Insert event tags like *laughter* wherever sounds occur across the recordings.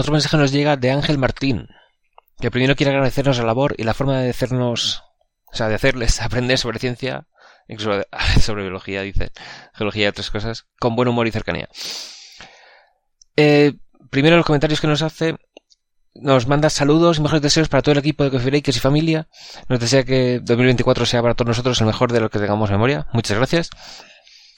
Otro mensaje nos llega de Ángel Martín, que primero quiere agradecernos la labor y la forma de hacernos, o sea, de hacerles *laughs* aprender sobre ciencia, incluso *laughs* sobre biología, dice, geología y otras cosas, con buen humor y cercanía. Eh, primero los comentarios que nos hace, nos manda saludos y mejores deseos para todo el equipo de Coffee Breakers y familia. Nos desea que 2024 sea para todos nosotros el mejor de lo que tengamos memoria. Muchas gracias.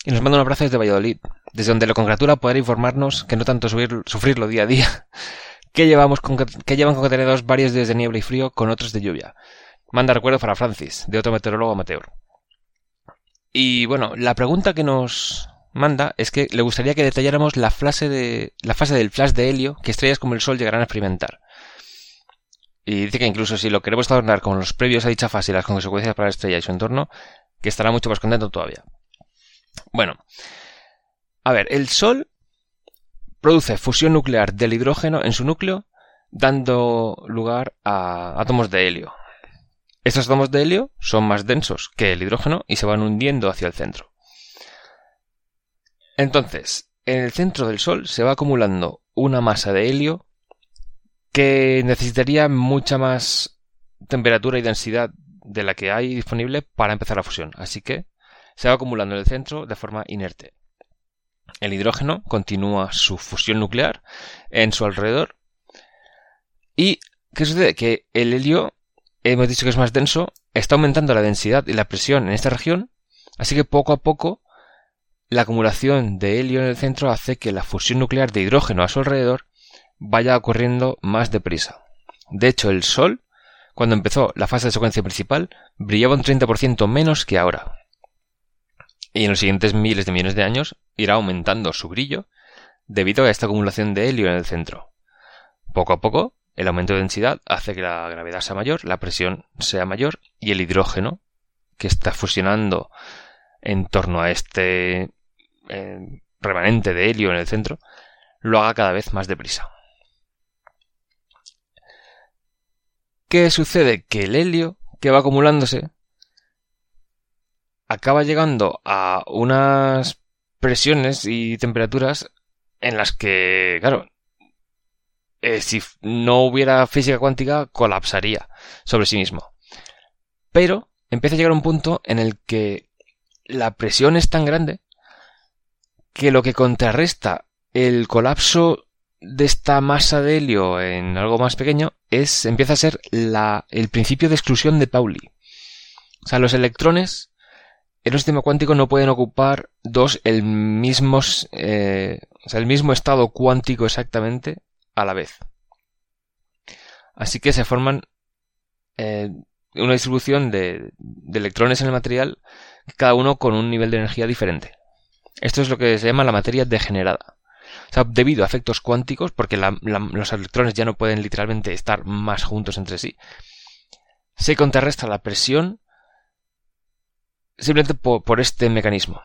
Y nos manda un abrazo desde Valladolid desde donde le congratula poder informarnos que no tanto sufrirlo día a día, *laughs* que, llevamos con, que llevan concatenados varios días de niebla y frío con otros de lluvia. Manda recuerdo para Francis, de otro meteorólogo amateur. Y bueno, la pregunta que nos manda es que le gustaría que detalláramos la fase, de, la fase del flash de helio que estrellas como el Sol llegarán a experimentar. Y dice que incluso si lo queremos adornar con los previos a dicha fase y las consecuencias para la estrella y su entorno, que estará mucho más contento todavía. Bueno, a ver, el Sol produce fusión nuclear del hidrógeno en su núcleo, dando lugar a átomos de helio. Estos átomos de helio son más densos que el hidrógeno y se van hundiendo hacia el centro. Entonces, en el centro del Sol se va acumulando una masa de helio que necesitaría mucha más temperatura y densidad de la que hay disponible para empezar la fusión. Así que se va acumulando en el centro de forma inerte. El hidrógeno continúa su fusión nuclear en su alrededor. ¿Y qué sucede? Que el helio, hemos dicho que es más denso, está aumentando la densidad y la presión en esta región, así que poco a poco la acumulación de helio en el centro hace que la fusión nuclear de hidrógeno a su alrededor vaya ocurriendo más deprisa. De hecho, el Sol, cuando empezó la fase de secuencia principal, brillaba un 30% menos que ahora y en los siguientes miles de millones de años irá aumentando su brillo debido a esta acumulación de helio en el centro. Poco a poco, el aumento de densidad hace que la gravedad sea mayor, la presión sea mayor y el hidrógeno, que está fusionando en torno a este eh, remanente de helio en el centro, lo haga cada vez más deprisa. ¿Qué sucede? Que el helio que va acumulándose acaba llegando a unas presiones y temperaturas en las que, claro, eh, si no hubiera física cuántica, colapsaría sobre sí mismo. Pero empieza a llegar un punto en el que la presión es tan grande que lo que contrarresta el colapso de esta masa de helio en algo más pequeño es empieza a ser la, el principio de exclusión de Pauli. O sea, los electrones en un sistema cuántico no pueden ocupar dos el mismo, eh, o sea, el mismo estado cuántico exactamente a la vez. Así que se forman eh, una distribución de, electrones en el material, cada uno con un nivel de energía diferente. Esto es lo que se llama la materia degenerada. O sea, debido a efectos cuánticos, porque los electrones ya no pueden literalmente estar más juntos entre sí, se contrarresta la presión simplemente por, este mecanismo.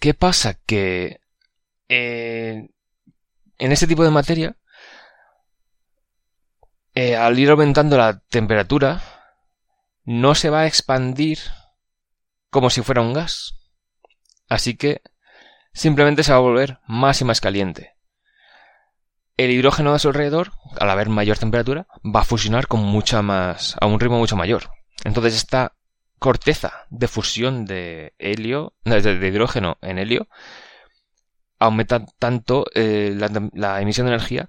¿Qué pasa? Que eh, en este tipo de materia, eh, al ir aumentando la temperatura, no se va a expandir como si fuera un gas. Así que simplemente se va a volver más y más caliente. El hidrógeno a su alrededor, al haber mayor temperatura, va a fusionar con mucha más, a un ritmo mucho mayor. Entonces esta corteza de fusión de helio, de hidrógeno en helio, aumenta tanto eh, la, emisión de energía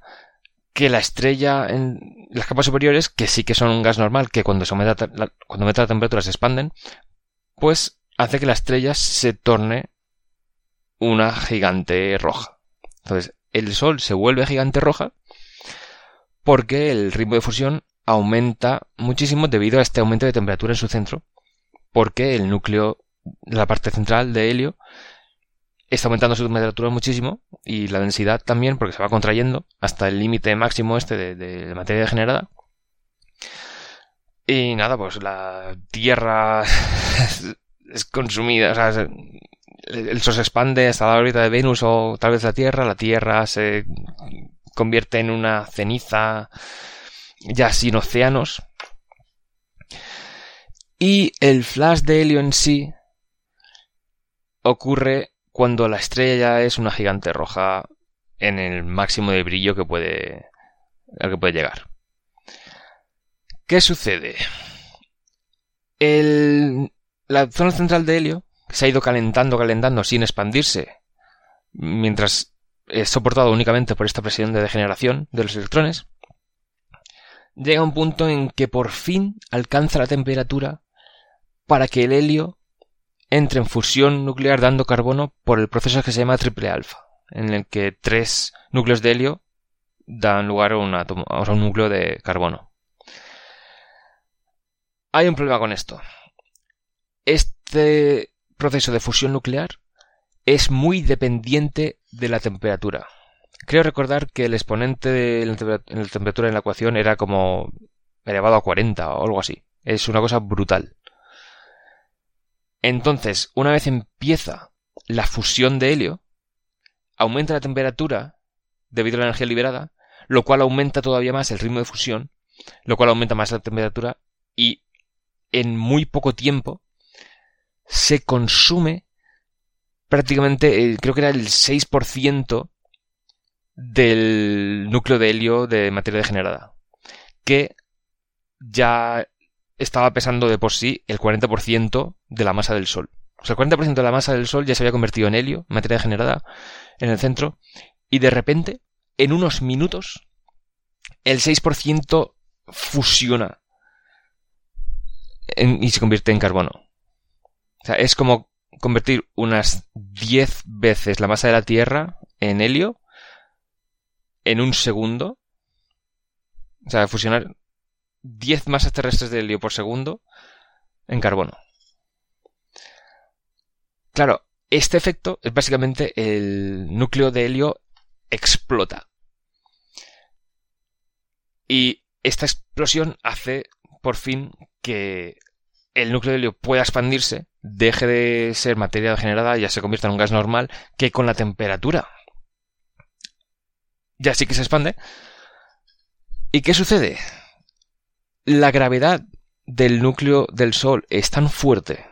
que la estrella en las capas superiores, que sí que son un gas normal, que cuando se aumenta cuando aumenta la temperatura se expanden, pues hace que la estrella se torne una gigante roja. Entonces, el Sol se vuelve gigante roja porque el ritmo de fusión aumenta muchísimo debido a este aumento de temperatura en su centro, porque el núcleo, la parte central de helio, está aumentando su temperatura muchísimo y la densidad también porque se va contrayendo hasta el límite máximo este de, de, materia degenerada. Y nada, pues la Tierra *laughs* es consumida, o sea, el Sol se expande hasta la órbita de Venus o tal vez la Tierra, la Tierra se convierte en una ceniza ya sin océanos. Y el flash de helio en sí ocurre cuando la estrella es una gigante roja en el máximo de brillo que puede, al que puede llegar. ¿Qué sucede? El, la zona central de helio se ha ido calentando, calentando sin expandirse, mientras es soportado únicamente por esta presión de degeneración de los electrones, llega a un punto en que por fin alcanza la temperatura para que el helio entre en fusión nuclear dando carbono por el proceso que se llama triple alfa, en el que tres núcleos de helio dan lugar a un, átomo, a un núcleo de carbono. Hay un problema con esto. Este proceso de fusión nuclear es muy dependiente de la temperatura. Creo recordar que el exponente de la temperatura en la ecuación era como elevado a 40 o algo así. Es una cosa brutal. Entonces, una vez empieza la fusión de helio, aumenta la temperatura debido a la energía liberada, lo cual aumenta todavía más el ritmo de fusión, lo cual aumenta más la temperatura y en muy poco tiempo se consume prácticamente, eh, creo que era el 6% del núcleo de helio de materia degenerada, que ya estaba pesando de por sí el 40% de la masa del Sol. O sea, el 40% de la masa del Sol ya se había convertido en helio, materia degenerada, en el centro, y de repente, en unos minutos, el 6% fusiona y se convierte en carbono. O sea, es como convertir unas 10 veces la masa de la Tierra en helio en un segundo. O sea, fusionar 10 masas terrestres de helio por segundo en carbono. Claro, este efecto es básicamente el núcleo de helio explota. Y esta explosión hace por fin que el núcleo de helio pueda expandirse, deje de ser materia degenerada y ya se convierta en un gas normal que con la temperatura ya sí que se expande. ¿Y qué sucede? La gravedad del núcleo del Sol es tan fuerte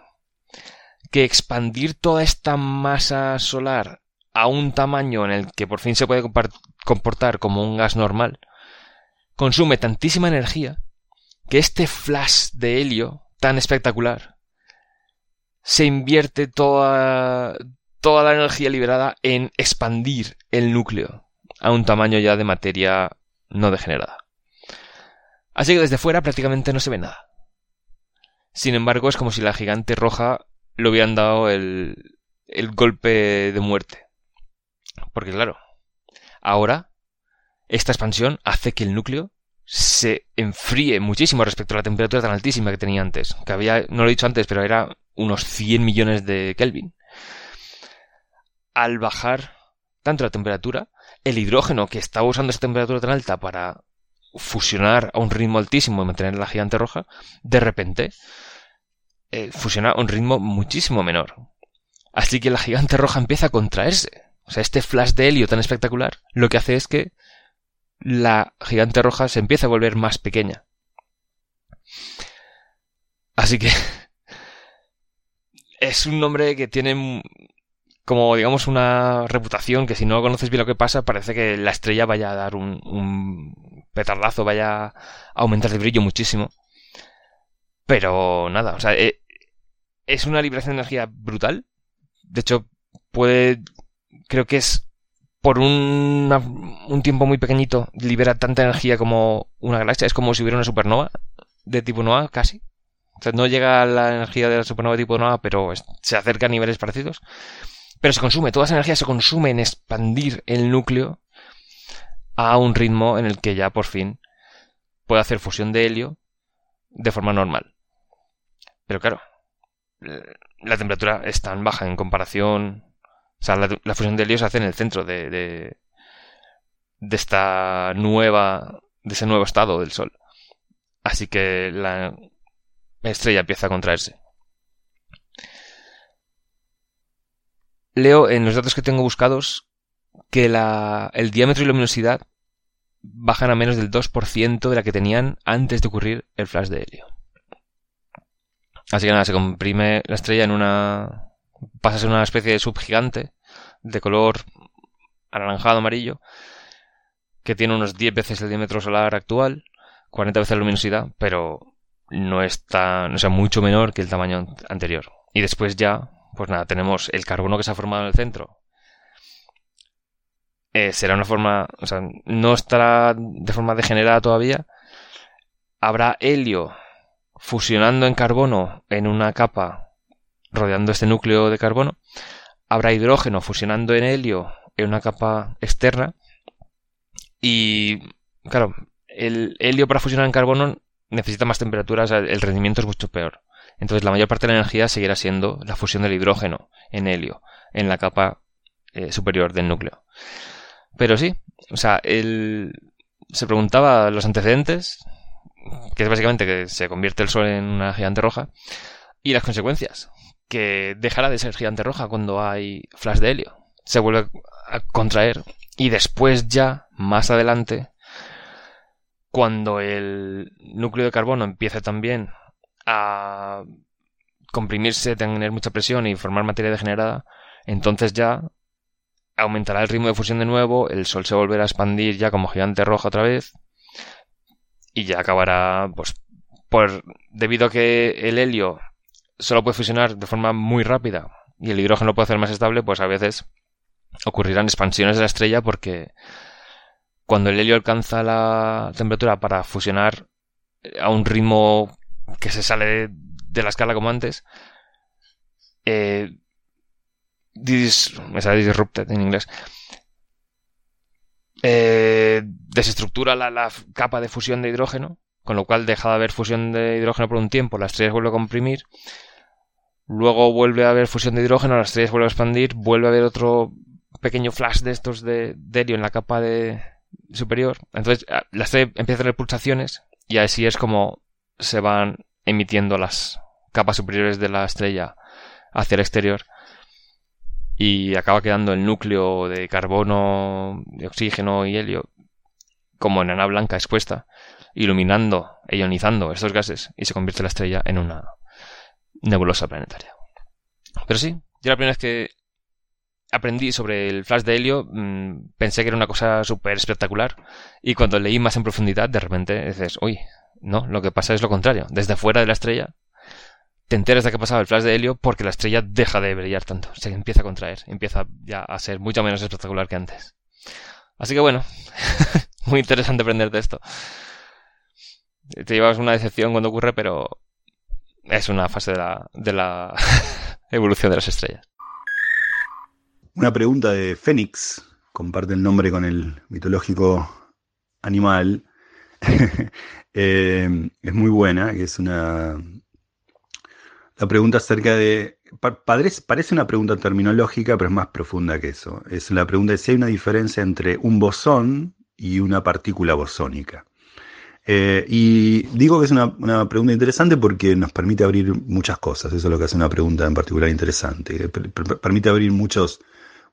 que expandir toda esta masa solar a un tamaño en el que por fin se puede comportar como un gas normal, consume tantísima energía que este flash de helio tan espectacular se invierte toda, toda la energía liberada en expandir el núcleo a un tamaño ya de materia no degenerada. Así que desde fuera prácticamente no se ve nada. Sin embargo, es como si la gigante roja le hubieran dado el, el golpe de muerte. Porque claro, ahora esta expansión hace que el núcleo se enfríe muchísimo respecto a la temperatura tan altísima que tenía antes. Que había, no lo he dicho antes, pero era unos 100 millones de Kelvin. Al bajar tanto la temperatura, el hidrógeno que estaba usando esa temperatura tan alta para fusionar a un ritmo altísimo y mantener la gigante roja, de repente eh, fusiona a un ritmo muchísimo menor. Así que la gigante roja empieza a contraerse. O sea, este flash de helio tan espectacular lo que hace es que la gigante roja se empieza a volver más pequeña. Así que *laughs* es un nombre que tiene como digamos una reputación que si no conoces bien lo que pasa parece que la estrella vaya a dar un petardazo, vaya a aumentar de brillo muchísimo. Pero nada, o sea, eh, es una liberación de energía brutal. De hecho, puede, creo que es por un, un tiempo muy pequeñito, libera tanta energía como una galaxia. Es como si hubiera una supernova de tipo nova, casi. O sea, no llega a la energía de la supernova de tipo nova, pero se acerca a niveles parecidos. Pero se consume, toda esa energía se consume en expandir el núcleo a un ritmo en el que ya por fin puede hacer fusión de helio de forma normal. Pero claro, la temperatura es tan baja en comparación. O sea, la, fusión de helio se hace en el centro de, de, de esta nueva. de ese nuevo estado del Sol. Así que la estrella empieza a contraerse. Leo en los datos que tengo buscados que la, el diámetro y luminosidad bajan a menos del 2% de la que tenían antes de ocurrir el flash de helio. Así que nada, se comprime la estrella en una... pasa a ser una especie de subgigante de color anaranjado amarillo que tiene unos 10 veces el diámetro solar actual, 40 veces la luminosidad, pero no es tan, o sea, mucho menor que el tamaño anterior. Y después ya, pues nada, tenemos el carbono que se ha formado en el centro, eh, será una forma, o sea, no estará de forma degenerada todavía. Habrá helio fusionando en carbono en una capa rodeando este núcleo de carbono. Habrá hidrógeno fusionando en helio en una capa externa. Y, claro, el helio para fusionar en carbono necesita más temperatura, o sea, el rendimiento es mucho peor. Entonces la mayor parte de la energía seguirá siendo la fusión del hidrógeno en helio, en la capa eh, superior del núcleo. Pero sí, o sea, él se preguntaba los antecedentes, que es básicamente que se convierte el Sol en una gigante roja, y las consecuencias, que dejará de ser gigante roja cuando hay flash de helio, se vuelve a contraer, y después ya, más adelante, cuando el núcleo de carbono empiece también a comprimirse, tener mucha presión y formar materia degenerada, entonces ya aumentará el ritmo de fusión de nuevo, el Sol se volverá a expandir ya como gigante roja otra vez y ya acabará, pues, por debido a que el helio solo puede fusionar de forma muy rápida y el hidrógeno puede hacer más estable, pues a veces ocurrirán expansiones de la estrella porque cuando el helio alcanza la temperatura para fusionar a un ritmo que se sale de la escala como antes, eh, me sale disrupted en inglés, eh, desestructura la, capa de fusión de hidrógeno, con lo cual deja de haber fusión de hidrógeno por un tiempo, la estrella vuelve a comprimir, luego vuelve a haber fusión de hidrógeno, la estrella vuelve a expandir, vuelve a haber otro pequeño flash de estos de, helio en la capa de superior, entonces la estrella empieza a tener pulsaciones y así es como se van emitiendo las capas superiores de la estrella hacia el exterior y acaba quedando el núcleo de carbono, de oxígeno y helio como enana blanca expuesta, iluminando e ionizando estos gases y se convierte la estrella en una nebulosa planetaria. Pero sí, yo la primera vez que aprendí sobre el flash de helio mm, pensé que era una cosa súper espectacular y cuando leí más en profundidad de repente dices, uy, no, lo que pasa es lo contrario. Desde fuera de la estrella te enteras de que ha pasado el flash de helio porque la estrella deja de brillar tanto, se empieza a contraer, empieza ya a ser mucho menos espectacular que antes. Así que bueno, *laughs* muy interesante aprender de esto. Te llevas una decepción cuando ocurre, pero es una fase de la, *laughs* evolución de las estrellas. Una pregunta de Fénix, comparte el nombre con el mitológico animal. *laughs* Eh, es muy buena, es una, la pregunta acerca de... Parece una pregunta terminológica, pero es más profunda que eso. Es la pregunta de si hay una diferencia entre un bosón y una partícula bosónica. Eh, y digo que es una, pregunta interesante porque nos permite abrir muchas cosas. Eso es lo que hace una pregunta en particular interesante. permite abrir muchos,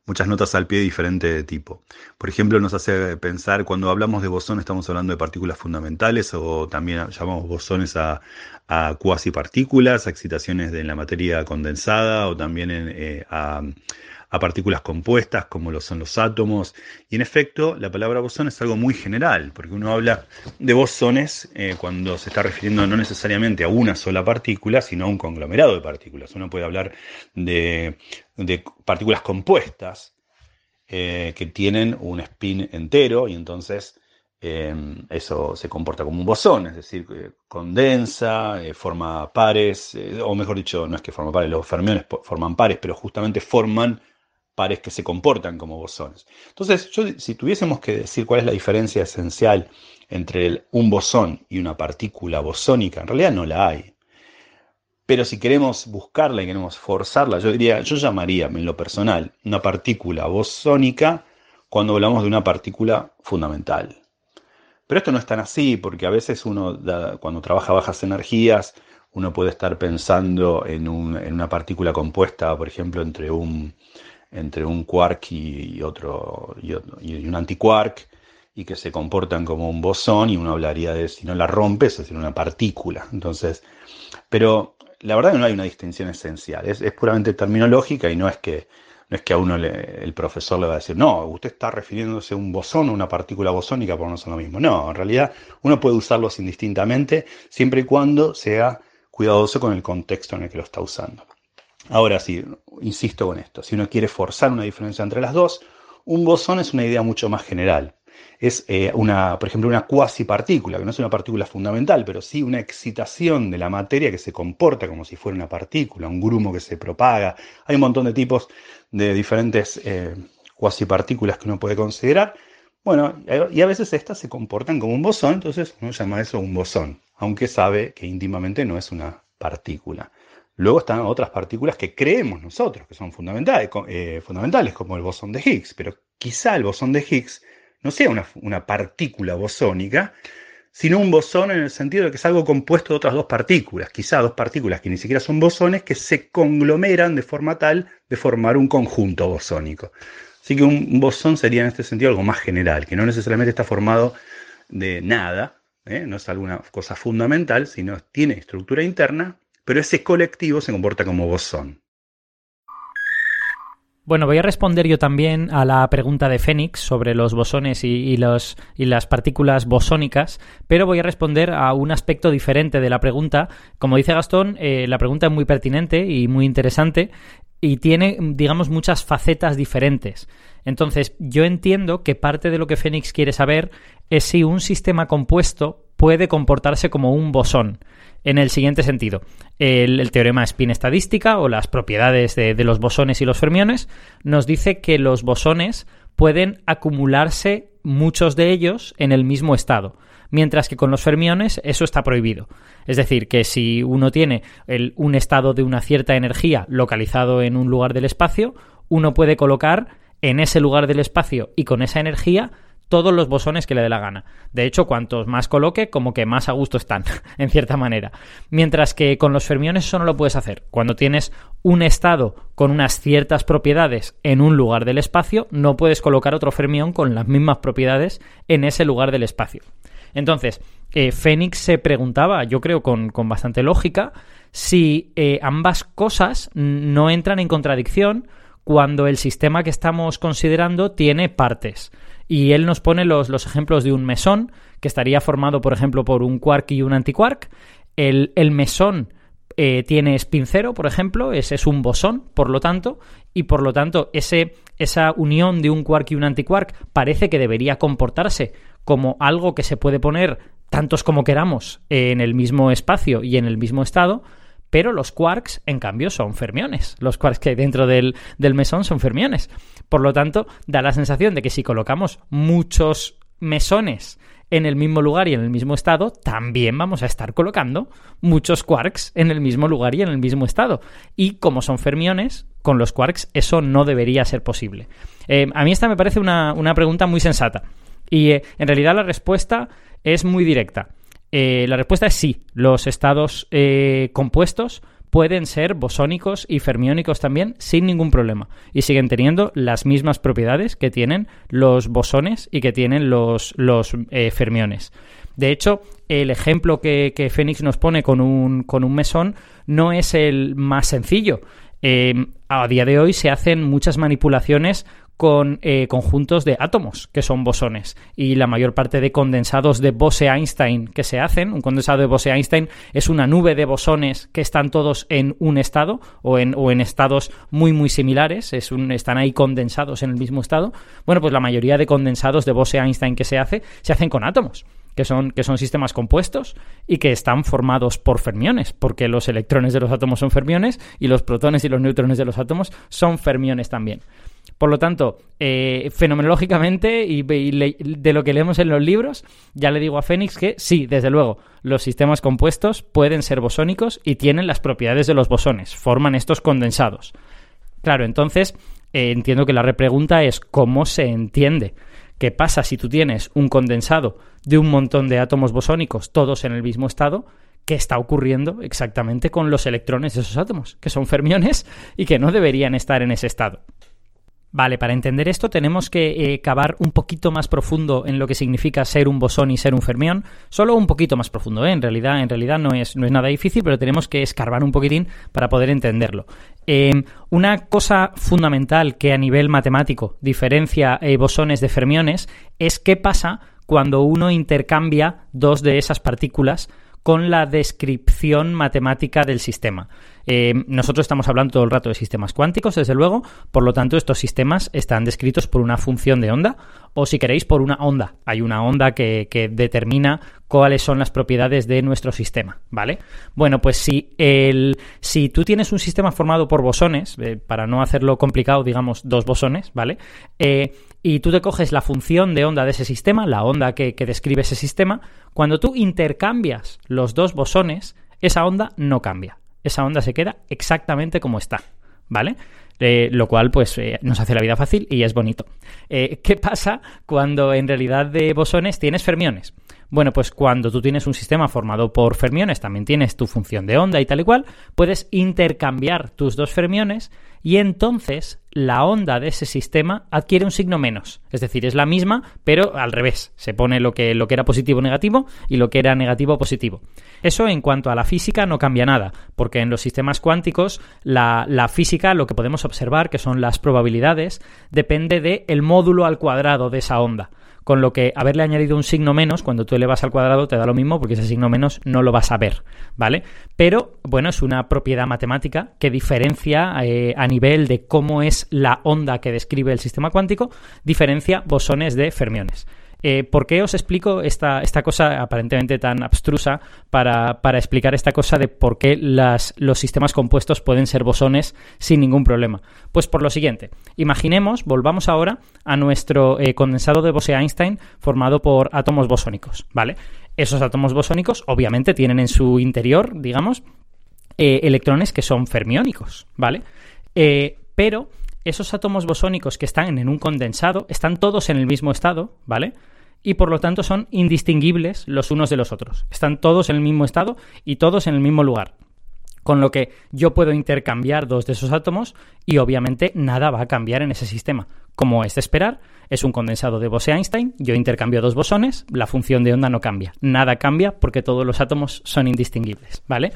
muchas notas al pie de diferente tipo. Por ejemplo, nos hace pensar, cuando hablamos de bosón, estamos hablando de partículas fundamentales o también llamamos bosones a, a cuasipartículas, a excitaciones de la materia condensada o también eh, a, a partículas compuestas como lo son los átomos. Y en efecto, la palabra bosón es algo muy general, porque uno habla de bosones eh, cuando se está refiriendo no necesariamente a una sola partícula, sino a un conglomerado de partículas. Uno puede hablar de, partículas compuestas eh, que tienen un spin entero y entonces Em, eso se comporta como un bosón, es decir, condensa, eh, forma pares, eh, o mejor dicho, no es que forma pares, los fermiones forman pares, pero justamente forman pares que se comportan como bosones. Entonces, yo, si tuviésemos que decir cuál es la diferencia esencial entre un bosón y una partícula bosónica, en realidad no la hay. Pero si queremos buscarla y queremos forzarla, yo diría, yo llamaría en lo personal una partícula bosónica cuando hablamos de una partícula fundamental. Pero esto no es tan así, porque a veces uno, cuando trabaja bajas energías, uno puede estar pensando en, una partícula compuesta, por ejemplo, entre un, entre un quark y, otro, y, un antiquark, y que se comportan como un bosón, y uno hablaría de si no la rompes, es decir, una partícula. Entonces, pero la verdad que no hay una distinción esencial, es puramente terminológica y no es que no es que a uno el profesor le va a decir, no, usted está refiriéndose a un bosón o una partícula bosónica, por no son lo mismo. No, en realidad uno puede usarlos indistintamente siempre y cuando sea cuidadoso con el contexto en el que lo está usando. Ahora sí, insisto con esto, si uno quiere forzar una diferencia entre las dos, un bosón es una idea mucho más general es eh, una, por ejemplo, una cuasi partícula, que no es una partícula fundamental, pero sí una excitación de la materia que se comporta como si fuera una partícula, un grumo que se propaga. Hay un montón de tipos de diferentes eh, cuasi partículas que uno puede considerar. Bueno, y a veces estas se comportan como un bosón, entonces uno llama eso un bosón, aunque sabe que íntimamente no es una partícula. Luego están otras partículas que creemos nosotros que son fundamentales, eh, fundamentales, como el bosón de Higgs, pero quizá el bosón de Higgs no sea una, partícula bosónica, sino un bosón en el sentido de que es algo compuesto de otras dos partículas, quizá dos partículas que ni siquiera son bosones, que se conglomeran de forma tal de formar un conjunto bosónico. Así que un, bosón sería en este sentido algo más general, que no necesariamente está formado de nada, ¿eh? no es alguna cosa fundamental, sino tiene estructura interna, pero ese colectivo se comporta como bosón. Bueno, voy a responder yo también a la pregunta de Fénix sobre los bosones y, los, y, las partículas bosónicas, pero voy a responder a un aspecto diferente de la pregunta. Como dice Gastón, eh, la pregunta es muy pertinente y muy interesante y tiene, digamos, muchas facetas diferentes. Entonces, yo entiendo que parte de lo que Fénix quiere saber es si un sistema compuesto puede comportarse como un bosón en el siguiente sentido. El, teorema spin estadística o las propiedades de, los bosones y los fermiones nos dice que los bosones pueden acumularse muchos de ellos en el mismo estado, mientras que con los fermiones eso está prohibido. Es decir, que si uno tiene un estado de una cierta energía localizado en un lugar del espacio, uno puede colocar en ese lugar del espacio y con esa energía todos los bosones que le dé la gana. De hecho, cuantos más coloque, como que más a gusto están, *laughs* en cierta manera. Mientras que con los fermiones eso no lo puedes hacer. Cuando tienes un estado con unas ciertas propiedades en un lugar del espacio, no puedes colocar otro fermión con las mismas propiedades en ese lugar del espacio. Entonces, eh, Fénix se preguntaba, yo creo con, bastante lógica, si eh, ambas cosas no entran en contradicción cuando el sistema que estamos considerando tiene partes. Y él nos pone los, los ejemplos de un mesón, que estaría formado, por ejemplo, por un quark y un antiquark. El, el mesón eh, tiene spin cero, por ejemplo, ese es un bosón, por lo tanto, y por lo tanto ese, esa unión de un quark y un antiquark parece que debería comportarse como algo que se puede poner tantos como queramos en el mismo espacio y en el mismo estado, pero los quarks, en cambio, son fermiones. Los quarks que hay dentro del, mesón son fermiones. Por lo tanto, da la sensación de que si colocamos muchos mesones en el mismo lugar y en el mismo estado, también vamos a estar colocando muchos quarks en el mismo lugar y en el mismo estado. Y como son fermiones, con los quarks eso no debería ser posible. Eh, a mí esta me parece una, pregunta muy sensata. Y eh, en realidad la respuesta es muy directa. Eh, la respuesta es sí. Los estados eh, compuestos pueden ser bosónicos y fermiónicos también sin ningún problema y siguen teniendo las mismas propiedades que tienen los bosones y que tienen los, los eh, fermiones. De hecho, el ejemplo que, Fénix nos pone con un, con un mesón no es el más sencillo. a día de hoy se hacen muchas manipulaciones con eh, conjuntos de átomos, que son bosones. Y la mayor parte de condensados de Bose-Einstein que se hacen, un condensado de Bose-Einstein es una nube de bosones que están todos en un estado o en, o en estados muy, muy similares, es un, están ahí condensados en el mismo estado. Bueno, pues la mayoría de condensados de Bose-Einstein que se hace, se hacen con átomos. Que son, que son sistemas compuestos y que están formados por fermiones, porque los electrones de los átomos son fermiones y los protones y los neutrones de los átomos son fermiones también. Por lo tanto, eh, fenomenológicamente y, de lo que leemos en los libros, ya le digo a Fénix que sí, desde luego, los sistemas compuestos pueden ser bosónicos y tienen las propiedades de los bosones, forman estos condensados. Claro, entonces eh, entiendo que la repregunta es cómo se entiende. ¿Qué pasa si tú tienes un condensado de un montón de átomos bosónicos, todos en el mismo estado? ¿Qué está ocurriendo exactamente con los electrones de esos átomos, que son fermiones y que no deberían estar en ese estado? Vale, para entender esto tenemos que eh, cavar un poquito más profundo en lo que significa ser un bosón y ser un fermión. Solo un poquito más profundo, ¿eh? En realidad, en realidad no es, no es nada difícil, pero tenemos que escarbar un poquitín para poder entenderlo. Em, una cosa fundamental que a nivel matemático diferencia eh, bosones de fermiones es qué pasa cuando uno intercambia dos de esas partículas con la descripción matemática del sistema. Eh, nosotros estamos hablando todo el rato de sistemas cuánticos, desde luego, por lo tanto estos sistemas están descritos por una función de onda o si queréis por una onda. Hay una onda que, determina cuáles son las propiedades de nuestro sistema, ¿vale? Bueno, pues si, si tú tienes un sistema formado por bosones, eh, para no hacerlo complicado, digamos dos bosones, ¿vale? Eh, y tú te coges la función de onda de ese sistema, la onda que describe ese sistema, cuando tú intercambias los dos bosones, esa onda no cambia esa onda se queda exactamente como está, ¿vale? Eh, lo cual pues eh, nos hace la vida fácil y es bonito. Eh, ¿Qué pasa cuando en realidad de bosones tienes fermiones? Bueno, pues cuando tú tienes un sistema formado por fermiones, también tienes tu función de onda y tal y cual, puedes intercambiar tus dos fermiones y entonces la onda de ese sistema adquiere un signo menos. Es decir, es la misma, pero al revés. Se pone lo que, lo que era positivo negativo y lo que era negativo positivo. Eso en cuanto a la física no cambia nada, porque en los sistemas cuánticos la, la física, lo que podemos observar, que son las probabilidades, depende del módulo al cuadrado de esa onda con lo que haberle añadido un signo menos, cuando tú elevas al cuadrado te da lo mismo porque ese signo menos no lo vas a ver, ¿vale? Pero, bueno, es una propiedad matemática que diferencia eh, a nivel de cómo es la onda que describe el sistema cuántico, diferencia bosones de fermiones. Eh, ¿Por qué os explico esta, esta cosa aparentemente tan abstrusa para, explicar esta cosa de por qué los sistemas compuestos pueden ser bosones sin ningún problema? Pues por lo siguiente, imaginemos, volvamos ahora a nuestro eh, condensado de Bose-Einstein formado por átomos bosónicos, ¿vale? Esos átomos bosónicos obviamente tienen en su interior, digamos, eh, electrones que son fermiónicos, ¿vale? pero esos átomos bosónicos que están en un condensado están todos en el mismo estado, ¿vale? Y por lo tanto son indistinguibles los unos de los otros. Están todos en el mismo estado y todos en el mismo lugar. Con lo que yo puedo intercambiar dos de esos átomos y obviamente nada va a cambiar en ese sistema. Como es de esperar, es un condensado de Bose-Einstein, yo intercambio dos bosones, la función de onda no cambia. Nada cambia porque todos los átomos son indistinguibles, ¿vale?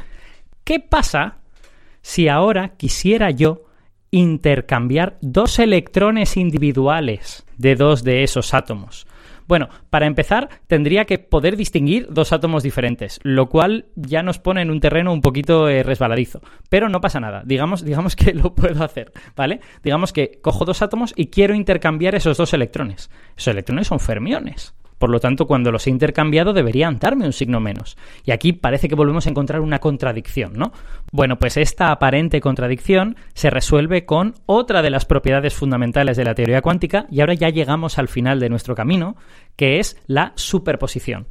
¿Qué pasa si ahora quisiera yo intercambiar dos electrones individuales de dos de esos átomos. Bueno, para empezar, tendría que poder distinguir dos átomos diferentes, lo cual ya nos pone en un terreno un poquito eh, resbaladizo. Pero no pasa nada, digamos, digamos que *laughs* lo puedo hacer, ¿vale? Digamos que cojo dos átomos y quiero intercambiar esos dos electrones. Esos electrones son fermiones. Por lo tanto, cuando los he intercambiado deberían darme un signo menos. Y aquí parece que volvemos a encontrar una contradicción, ¿no? Bueno, pues esta aparente contradicción se resuelve con otra de las propiedades fundamentales de la teoría cuántica y ahora ya llegamos al final de nuestro camino, que es la superposición.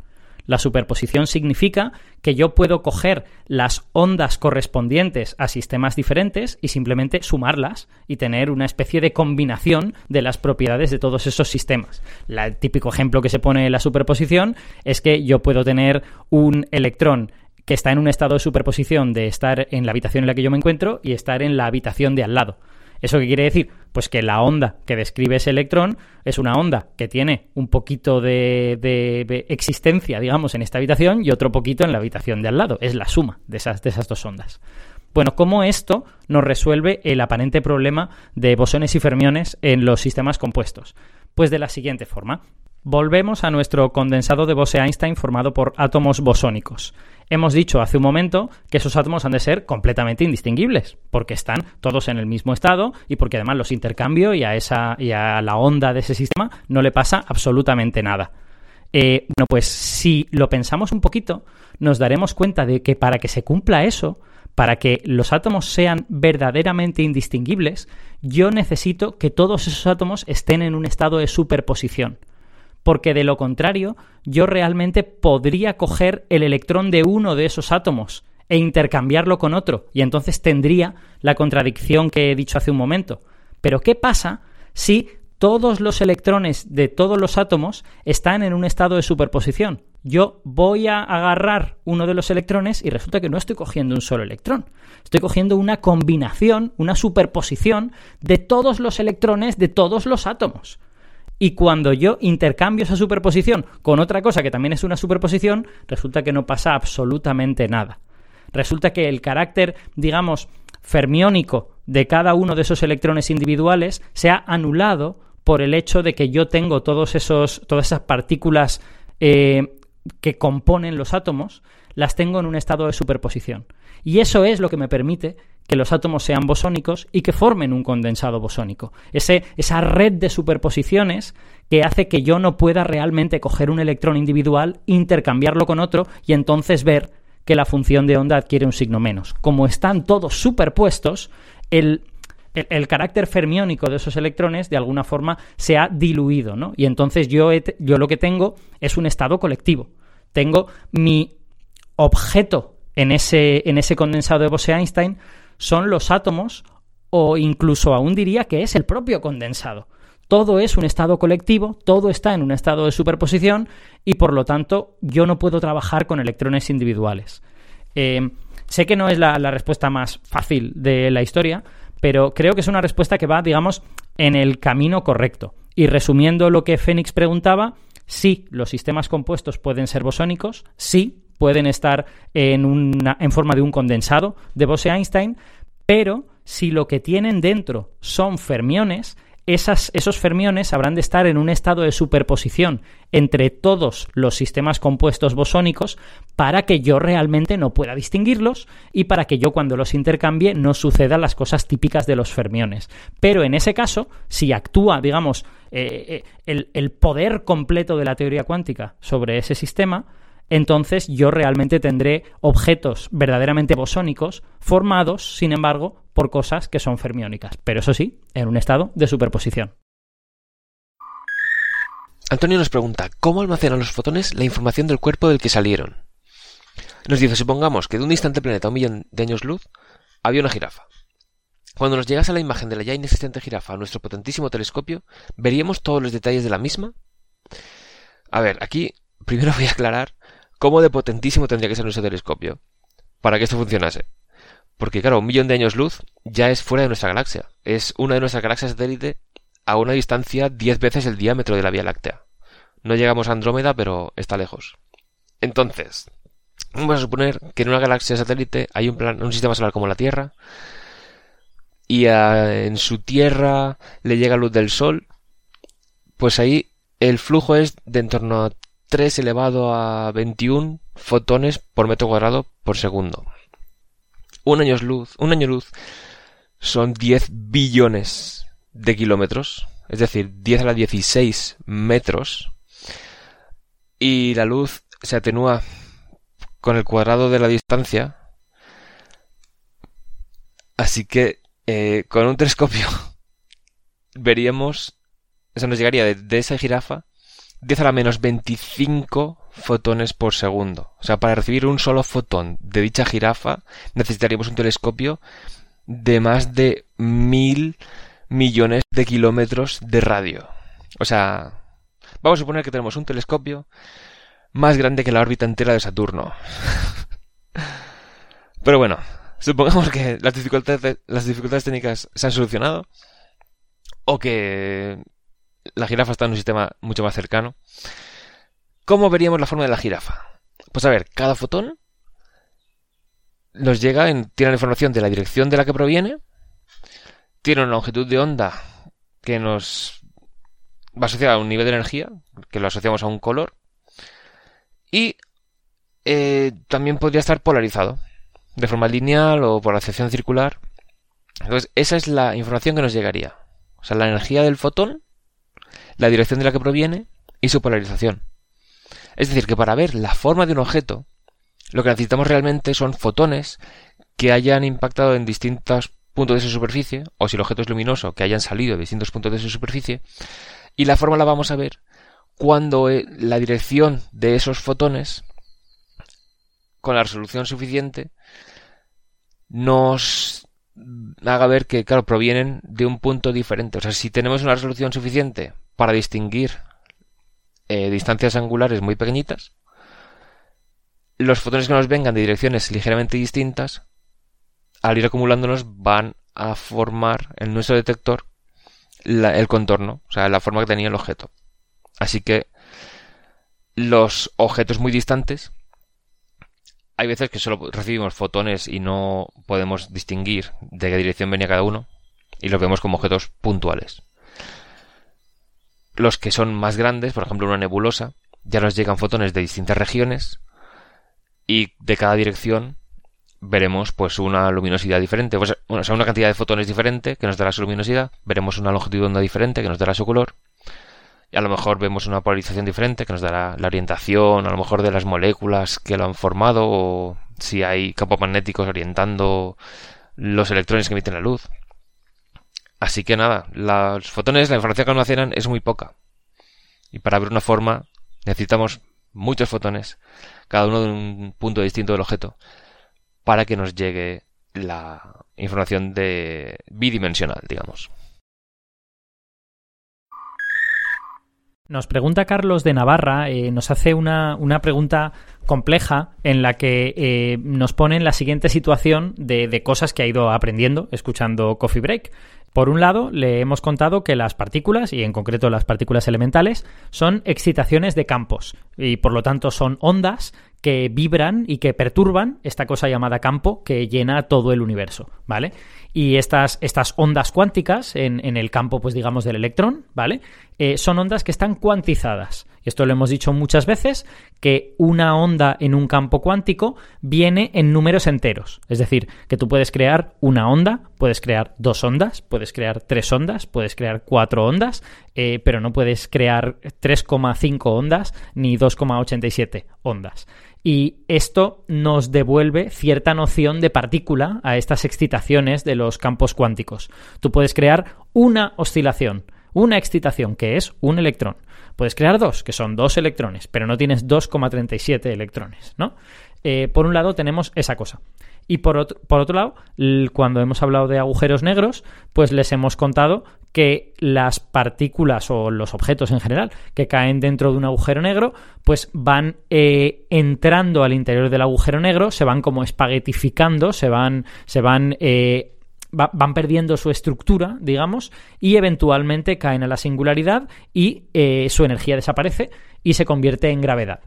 La superposición significa que yo puedo coger las ondas correspondientes a sistemas diferentes y simplemente sumarlas y tener una especie de combinación de las propiedades de todos esos sistemas. el típico ejemplo que se pone en la superposición es que yo puedo tener un electrón que está en un estado de superposición de estar en la habitación en la que yo me encuentro y estar en la habitación de al lado. ¿Eso qué quiere decir? Pues que la onda que describe ese electrón es una onda que tiene un poquito de, existencia, digamos, en esta habitación y otro poquito en la habitación de al lado. Es la suma de esas, de esas dos ondas. Bueno, ¿cómo esto nos resuelve el aparente problema de bosones y fermiones en los sistemas compuestos? Pues de la siguiente forma. Volvemos a nuestro condensado de Bose-Einstein formado por átomos bosónicos. Hemos dicho hace un momento que esos átomos han de ser completamente indistinguibles, porque están todos en el mismo estado y porque además los intercambio y a, esa, y a la onda de ese sistema no le pasa absolutamente nada. Eh, bueno, pues si lo pensamos un poquito, nos daremos cuenta de que para que se cumpla eso, para que los átomos sean verdaderamente indistinguibles, yo necesito que todos esos átomos estén en un estado de superposición porque de lo contrario yo realmente podría coger el electrón de uno de esos átomos e intercambiarlo con otro, y entonces tendría la contradicción que he dicho hace un momento. Pero ¿qué pasa si todos los electrones de todos los átomos están en un estado de superposición? Yo voy a agarrar uno de los electrones y resulta que no estoy cogiendo un solo electrón. Estoy cogiendo una combinación, una superposición de todos los electrones de todos los átomos. Y cuando yo intercambio esa superposición con otra cosa que también es una superposición, resulta que no pasa absolutamente nada. Resulta que el carácter, digamos, fermiónico de cada uno de esos electrones individuales se ha anulado por el hecho de que yo tengo todos esos, todas esas partículas eh, que componen los átomos, las tengo en un estado de superposición. Y eso es lo que me permite que los átomos sean bosónicos y que formen un condensado bosónico. Ese, esa red de superposiciones que hace que yo no pueda realmente coger un electrón individual, intercambiarlo con otro y entonces ver que la función de onda adquiere un signo menos. Como están todos superpuestos, el, el, carácter fermiónico de esos electrones de alguna forma se ha diluido, ¿no? Y entonces yo, yo lo que tengo es un estado colectivo. Tengo mi objeto en ese, en ese condensado de Bose-Einstein son los átomos o incluso aún diría que es el propio condensado. Todo es un estado colectivo, todo está en un estado de superposición y por lo tanto yo no puedo trabajar con electrones individuales. Eh, sé que no es la, la respuesta más fácil de la historia, pero creo que es una respuesta que va, digamos, en el camino correcto. Y resumiendo lo que Fénix preguntaba, sí, los sistemas compuestos pueden ser bosónicos, sí, pueden estar en, una, en forma de un condensado de Bose-Einstein, pero si lo que tienen dentro son fermiones, esas, esos fermiones habrán de estar en un estado de superposición entre todos los sistemas compuestos bosónicos para que yo realmente no pueda distinguirlos y para que yo cuando los intercambie no sucedan las cosas típicas de los fermiones. Pero en ese caso, si actúa, digamos, eh, eh, el, el poder completo de la teoría cuántica sobre ese sistema, entonces yo realmente tendré objetos verdaderamente bosónicos formados, sin embargo, por cosas que son fermiónicas, pero eso sí, en un estado de superposición. Antonio nos pregunta, ¿cómo almacenan los fotones la información del cuerpo del que salieron? Nos dice, supongamos que de un distante planeta a un millón de años luz había una jirafa. Cuando nos llegase la imagen de la ya inexistente jirafa a nuestro potentísimo telescopio, ¿veríamos todos los detalles de la misma? A ver, aquí primero *laughs* voy a aclarar cómo de potentísimo tendría que ser nuestro telescopio para que esto funcionase. Porque claro, un millón de años luz ya es fuera de nuestra galaxia. Es una de nuestras galaxias satélite a una distancia 10 veces el diámetro de la Vía Láctea. No llegamos a Andrómeda, pero está lejos. Entonces, vamos a suponer que en una galaxia satélite hay un, plan, un sistema solar como la Tierra y en su Tierra le llega luz del Sol, pues ahí el flujo es de en torno a 3 elevado a 21 fotones por metro cuadrado por segundo. Un año luz, un año luz son 10 billones de kilómetros, es decir, 10 a la 16 metros, y la luz se atenúa con el cuadrado de la distancia, así que eh, con un telescopio *laughs* veríamos, eso nos llegaría de esa jirafa 10 a la menos 25 fotones por segundo. O sea, para recibir un solo fotón de dicha jirafa necesitaríamos un telescopio de más de mil millones de kilómetros de radio. O sea, vamos a suponer que tenemos un telescopio más grande que la órbita entera de Saturno. *laughs* Pero bueno, supongamos que las dificultades, técnicas se han solucionado o que la jirafa está en un sistema mucho más cercano. ¿Cómo veríamos la forma de la jirafa? Pues a ver, cada fotón nos llega, en, tiene la información de la dirección de la que proviene, tiene una longitud de onda que nos va asociada a un nivel de energía, que lo asociamos a un color, y eh, también podría estar polarizado, de forma lineal o por acepción circular. Entonces, esa es la información que nos llegaría. O sea, la energía del fotón, la dirección de la que proviene y su polarización. Es decir, que para ver la forma de un objeto, lo que necesitamos realmente son fotones que hayan impactado en distintos puntos de su superficie, o si el objeto es luminoso, que hayan salido de distintos puntos de su superficie, y la forma la vamos a ver cuando eh, la dirección de esos fotones, con la resolución suficiente, nos haga ver que, claro, provienen de un punto diferente. O sea, si tenemos una resolución suficiente para distinguir eh, distancias angulares muy pequeñitas, los fotones que nos vengan de direcciones ligeramente distintas, al ir acumulándonos, van a formar en nuestro detector el contorno, o sea, la forma que tenía el objeto. Así que los objetos muy distantes, hay veces que solo recibimos fotones y no podemos distinguir de qué dirección venía cada uno, y los vemos como objetos puntuales. Los que son más grandes, por ejemplo una nebulosa, ya nos llegan fotones de distintas regiones y de cada dirección veremos pues una luminosidad diferente, pues, o sea, una cantidad de fotones diferente que nos dará su luminosidad, veremos una longitud de onda diferente que nos dará su color, y a lo mejor vemos una polarización diferente que nos dará la orientación, a lo mejor de las moléculas que lo han formado, o si hay campos magnéticos orientando los electrones que emiten la luz. Así que nada, los fotones, la información que almacenan es muy poca. Y para ver una forma necesitamos muchos fotones, cada uno de un punto distinto del objeto para que nos llegue la información de bidimensional, digamos. Nos pregunta Carlos de Navarra, eh, nos hace una, pregunta compleja en la que eh, nos pone en la siguiente situación de, cosas que ha ido aprendiendo escuchando Coffee Break. Por un lado, le hemos contado que las partículas, y en concreto las partículas elementales, son excitaciones de campos y por lo tanto son ondas que vibran y que perturban esta cosa llamada campo que llena todo el universo, ¿vale? Y estas, estas ondas cuánticas en, en, el campo, pues digamos, del electrón, ¿vale? Eh, son ondas que están cuantizadas. Esto lo hemos dicho muchas veces, que una onda en un campo cuántico viene en números enteros. Es decir, que tú puedes crear una onda, puedes crear dos ondas, puedes crear tres ondas, puedes crear cuatro ondas, eh, pero no puedes crear 3,5 ondas ni 2,87 ondas y esto nos devuelve cierta noción de partícula a estas excitaciones de los campos cuánticos. Tú puedes crear una oscilación, una excitación, que es un electrón. Puedes crear dos, que son dos electrones, pero no tienes 2,37 electrones, ¿no? Eh, por un lado tenemos esa cosa. Y por otro, por otro lado, cuando hemos hablado de agujeros negros, pues les hemos contado que las partículas o los objetos en general que caen dentro de un agujero negro, pues van eh, entrando al interior del agujero negro, se van como espaguetificando, se van, se van eh, van perdiendo su estructura, digamos, y eventualmente caen a la singularidad y eh, su energía desaparece y se convierte en gravedad.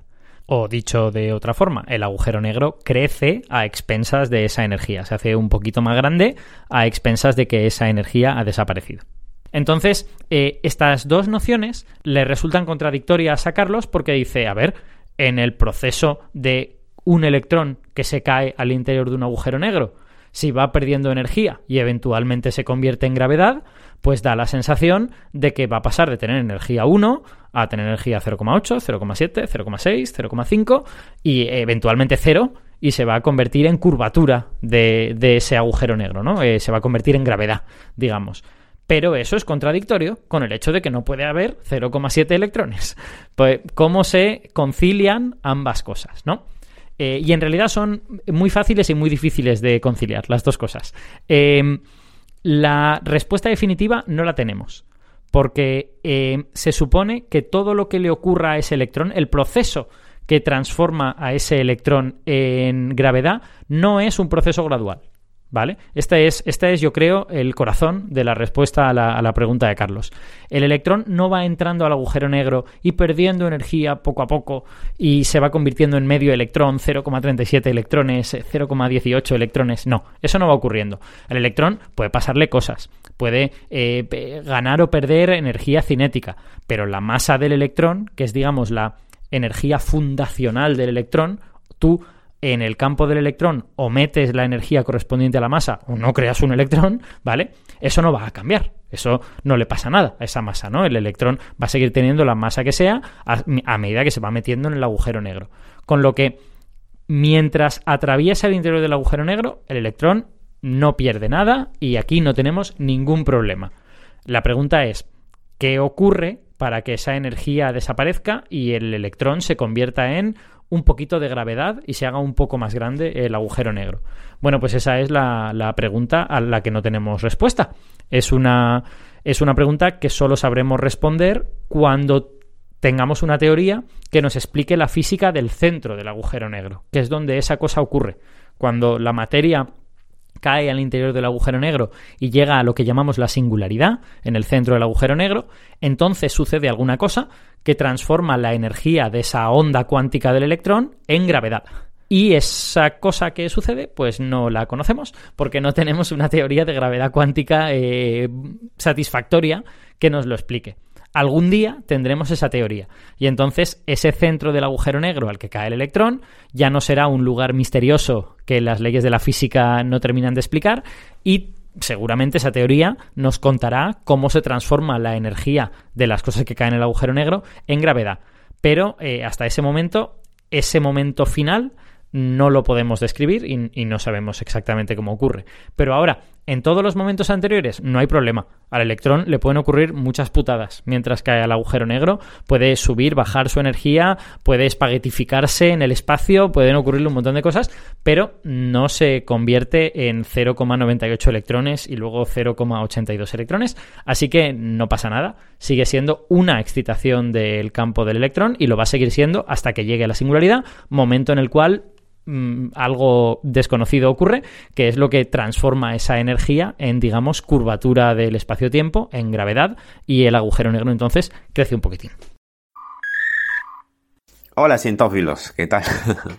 O dicho de otra forma, el agujero negro crece a expensas de esa energía, se hace un poquito más grande a expensas de que esa energía ha desaparecido. Entonces, eh, estas dos nociones le resultan contradictorias a Carlos porque dice, a ver, en el proceso de un electrón que se cae al interior de un agujero negro, si va perdiendo energía y eventualmente se convierte en gravedad, pues da la sensación de que va a pasar de tener energía 1 a tener energía 0,8, 0,7, 0,6, 0,5 y eventualmente 0 y se va a convertir en curvatura de, ese agujero negro, ¿no? Eh, se va a convertir en gravedad, digamos. Pero eso es contradictorio con el hecho de que no puede haber 0,7 electrones. Pues, ¿cómo se concilian ambas cosas, no? Eh, y en realidad son muy fáciles y muy difíciles de conciliar, las dos cosas. Eh, la respuesta definitiva no la tenemos, porque eh, se supone que todo lo que le ocurra a ese electrón, el proceso que transforma a ese electrón en gravedad, no es un proceso gradual. ¿Vale? Este es, este es, yo creo, el corazón de la respuesta a la, a la, pregunta de Carlos. El electrón no va entrando al agujero negro y perdiendo energía poco a poco y se va convirtiendo en medio electrón, 0,37 electrones, 0,18 electrones. No, eso no va ocurriendo. El electrón puede pasarle cosas, puede eh, ganar o perder energía cinética, pero la masa del electrón, que es, digamos, la energía fundacional del electrón, tú en el campo del electrón o metes la energía correspondiente a la masa o no creas un electrón, ¿vale? Eso no va a cambiar. Eso no le pasa nada a esa masa, ¿no? El electrón va a seguir teniendo la masa que sea a, a medida que se va metiendo en el agujero negro. Con lo que, mientras atraviesa el interior del agujero negro, el electrón no pierde nada y aquí no tenemos ningún problema. La pregunta es, ¿qué ocurre para que esa energía desaparezca y el electrón se convierta en un poquito de gravedad y se haga un poco más grande el agujero negro? Bueno, pues esa es la, la pregunta a la que no tenemos respuesta. Es una, es una pregunta que solo sabremos responder cuando tengamos una teoría que nos explique la física del centro del agujero negro, que es donde esa cosa ocurre. Cuando la materia cae al interior del agujero negro y llega a lo que llamamos la singularidad en el centro del agujero negro, entonces sucede alguna cosa que transforma la energía de esa onda cuántica del electrón en gravedad. Y esa cosa que sucede, pues no la conocemos, porque no tenemos una teoría de gravedad cuántica eh, satisfactoria que nos lo explique algún día tendremos esa teoría. Y entonces ese centro del agujero negro al que cae el electrón ya no será un lugar misterioso que las leyes de la física no terminan de explicar y seguramente esa teoría nos contará cómo se transforma la energía de las cosas que caen en el agujero negro en gravedad. Pero eh, hasta ese momento, ese momento final, no lo podemos describir y, no sabemos exactamente cómo ocurre. Pero ahora, en todos los momentos anteriores no hay problema. Al electrón le pueden ocurrir muchas putadas. Mientras que al agujero negro puede subir, bajar su energía, puede espaguetificarse en el espacio, pueden ocurrirle un montón de cosas, pero no se convierte en 0,98 electrones y luego 0,82 electrones. Así que no pasa nada. Sigue siendo una excitación del campo del electrón y lo va a seguir siendo hasta que llegue a la singularidad, momento en el cual Mm, algo desconocido ocurre, que es lo que transforma esa energía en, digamos, curvatura del espacio-tiempo, en gravedad, y el agujero negro entonces crece un poquitín. Hola cientófilos, ¿qué tal?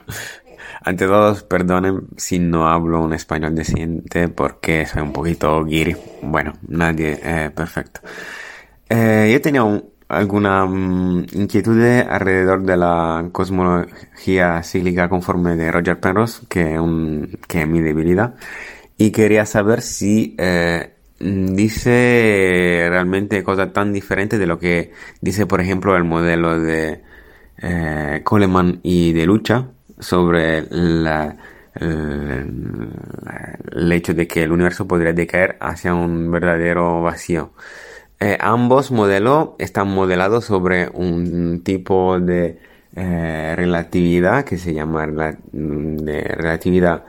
*laughs* Ante todos, perdonen si no hablo un español decente porque soy un poquito guiri. Bueno, nadie eh, perfecto. Eh, yo tenía un, alguna um, inquietud alrededor de la cosmología cíclica conforme de Roger Penrose, que, un, que es mi debilidad, y quería saber si eh, dice realmente cosas tan diferentes de lo que dice, por ejemplo, el modelo de eh, Coleman y de Lucha sobre el, el hecho de que el universo podría decaer hacia un verdadero vacío. Eh, ambos modelos están modelados sobre un tipo de eh, relatividad que se llama de relatividad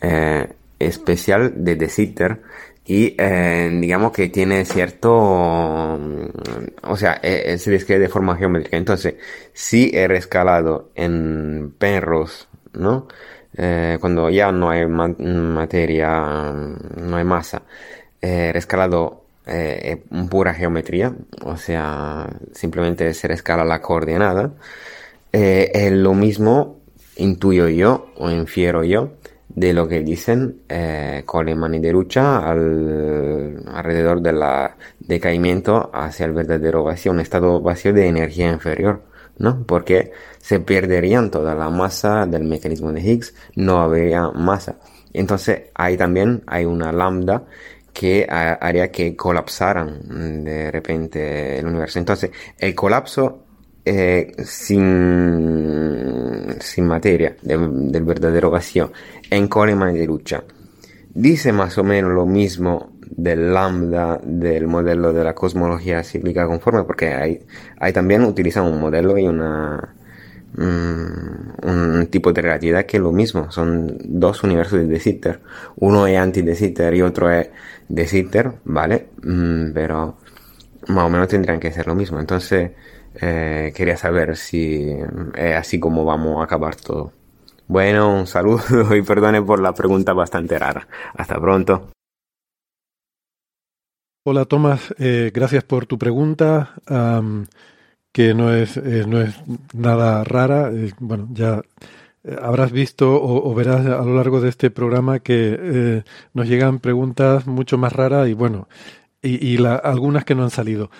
eh, especial de De Sitter y digamos que tiene cierto o sea se describe de forma geométrica. Entonces si es rescalado en perros no cuando ya no hay materia no hay masa rescalado eh, pura geometría, o sea, simplemente se escala la coordenada. Eh, es lo mismo, intuyo yo o infiero yo, de lo que dicen eh, Coleman y Derucha al, alrededor del decaimiento hacia el verdadero vacío, un estado vacío de energía inferior, ¿no? Porque se perderían toda la masa del mecanismo de Higgs, no habría masa. Entonces ahí también hay una lambda que haría que colapsaran de repente el universo. Entonces, el colapso eh, sin, sin materia del verdadero vacío en Coleman de lucha dice más o menos lo mismo del lambda del modelo de la cosmología cíclica conforme porque hay, hay también utilizan un modelo y una mm, un tipo de relatividad que es lo mismo son dos universos de Sitter uno es anti Sitter y otro es de Sitter, ¿vale? Mm, pero más o menos tendrían que ser lo mismo. Entonces, eh, quería saber si es así como vamos a acabar todo. Bueno, un saludo *laughs* y perdone por la pregunta bastante rara. Hasta pronto. Hola Tomás, eh, gracias por tu pregunta, que no es, eh, no es nada rara. Eh, bueno, ya habrás visto o, verás a lo largo de este programa que nos llegan preguntas mucho más raras y bueno, y, algunas que no han salido.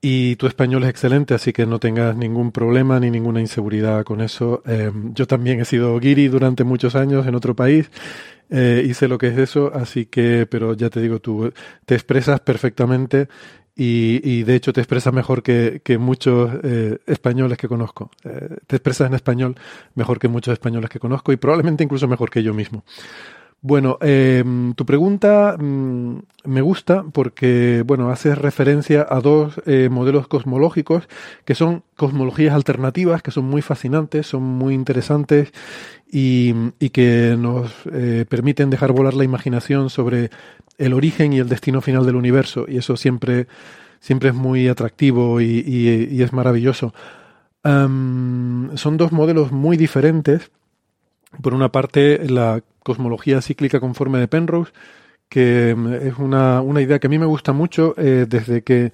Y tu español es excelente, así que no tengas ningún problema ni ninguna inseguridad con eso. yo también he sido guiri durante muchos años en otro país eh, hice lo que es eso, así que, pero ya te digo, tú te expresas perfectamente y, y de hecho te expresas mejor que, que muchos eh, españoles que conozco. Eh, te expresas en español mejor que muchos españoles que conozco y probablemente incluso mejor que yo mismo. Bueno, eh, tu pregunta mm, me gusta porque, bueno, haces referencia a dos eh, modelos cosmológicos que son cosmologías alternativas, que son muy fascinantes, son muy interesantes y, que nos eh, permiten dejar volar la imaginación sobre el origen y el destino final del universo. Y eso siempre, siempre es muy atractivo y, es maravilloso. son dos modelos muy diferentes. Por una parte, la cosmología cíclica conforme de Penrose, que mm, es una, una idea que a mí me gusta mucho eh, desde que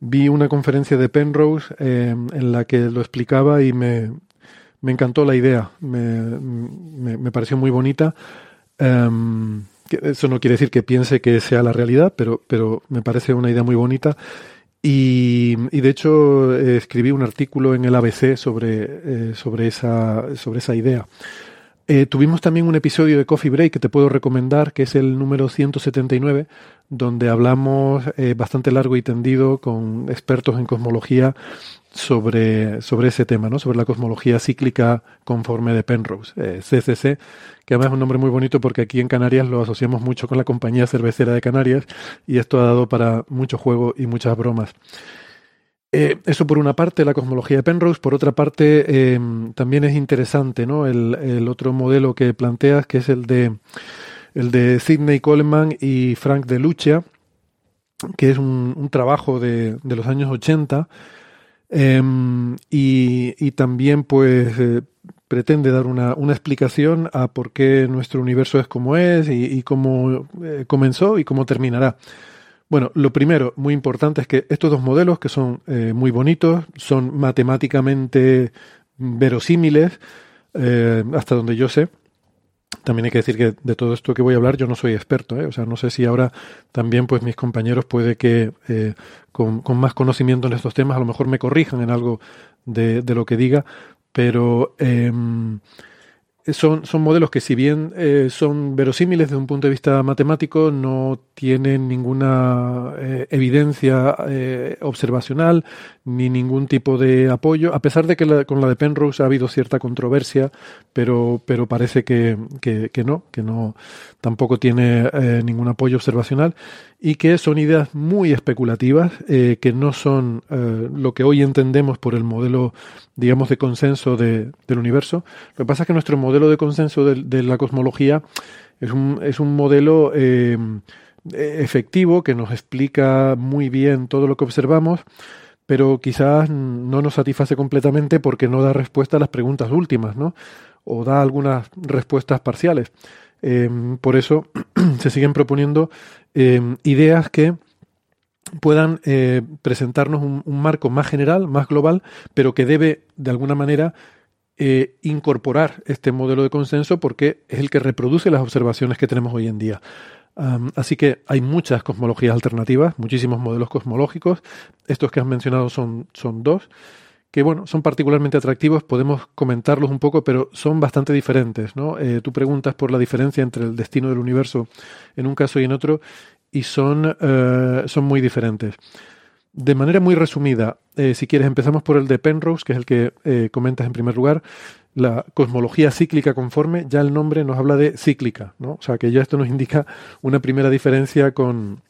vi una conferencia de Penrose eh, en la que lo explicaba y me, me encantó la idea, me, me, pareció muy bonita. Em, eso no quiere decir que piense que sea la realidad, pero, pero me parece una idea muy bonita. Y, y de hecho eh, escribí un artículo en el ABC sobre, sobre, esa, sobre esa idea. Eh, tuvimos también un episodio de Coffee Break que te puedo recomendar, que es el número 179, donde hablamos eh, bastante largo y tendido con expertos en cosmología sobre, sobre ese tema, ¿no? sobre la cosmología cíclica conforme de Penrose, CCC, eh, que además es un nombre muy bonito porque aquí en Canarias lo asociamos mucho con la compañía cervecera de Canarias y esto ha dado para mucho juego y muchas bromas. Eh, eso por una parte, la cosmología de Penrose. Por otra parte, eh, también es interesante. El, otro modelo que planteas, que es el de, el de Sidney Coleman y Frank de Lucia, que es un, trabajo de, los años 80 em, y, también pues eh, pretende dar una, explicación a por qué nuestro universo es como es y cómo comenzó y cómo terminará. Bueno, lo primero, muy importante, es que estos dos modelos, que son eh, muy bonitos, son matemáticamente verosímiles, eh, hasta donde yo sé. También hay que decir que de todo esto que voy a hablar yo no soy experto, ¿eh? o sea, no sé si ahora también pues mis compañeros puede que con, más conocimiento en estos temas a lo mejor me corrijan en algo de, de lo que diga, pero em, son, son modelos que si bien eh, son verosímiles desde un punto de vista matemático, no tienen ninguna eh, evidencia eh, observacional ni ningún tipo de apoyo, a pesar de que con la de Penrose ha habido cierta controversia, pero, pero parece que, que, que no, que no tampoco tiene ningún apoyo observacional y que son ideas muy especulativas, que no son lo que hoy entendemos por el modelo, digamos, de consenso de, del universo. Lo que pasa es que nuestro modelo de consenso de, la cosmología es un, es un modelo eh, efectivo que nos explica muy bien todo lo que observamos, pero quizás no nos satisface completamente porque no da respuesta a las preguntas últimas, ¿no? O da algunas respuestas parciales. Eh, por eso *clears throat* se siguen proponiendo eh, ideas que puedan presentarnos un, un, marco más general, más global, pero que debe, de alguna manera, eh, incorporar este modelo de consenso porque es el que reproduce las observaciones que tenemos hoy en día. así que hay muchas cosmologías alternativas, muchísimos modelos cosmológicos. Estos que has mencionado son, son dos, que bueno, son particularmente atractivos, podemos comentarlos un poco, pero son bastante diferentes. ¿no? Eh, tú preguntas por la diferencia entre el destino del universo en un caso y en otro, y son, eh, son muy diferentes. De manera muy resumida, eh, si quieres, empezamos por el de Penrose, que es el que eh, comentas en primer lugar. La cosmología cíclica conforme, ya el nombre nos habla de cíclica, ¿no? O sea que ya esto nos indica una primera diferencia con,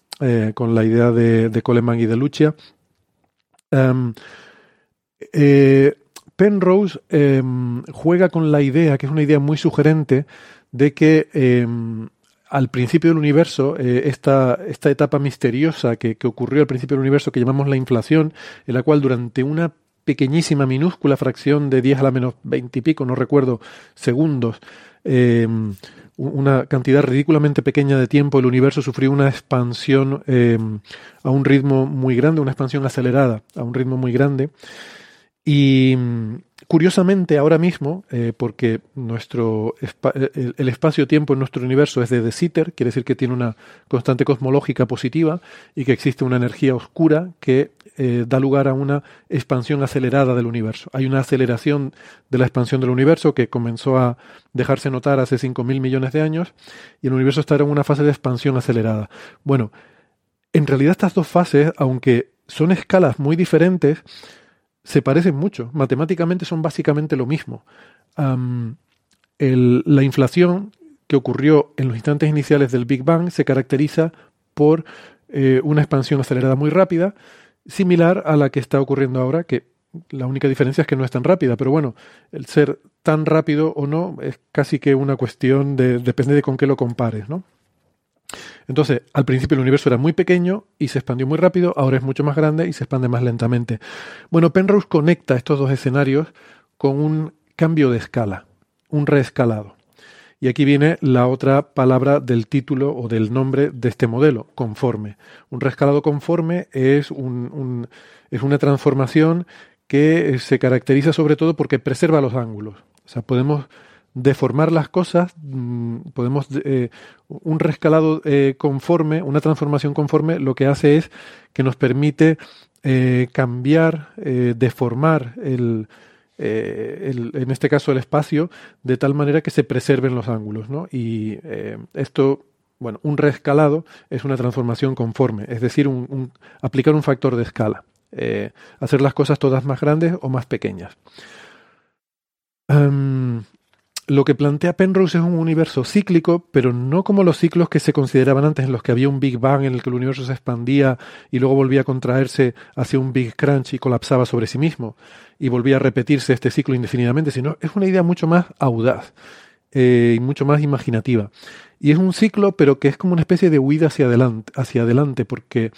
con la idea de, de, Coleman y de Lucia. Em, Penrose em, juega con la idea, que es una idea muy sugerente, de que em, al principio del universo, eh, esta, etapa misteriosa que, ocurrió al principio del universo, que llamamos la inflación, en la cual durante una pequeñísima, minúscula fracción de 10 a la menos 20 y pico, no recuerdo, segundos, eh, una cantidad ridículamente pequeña de tiempo, el universo sufrió una expansión eh, a un ritmo muy grande, una expansión acelerada a un ritmo muy grande. Y curiosamente ahora mismo, eh, porque nuestro el, espacio-tiempo en nuestro universo es de De Sitter, quiere decir que tiene una constante cosmológica positiva y que existe una energía oscura que eh, da lugar a una expansión acelerada del universo. Hay una aceleración de la expansión del universo que comenzó a dejarse notar hace 5.000 millones de años y el universo está en una fase de expansión acelerada. Bueno, en realidad estas dos fases, aunque son escalas muy diferentes, se parecen mucho. Matemáticamente son básicamente lo mismo. la inflación que ocurrió en los instantes iniciales del Big Bang se caracteriza por eh, una expansión acelerada muy rápida, similar a la que está ocurriendo ahora, que la única diferencia es que no es tan rápida, pero bueno, el ser tan rápido o no es casi que una cuestión de, depende de con qué lo compares, ¿no? Entonces, al principio el universo era muy pequeño y se expandió muy rápido, ahora es mucho más grande y se expande más lentamente. Bueno, Penrose conecta estos dos escenarios con un cambio de escala, un reescalado. Y aquí viene la otra palabra del título o del nombre de este modelo, conforme. Un reescalado conforme es, un, es una transformación que se caracteriza sobre todo porque preserva los ángulos. O sea, podemos deformar las cosas, mm, podemos eh, un rescalado eh, conforme, una transformación conforme, lo que hace es que nos permite eh, cambiar, deformar el, en este caso el espacio, de tal manera que se preserven los ángulos, ¿no? Y esto, bueno, un rescalado es una transformación conforme, es decir, un, aplicar un factor de escala, hacer las cosas todas más grandes o más pequeñas. Lo que plantea Penrose es un universo cíclico, pero no como los ciclos que se consideraban antes, en los que había un Big Bang en el que el universo se expandía y luego volvía a contraerse hacia un Big Crunch y colapsaba sobre sí mismo, y volvía a repetirse este ciclo indefinidamente, sino es una idea mucho más audaz eh, y mucho más imaginativa. Y es un ciclo, pero que es como una especie de huida hacia adelante, hacia adelante porque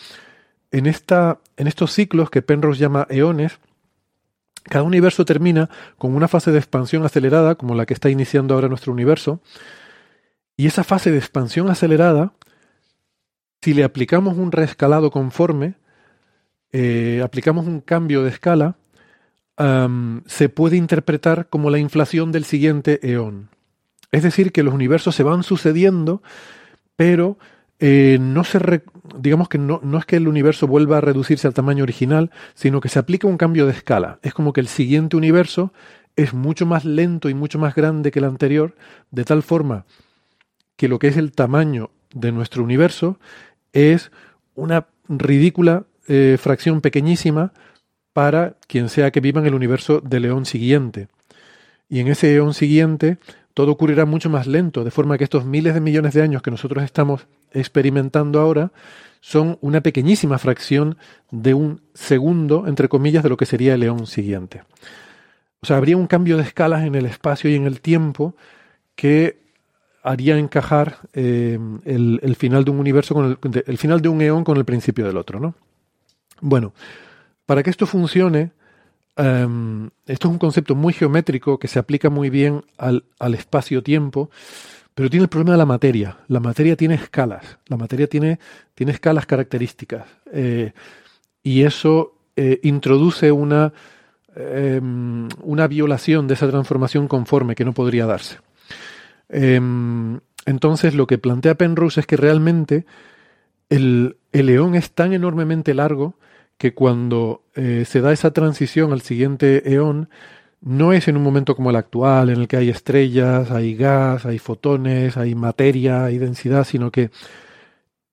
en, esta, en estos ciclos que Penrose llama eones, cada universo termina con una fase de expansión acelerada, como la que está iniciando ahora nuestro universo, y esa fase de expansión acelerada, si le aplicamos un reescalado conforme, eh, aplicamos un cambio de escala, se puede interpretar como la inflación del siguiente eón. Es decir, que los universos se van sucediendo, pero eh, no se digamos que no, no, es que el universo vuelva a reducirse al tamaño original, sino que se aplica un cambio de escala. Es como que el siguiente universo es mucho más lento y mucho más grande que el anterior, de tal forma que lo que es el tamaño de nuestro universo es una ridícula eh, fracción pequeñísima para quien sea que viva en el universo del león siguiente. Y en ese eón siguiente todo ocurrirá mucho más lento, de forma que estos miles de millones de años que nosotros estamos experimentando ahora son una pequeñísima fracción de un segundo, entre comillas, de lo que sería el león siguiente. O sea, habría un cambio de escalas en el espacio y en el tiempo que haría encajar eh, el, final de un universo con el, el, final de un eón con el principio del otro, ¿no? Bueno, para que esto funcione, Em, esto es un concepto muy geométrico que se aplica muy bien al, espacio-tiempo, pero tiene el problema de la materia. La materia tiene escalas, la materia tiene, tiene escalas características. Eh, y eso eh, introduce una, em, una violación de esa transformación conforme que no podría darse. Em, entonces, lo que plantea Penrose es que realmente el, el león es tan enormemente largo que cuando eh, se da esa transición al siguiente eón, no es en un momento como el actual, en el que hay estrellas, hay gas, hay fotones, hay materia, hay densidad, sino que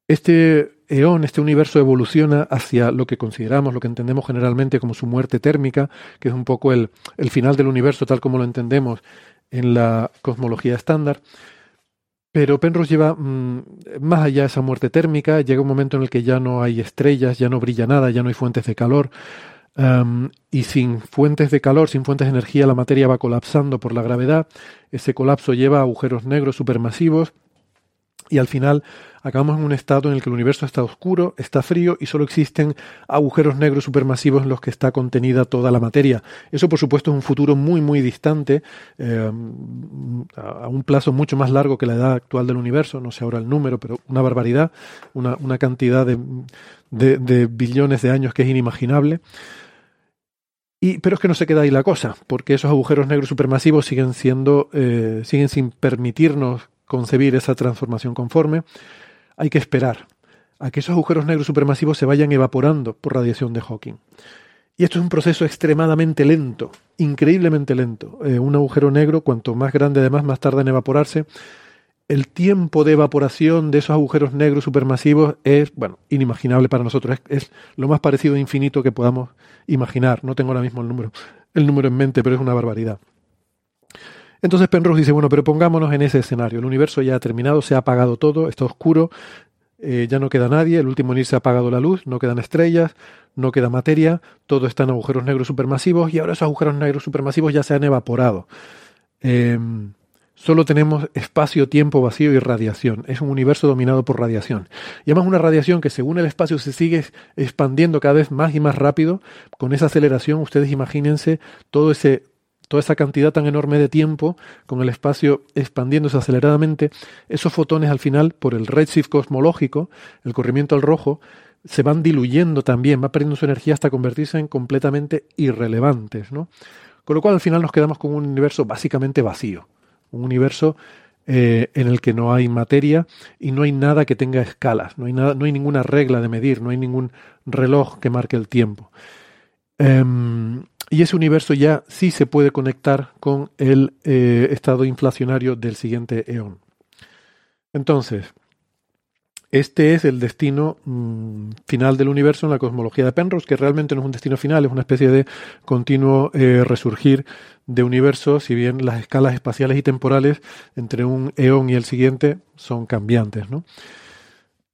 este eón, este universo evoluciona hacia lo que consideramos, lo que entendemos generalmente como su muerte térmica, que es un poco el, el final del universo tal como lo entendemos en la cosmología estándar. Pero Penrose lleva mm, más allá de esa muerte térmica, llega un momento en el que ya no hay estrellas, ya no brilla nada, ya no hay fuentes de calor, y sin fuentes de calor, sin fuentes de energía, la materia va colapsando por la gravedad, ese colapso lleva a agujeros negros supermasivos, y al final acabamos en un estado en el que el universo está oscuro, está frío y solo existen agujeros negros supermasivos en los que está contenida toda la materia. Eso, por supuesto, es un futuro muy, muy distante, eh, a un plazo mucho más largo que la edad actual del universo, no sé ahora el número, pero una barbaridad, una, una cantidad de, de billones de años que es inimaginable. Pero es que no se queda ahí la cosa, porque esos agujeros negros supermasivos siguen siendo, eh, siguen sin permitirnos concebir esa transformación conforme. Hay que esperar a que esos agujeros negros supermasivos se vayan evaporando por radiación de Hawking. Y esto es un proceso extremadamente lento, increíblemente lento. Eh, un agujero negro, cuanto más grande además, más tarda en evaporarse. El tiempo de evaporación de esos agujeros negros supermasivos es, bueno, inimaginable para nosotros. Es, es lo más parecido a infinito que podamos imaginar. No tengo ahora mismo el número, el número en mente, pero es una barbaridad. Entonces Penrose dice, bueno, pero pongámonos en ese escenario. El universo ya ha terminado, se ha apagado todo, está oscuro, eh, ya no queda nadie, el último en irse ha apagado la luz, no quedan estrellas, no queda materia, todo está en agujeros negros supermasivos y ahora esos agujeros negros supermasivos ya se han evaporado. Eh, Solo tenemos espacio, tiempo vacío y radiación. Es un universo dominado por radiación. Y además una radiación que según el espacio se sigue expandiendo cada vez más y más rápido. Con esa aceleración, ustedes imagínense todo ese, toda esa cantidad tan enorme de tiempo, con el espacio expandiéndose aceleradamente. Esos fotones al final, por el redshift cosmológico, el corrimiento al rojo, se van diluyendo también, va perdiendo su energía hasta convertirse en completamente irrelevantes. ¿no? Con lo cual al final nos quedamos con un universo básicamente vacío un universo eh, en el que no hay materia y no hay nada que tenga escalas, no hay, nada, no hay ninguna regla de medir, no hay ningún reloj que marque el tiempo. Em, y ese universo ya sí se puede conectar con el eh, estado inflacionario del siguiente eón. Entonces, este es el destino mm, final del universo en la cosmología de Penrose, que realmente no es un destino final, es una especie de continuo eh, resurgir de universo, si bien las escalas espaciales y temporales entre un eón y el siguiente son cambiantes. ¿no?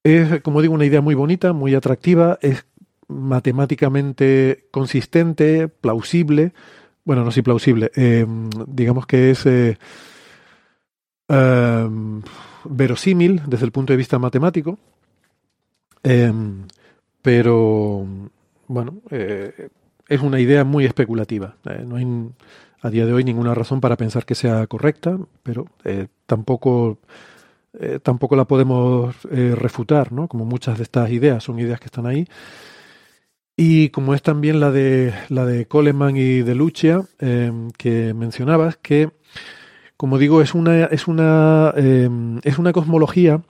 Es, como digo, una idea muy bonita, muy atractiva, es matemáticamente consistente, plausible, bueno, no si plausible, eh, digamos que es... Eh, verosímil desde el punto de vista matemático, em, pero bueno, eh, es una idea muy especulativa. Eh, no hay a día de hoy ninguna razón para pensar que sea correcta, pero eh, tampoco, tampoco la podemos refutar, ¿no? Como muchas de estas ideas son ideas que están ahí. Y como es también la de la de Coleman y de Lucia em, que mencionabas, que como digo, es una, es una, em, es una cosmología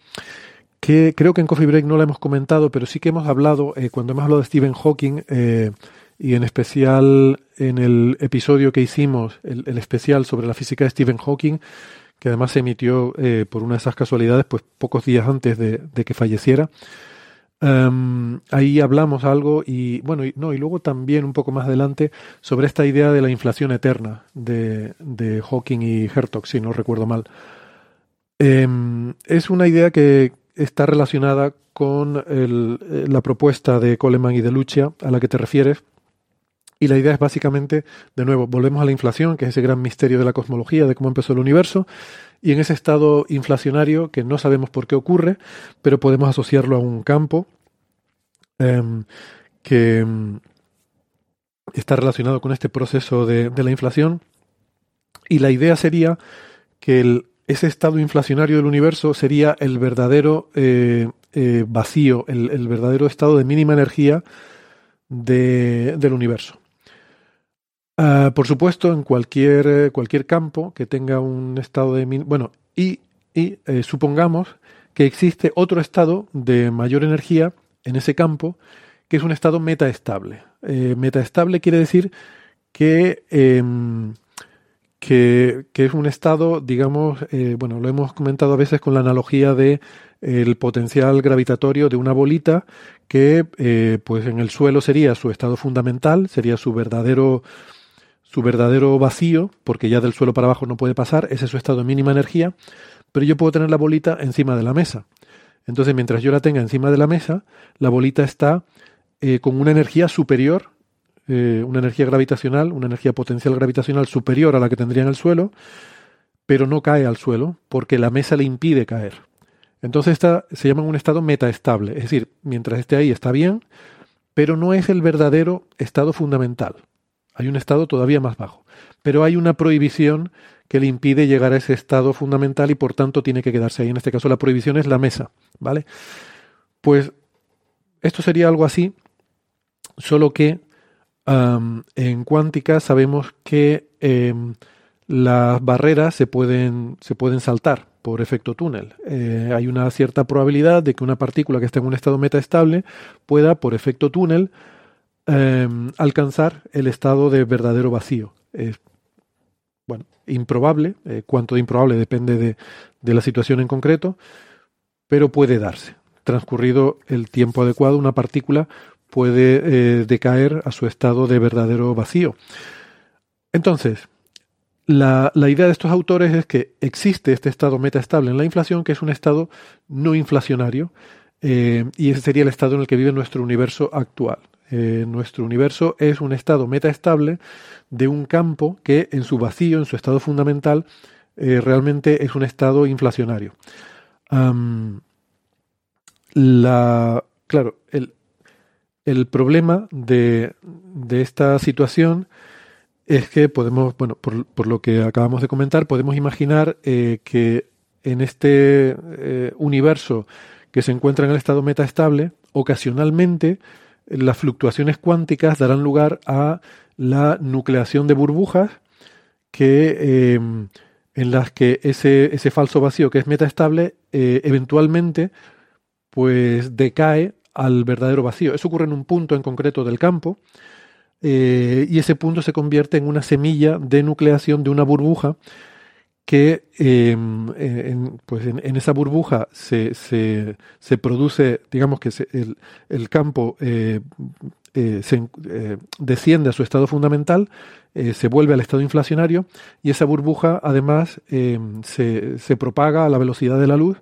que creo que en Coffee Break no la hemos comentado, pero sí que hemos hablado, eh, cuando hemos hablado de Stephen Hawking, eh, y en especial en el episodio que hicimos, el, especial sobre la física de Stephen Hawking, que además se emitió eh, por una de esas casualidades, pues pocos días antes de, de que falleciera. Em, ahí hablamos algo y bueno, y, no, y luego también un poco más adelante sobre esta idea de la inflación eterna de, de Hawking y Hertog, si no recuerdo mal. Em, es una idea que está relacionada con eh, la propuesta de Coleman y de Lucia a la que te refieres. Y la idea es básicamente, de nuevo, volvemos a la inflación, que es ese gran misterio de la cosmología, de cómo empezó el universo, y en ese estado inflacionario que no sabemos por qué ocurre, pero podemos asociarlo a un campo em, que em, está relacionado con este proceso de, la inflación. Y la idea sería que ese estado inflacionario del universo sería el verdadero eh, eh, vacío, el, verdadero estado de mínima energía del universo. Ah, por supuesto, en cualquier, eh, cualquier campo que tenga un estado de... Bueno, y, y eh, supongamos que existe otro estado de mayor energía en ese campo, que es un estado metaestable. Eh, metaestable quiere decir que, em, que, es un estado, digamos, eh, bueno, lo hemos comentado a veces con la analogía de el potencial gravitatorio de una bolita que, pues en el suelo sería su estado fundamental, sería su verdadero su verdadero vacío, porque ya del suelo para abajo no puede pasar, ese es su estado de mínima energía, pero yo puedo tener la bolita encima de la mesa. Entonces, mientras yo la tenga encima de la mesa, la bolita está eh, con una energía superior, eh, una energía gravitacional, una energía potencial gravitacional superior a la que tendría en el suelo, pero no cae al suelo porque la mesa le impide caer. Entonces esta se llama un estado metaestable, es decir, mientras esté ahí está bien, pero no es el verdadero estado fundamental. Hay un estado todavía más bajo, pero hay una prohibición que le impide llegar a ese estado fundamental y por tanto tiene que quedarse ahí. En este caso la prohibición es la mesa, ¿vale? Pues esto sería algo así, solo que en cuántica sabemos que em, las barreras se pueden, se pueden saltar por efecto túnel. Eh, hay una cierta probabilidad de que una partícula que esté en un estado metaestable pueda, por efecto túnel, em, alcanzar el estado de verdadero vacío. Es, bueno, improbable, eh, cuánto de improbable depende de, de, la situación en concreto, pero puede darse. Transcurrido el tiempo adecuado, una partícula puede eh, decaer a su estado de verdadero vacío. Entonces, la, idea de estos autores es que existe este estado metaestable en la inflación, que es un estado no inflacionario, eh, y ese sería el estado en el que vive nuestro universo actual. Eh, nuestro universo es un estado metaestable de un campo que en su vacío, en su estado fundamental, eh, realmente es un estado inflacionario. la, claro, el, el problema de, de esta situación es que podemos, bueno, por, por lo que acabamos de comentar, podemos imaginar eh, que en este universo que se encuentra en el estado metaestable, ocasionalmente las fluctuaciones cuánticas darán lugar a la nucleación de burbujas que em, en las que ese, ese, falso vacío que es metaestable eh, eventualmente pues decae al verdadero vacío. Eso ocurre en un punto en concreto del campo eh, y ese punto se convierte en una semilla de nucleación de una burbuja que em, eh, en, pues en, esa burbuja se, se, se, produce, digamos que el, el, campo eh, se, desciende a su estado fundamental, se vuelve al estado inflacionario y esa burbuja además em, se, se, propaga a la velocidad de la luz,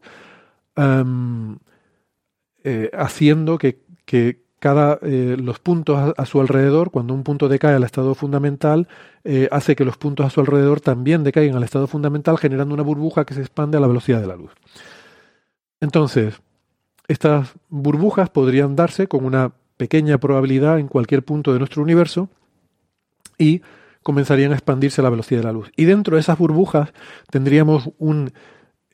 haciendo que, que cada eh, los puntos a, su alrededor, cuando un punto decae al estado fundamental, eh, hace que los puntos a su alrededor también decaigan al estado fundamental, generando una burbuja que se expande a la velocidad de la luz. Entonces, estas burbujas podrían darse con una pequeña probabilidad en cualquier punto de nuestro universo y comenzarían a expandirse a la velocidad de la luz. Y dentro de esas burbujas tendríamos un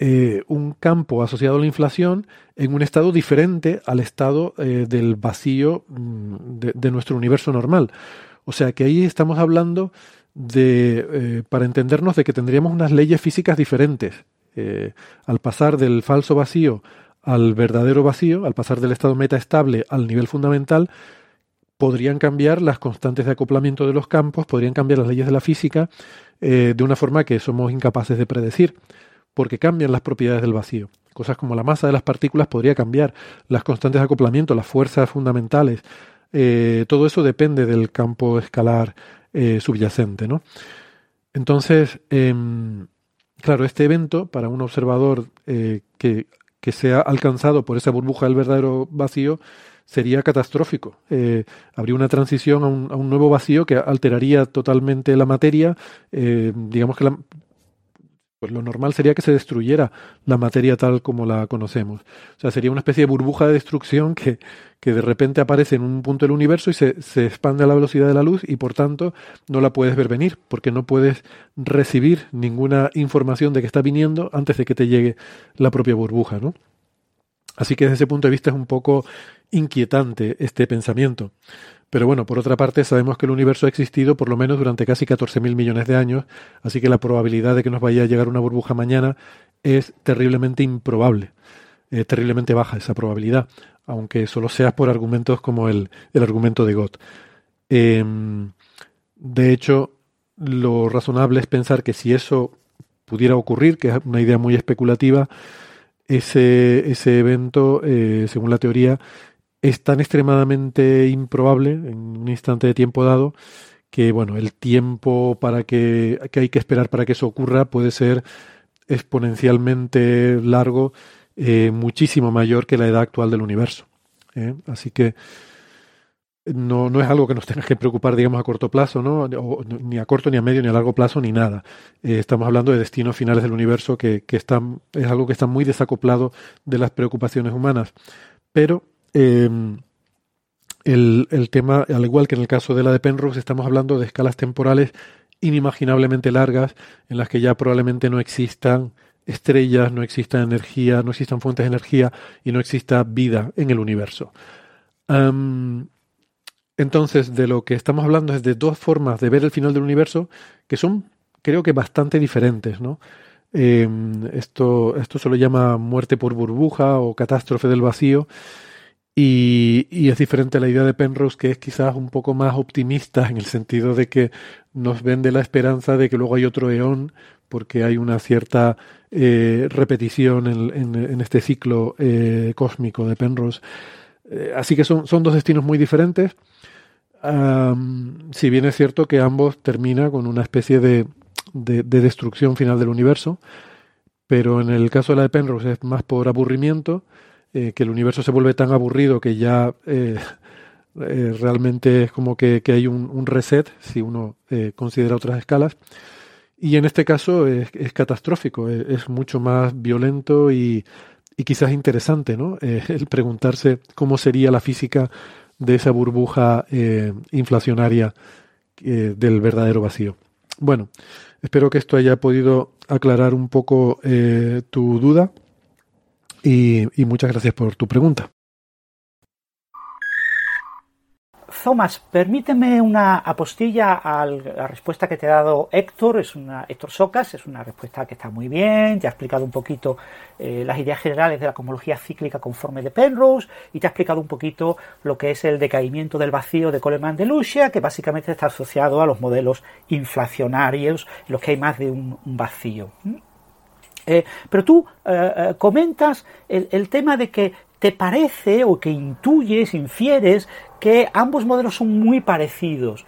eh, un campo asociado a la inflación en un estado diferente al estado eh, del vacío mm, de, nuestro universo normal. O sea que ahí estamos hablando de, eh, para entendernos, de que tendríamos unas leyes físicas diferentes. al pasar del falso vacío al verdadero vacío, al pasar del estado metaestable al nivel fundamental, podrían cambiar las constantes de acoplamiento de los campos, podrían cambiar las leyes de la física de una forma que somos incapaces de predecir porque cambian las propiedades del vacío. Cosas como la masa de las partículas podría cambiar, las constantes de acoplamiento, las fuerzas fundamentales, eh, todo eso depende del campo escalar eh, subyacente. ¿no? Entonces, em, claro, este evento para un observador eh, que, que sea alcanzado por esa burbuja del verdadero vacío sería catastrófico. habría una transición a un, a un, nuevo vacío que alteraría totalmente la materia. digamos que la, pues lo normal sería que se destruyera la materia tal como la conocemos. O sea, sería una especie de burbuja de destrucción que, que de repente aparece en un punto del universo y se, se, expande a la velocidad de la luz y por tanto no la puedes ver venir, porque no puedes recibir ninguna información de que está viniendo antes de que te llegue la propia burbuja, ¿no? Así que desde ese punto de vista es un poco inquietante este pensamiento. Pero bueno, por otra parte, sabemos que el universo ha existido por lo menos durante casi 14.000 millones de años, así que la probabilidad de que nos vaya a llegar una burbuja mañana es terriblemente improbable. Terriblemente baja esa probabilidad, aunque solo sea por argumentos como el, el argumento de Gott. Em, de hecho, lo razonable es pensar que si eso pudiera ocurrir, que es una idea muy especulativa, ese, ese evento, eh, según la teoría, es tan extremadamente improbable en un instante de tiempo dado que bueno, el tiempo para que, que hay que esperar para que eso ocurra puede ser exponencialmente largo, eh, muchísimo mayor que la edad actual del universo. ¿eh? Así que, no, no es algo que nos tenga que preocupar, digamos, a corto plazo, ¿no? ni a corto, ni a medio, ni a largo plazo, ni nada. Eh, estamos hablando de destinos finales del universo que, que están, es algo que está muy desacoplado de las preocupaciones humanas. Pero em, el, el, tema, al igual que en el caso de la de Penrose, estamos hablando de escalas temporales inimaginablemente largas en las que ya probablemente no existan estrellas, no exista energía, no existan fuentes de energía y no exista vida en el universo. entonces, de lo que estamos hablando es de dos formas de ver el final del universo que son, creo que, bastante diferentes, ¿no? Em, esto, esto se lo llama muerte por burbuja o catástrofe del vacío. Y, y, es diferente a la idea de Penrose, que es quizás un poco más optimista en el sentido de que nos vende la esperanza de que luego hay otro eón, porque hay una cierta eh, repetición en, este ciclo eh, cósmico de Penrose. Eh, así que son, dos destinos muy diferentes. Si bien es cierto que ambos terminan con una especie de, de, de, destrucción final del universo, pero en el caso de la de Penrose es más por aburrimiento, que el universo se vuelve tan aburrido que ya realmente es como que, que hay un, reset, si uno considera otras escalas. Y en este caso es, catastrófico, es, es, mucho más violento y, y quizás interesante, ¿no? *laughs* Eh, el preguntarse cómo sería la física de esa burbuja eh, inflacionaria eh, del verdadero vacío. Bueno, espero que esto haya podido aclarar un poco eh, tu duda y, muchas gracias por tu pregunta. Thomas, permíteme una apostilla a la respuesta que te ha dado Héctor, es una, Héctor Socas, es una respuesta que está muy bien, te ha explicado un poquito eh, las ideas generales de la cosmología cíclica conforme de Penrose y te ha explicado un poquito lo que es el decaimiento del vacío de Coleman de Lucia, que básicamente está asociado a los modelos inflacionarios en los que hay más de un vacío. Eh, pero tú eh, eh comentas el, tema de que te parece o que intuyes, infieres que ambos modelos son muy parecidos,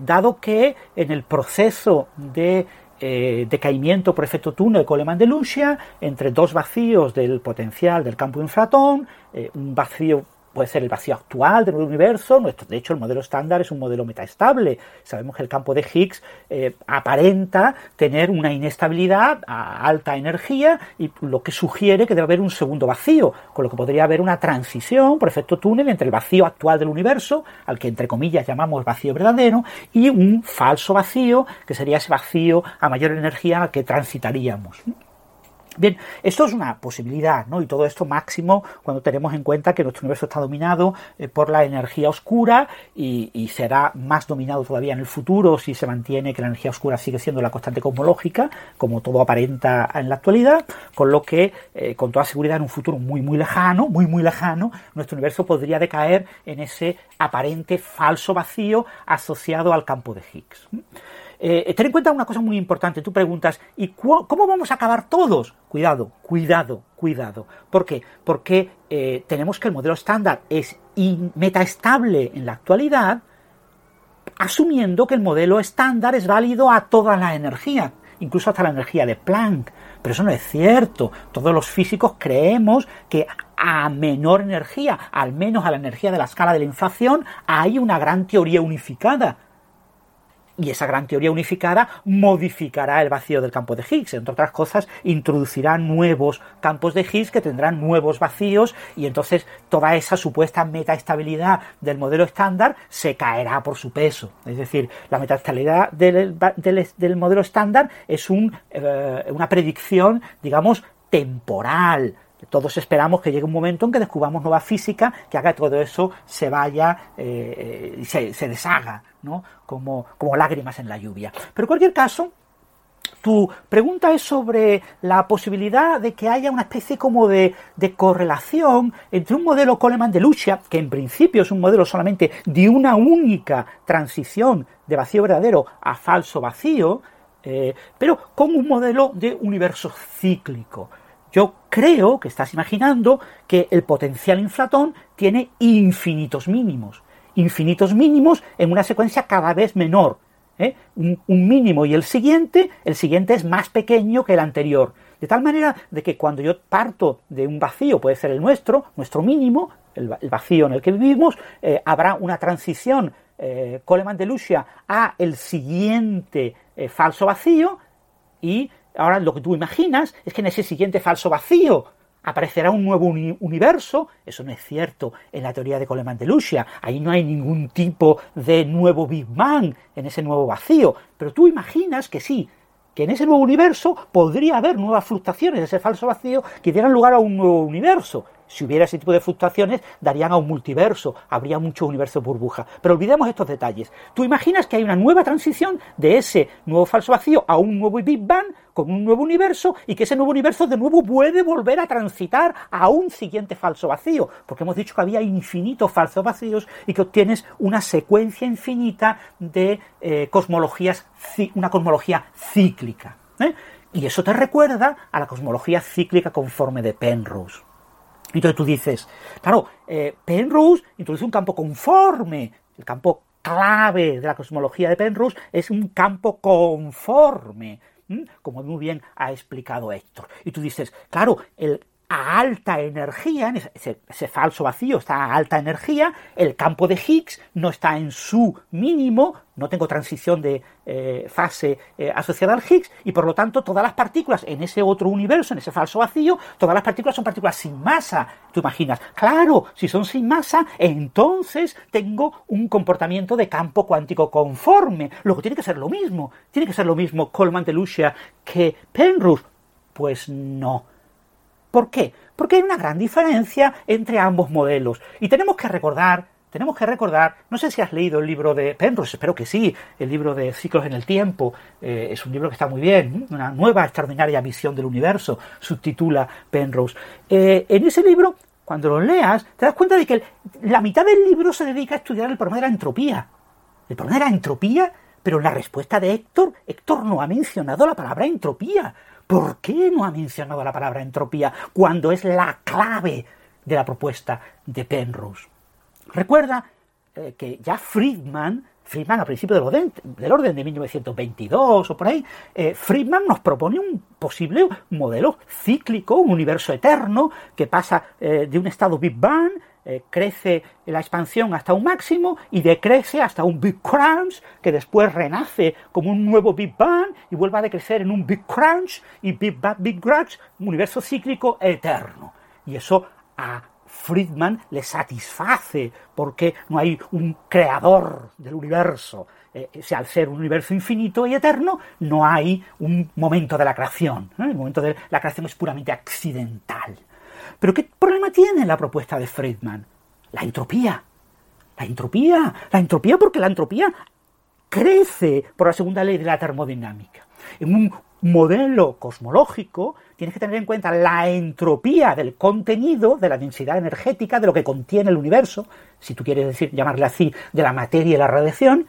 dado que en el proceso de decaimiento por efecto túnel Coleman de Lucia, entre dos vacíos del potencial del campo infratón, un vacío puede ser el vacío actual del universo. De hecho, el modelo estándar es un modelo metaestable. Sabemos que el campo de Higgs eh, aparenta tener una inestabilidad a alta energía y lo que sugiere que debe haber un segundo vacío, con lo que podría haber una transición por efecto túnel entre el vacío actual del universo, al que entre comillas llamamos vacío verdadero, y un falso vacío, que sería ese vacío a mayor energía al que transitaríamos. Bien, esto es una posibilidad, ¿no? Y todo esto máximo cuando tenemos en cuenta que nuestro universo está dominado eh, por la energía oscura y, será más dominado todavía en el futuro si se mantiene que la energía oscura sigue siendo la constante cosmológica, como todo aparenta en la actualidad, con lo que eh, con toda seguridad en un futuro muy muy lejano, muy muy lejano, nuestro universo podría decaer en ese aparente falso vacío asociado al campo de Higgs. Eh, ten en cuenta una cosa muy importante. Tú preguntas, ¿y cómo vamos a acabar todos? Cuidado, cuidado, cuidado. ¿Por qué? Porque eh, tenemos que el modelo estándar es metaestable en la actualidad, asumiendo que el modelo estándar es válido a toda la energía, incluso hasta la energía de Planck. Pero eso no es cierto. Todos los físicos creemos que a menor energía, al menos a la energía de la escala de la inflación, hay una gran teoría unificada y esa gran teoría unificada modificará el vacío del campo de Higgs. Entre otras cosas, introducirá nuevos campos de Higgs que tendrán nuevos vacíos y entonces toda esa supuesta metaestabilidad del modelo estándar se caerá por su peso. Es decir, la metaestabilidad del, del, del modelo estándar es un, eh, una predicción, digamos, temporal, todos esperamos que llegue un momento en que descubramos nueva física que haga que todo eso se vaya eh, se, se, deshaga, ¿no? Como, como lágrimas en la lluvia. Pero en cualquier caso, tu pregunta es sobre la posibilidad de que haya una especie como de, de, correlación entre un modelo Coleman de Lucia, que en principio es un modelo solamente de una única transición de vacío verdadero a falso vacío, eh, pero con un modelo de universo cíclico. Yo creo que estás imaginando que el potencial inflatón tiene infinitos mínimos. Infinitos mínimos en una secuencia cada vez menor. ¿eh? Un, mínimo y el siguiente, el siguiente es más pequeño que el anterior. De tal manera de que cuando yo parto de un vacío, puede ser el nuestro, nuestro mínimo, el, vacío en el que vivimos, eh, habrá una transición Coleman de Lucia a el siguiente falso vacío y ahora lo que tú imaginas es que en ese siguiente falso vacío aparecerá un nuevo universo. Eso no es cierto en la teoría de Coleman de Lucia. Ahí no hay ningún tipo de nuevo Big Bang en ese nuevo vacío. Pero tú imaginas que sí, que en ese nuevo universo podría haber nuevas fluctuaciones ese falso vacío que dieran lugar a un nuevo universo. Si hubiera ese tipo de fluctuaciones, darían a un multiverso, habría muchos universos burbuja. Pero olvidemos estos detalles. Tú imaginas que hay una nueva transición de ese nuevo falso vacío a un nuevo Big Bang con un nuevo universo y que ese nuevo universo de nuevo puede volver a transitar a un siguiente falso vacío, porque hemos dicho que había infinitos falsos vacíos y que obtienes una secuencia infinita de eh, cosmologías, una cosmología cíclica. ¿eh? Y eso te recuerda a la cosmología cíclica conforme de Penrose. Entonces tú dices, claro, eh, Penrose introduce un campo conforme, el campo clave de la cosmología de Penrose es un campo conforme, como muy bien ha explicado Héctor. Y tú dices, claro, el a alta energía, ese, ese, falso vacío está a alta energía, el campo de Higgs no está en su mínimo, no tengo transición de eh, fase eh, asociada al Higgs, y por lo tanto todas las partículas en ese otro universo, en ese falso vacío, todas las partículas son partículas sin masa. Tú imaginas, claro, si son sin masa, entonces tengo un comportamiento de campo cuántico conforme. Luego tiene que ser lo mismo, tiene que ser lo mismo Coleman de Lucia que Penrose. Pues no ¿Por qué? Porque hay una gran diferencia entre ambos modelos. Y tenemos que recordar, tenemos que recordar, no sé si has leído el libro de Penrose, espero que sí, el libro de Ciclos en el Tiempo, eh, es un libro que está muy bien, una nueva extraordinaria visión del universo, subtitula Penrose. Eh, en ese libro, cuando lo leas, te das cuenta de que la mitad del libro se dedica a estudiar el problema de la entropía. El problema de la entropía, pero en la respuesta de Héctor, Héctor no ha mencionado la palabra entropía. ¿Por qué no ha mencionado la palabra entropía cuando es la clave de la propuesta de Penrose? Recuerda eh, que ya Friedman, Friedman a principios del orden, de 1922 o por ahí, eh, Friedman nos propone un posible modelo cíclico, un universo eterno que pasa eh, de un estado Big Bang eh, crece la expansión hasta un máximo y decrece hasta un Big Crunch, que después renace como un nuevo Big Bang y vuelve a decrecer en un Big Crunch y Big Bang, Big Crunch, un universo cíclico eterno. Y eso a Friedman le satisface porque no hay un creador del universo. Eh, al ser un universo infinito y eterno, no hay un momento de la creación. El momento de la creación es puramente accidental. Pero ¿qué problema tiene la propuesta de Friedman? La entropía. La entropía. La entropía porque la entropía crece por la segunda ley de la termodinámica. En un modelo cosmológico tienes que tener en cuenta la entropía del contenido, de la densidad energética, de lo que contiene el universo, si tú quieres decir, llamarle así, de la materia y la radiación,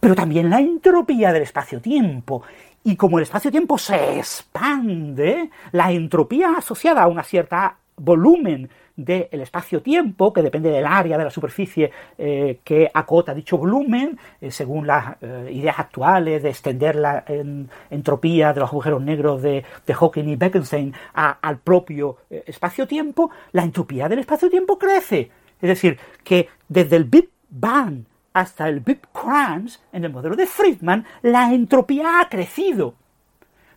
pero también la entropía del espacio-tiempo. Y como el espacio-tiempo se expande, la entropía asociada a una cierta volumen del espacio-tiempo, que depende del área de la superficie eh, que acota dicho volumen, eh, según las eh, ideas actuales de extender la entropía de los agujeros negros de, Hawking y Bekenstein al propio espacio-tiempo, la entropía del espacio-tiempo crece. Es decir, que desde el Big Bang hasta el Big Crunch, en el modelo de Friedman, la entropía ha crecido.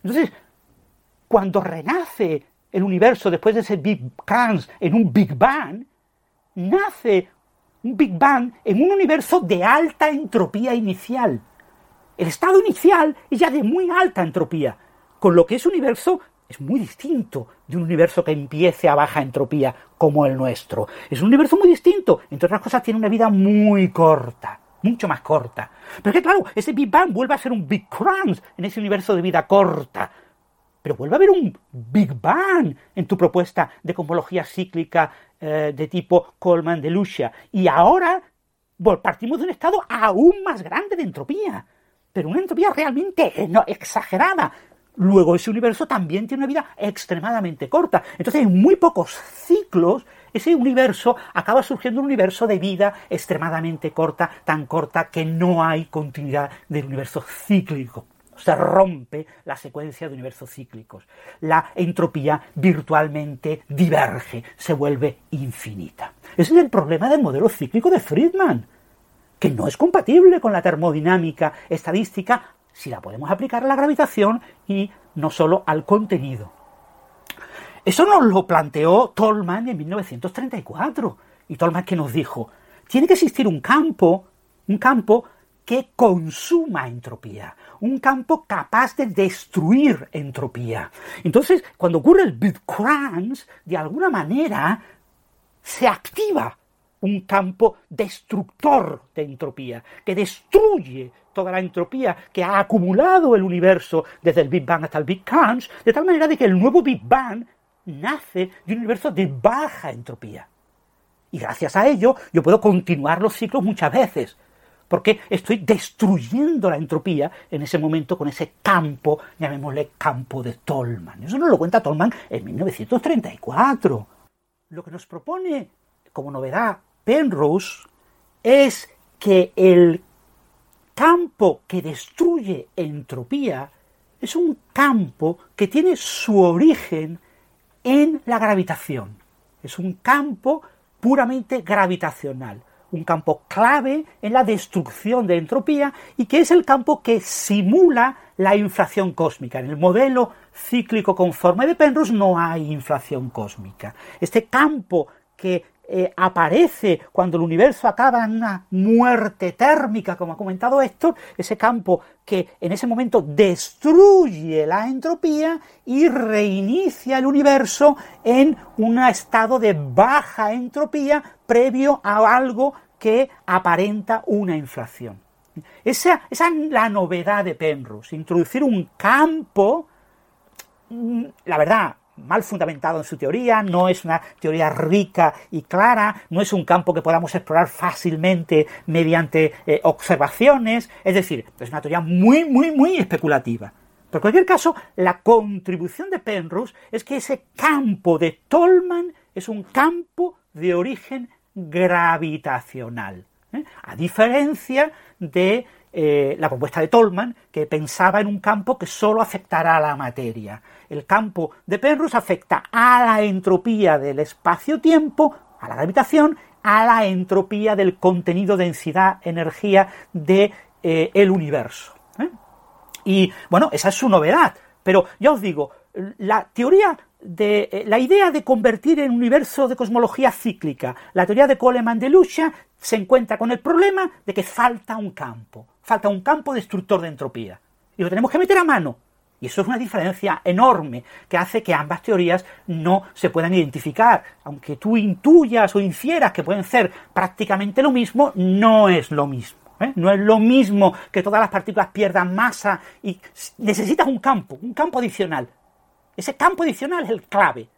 Entonces, cuando renace el universo después de ese Big Crunch en un Big Bang, nace un Big Bang en un universo de alta entropía inicial. El estado inicial es ya de muy alta entropía, con lo que ese universo es muy distinto de un universo que empiece a baja entropía como el nuestro. Es un universo muy distinto, entre otras cosas tiene una vida muy corta, mucho más corta. Pero que claro, ese Big Bang vuelve a ser un Big Crunch en ese universo de vida corta, pero vuelve a haber un Big Bang en tu propuesta de cosmología cíclica eh, de tipo Coleman de Lucia. Y ahora partimos de un estado aún más grande de entropía. Pero una entropía realmente no, exagerada. Luego ese universo también tiene una vida extremadamente corta. Entonces en muy pocos ciclos ese universo acaba surgiendo un universo de vida extremadamente corta, tan corta que no hay continuidad del universo cíclico se rompe la secuencia de universos cíclicos. La entropía virtualmente diverge, se vuelve infinita. Ese es el problema del modelo cíclico de Friedman, que no es compatible con la termodinámica estadística si la podemos aplicar a la gravitación y no solo al contenido. Eso nos lo planteó Tolman en 1934. Y Tolman que nos dijo, tiene que existir un campo, un campo que consuma entropía, un campo capaz de destruir entropía. Entonces, cuando ocurre el Big Crunch, de alguna manera se activa un campo destructor de entropía, que destruye toda la entropía que ha acumulado el universo desde el Big Bang hasta el Big Crunch, de tal manera de que el nuevo Big Bang nace de un universo de baja entropía. Y gracias a ello yo puedo continuar los ciclos muchas veces, porque estoy destruyendo la entropía en ese momento con ese campo, llamémosle campo de Tolman. Eso nos lo cuenta Tolman en 1934. Lo que nos propone como novedad Penrose es que el campo que destruye entropía es un campo que tiene su origen en la gravitación. Es un campo puramente gravitacional, un campo clave en la destrucción de entropía y que es el campo que simula la inflación cósmica. En el modelo cíclico conforme de Penrose no hay inflación cósmica. Este campo que eh, aparece cuando el universo acaba en una muerte térmica, como ha comentado Héctor, ese campo que en ese momento destruye la entropía y reinicia el universo en un estado de baja entropía previo a algo que aparenta una inflación. Esa, esa es la novedad de Penrose, introducir un campo, mm, la verdad, mal fundamentado en su teoría, no es una teoría rica y clara, no es un campo que podamos explorar fácilmente mediante eh, observaciones, es decir, es una teoría muy, muy, muy especulativa. Pero en cualquier caso, la contribución de Penrose es que ese campo de Tolman es un campo de origen gravitacional, ¿eh? a diferencia de eh, la propuesta de Tolman, que pensaba en un campo que solo afectará a la materia. El campo de Penrose afecta a la entropía del espacio-tiempo, a la gravitación, a la entropía del contenido, densidad, energía de, eh, universo. ¿eh? Y bueno, esa es su novedad. Pero ya os digo, la teoría de la idea de convertir en universo de cosmología cíclica, la teoría de Coleman de Lucha, se encuentra con el problema de que falta un campo falta un campo destructor de entropía. Y lo tenemos que meter a mano. Y eso es una diferencia enorme que hace que ambas teorías no se puedan identificar. Aunque tú intuyas o infieras que pueden ser prácticamente lo mismo, no es lo mismo. ¿eh? No es lo mismo que todas las partículas pierdan masa y necesitas un campo, un campo adicional. Ese campo adicional es el clave.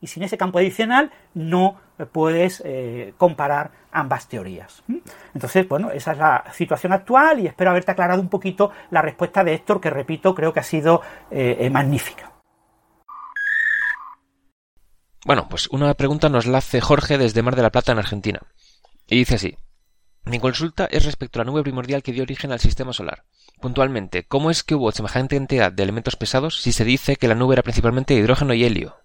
Y sin ese campo adicional no puedes eh, comparar ambas teorías. Entonces, bueno, esa es la situación actual y espero haberte aclarado un poquito la respuesta de Héctor, que repito, creo que ha sido eh, eh, magnífica. Bueno, pues una pregunta nos la hace Jorge desde Mar de la Plata, en Argentina. Y dice así. Mi consulta es respecto a la nube primordial que dio origen al sistema solar. Puntualmente, ¿cómo es que hubo semejante cantidad de elementos pesados si se dice que la nube era principalmente hidrógeno y helio?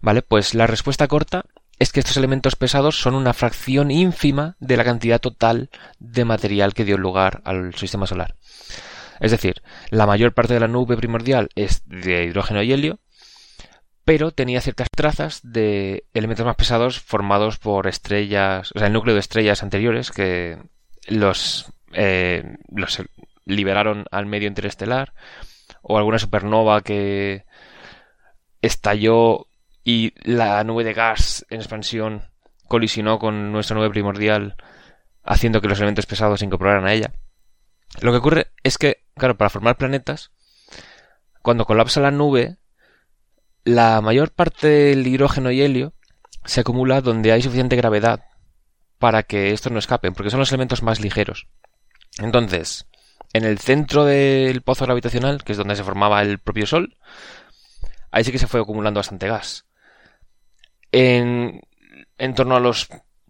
Vale, pues la respuesta corta es que estos elementos pesados son una fracción ínfima de la cantidad total de material que dio lugar al sistema solar. Es decir, la mayor parte de la nube primordial es de hidrógeno y helio, pero tenía ciertas trazas de elementos más pesados formados por estrellas, o sea, el núcleo de estrellas anteriores que los, eh, los liberaron al medio interestelar, o alguna supernova que estalló y la nube de gas en expansión colisionó con nuestra nube primordial, haciendo que los elementos pesados se incorporaran a ella. Lo que ocurre es que, claro, para formar planetas, cuando colapsa la nube, la mayor parte del hidrógeno y helio se acumula donde hay suficiente gravedad para que estos no escapen, porque son los elementos más ligeros. Entonces, en el centro del pozo gravitacional, que es donde se formaba el propio Sol, ahí sí que se fue acumulando bastante gas en, en torno a los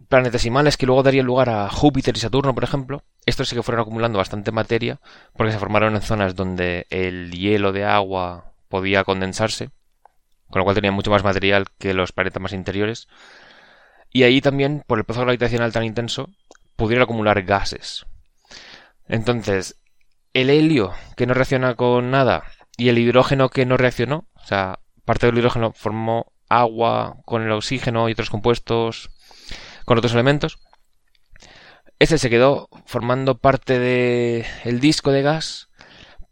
planetesimales que luego darían lugar a Júpiter y Saturno, por ejemplo, estos sí que fueron acumulando bastante materia porque se formaron en zonas donde el hielo de agua podía condensarse, con lo cual tenían mucho más material que los planetas más interiores. y ahí también, por el proceso gravitacional tan intenso, pudieron acumular gases. Entonces, el helio que no reacciona con nada y el hidrógeno que no reaccionó, o sea, parte del hidrógeno formó agua con el oxígeno y otros compuestos con otros elementos. Ese se quedó formando parte del el disco de gas,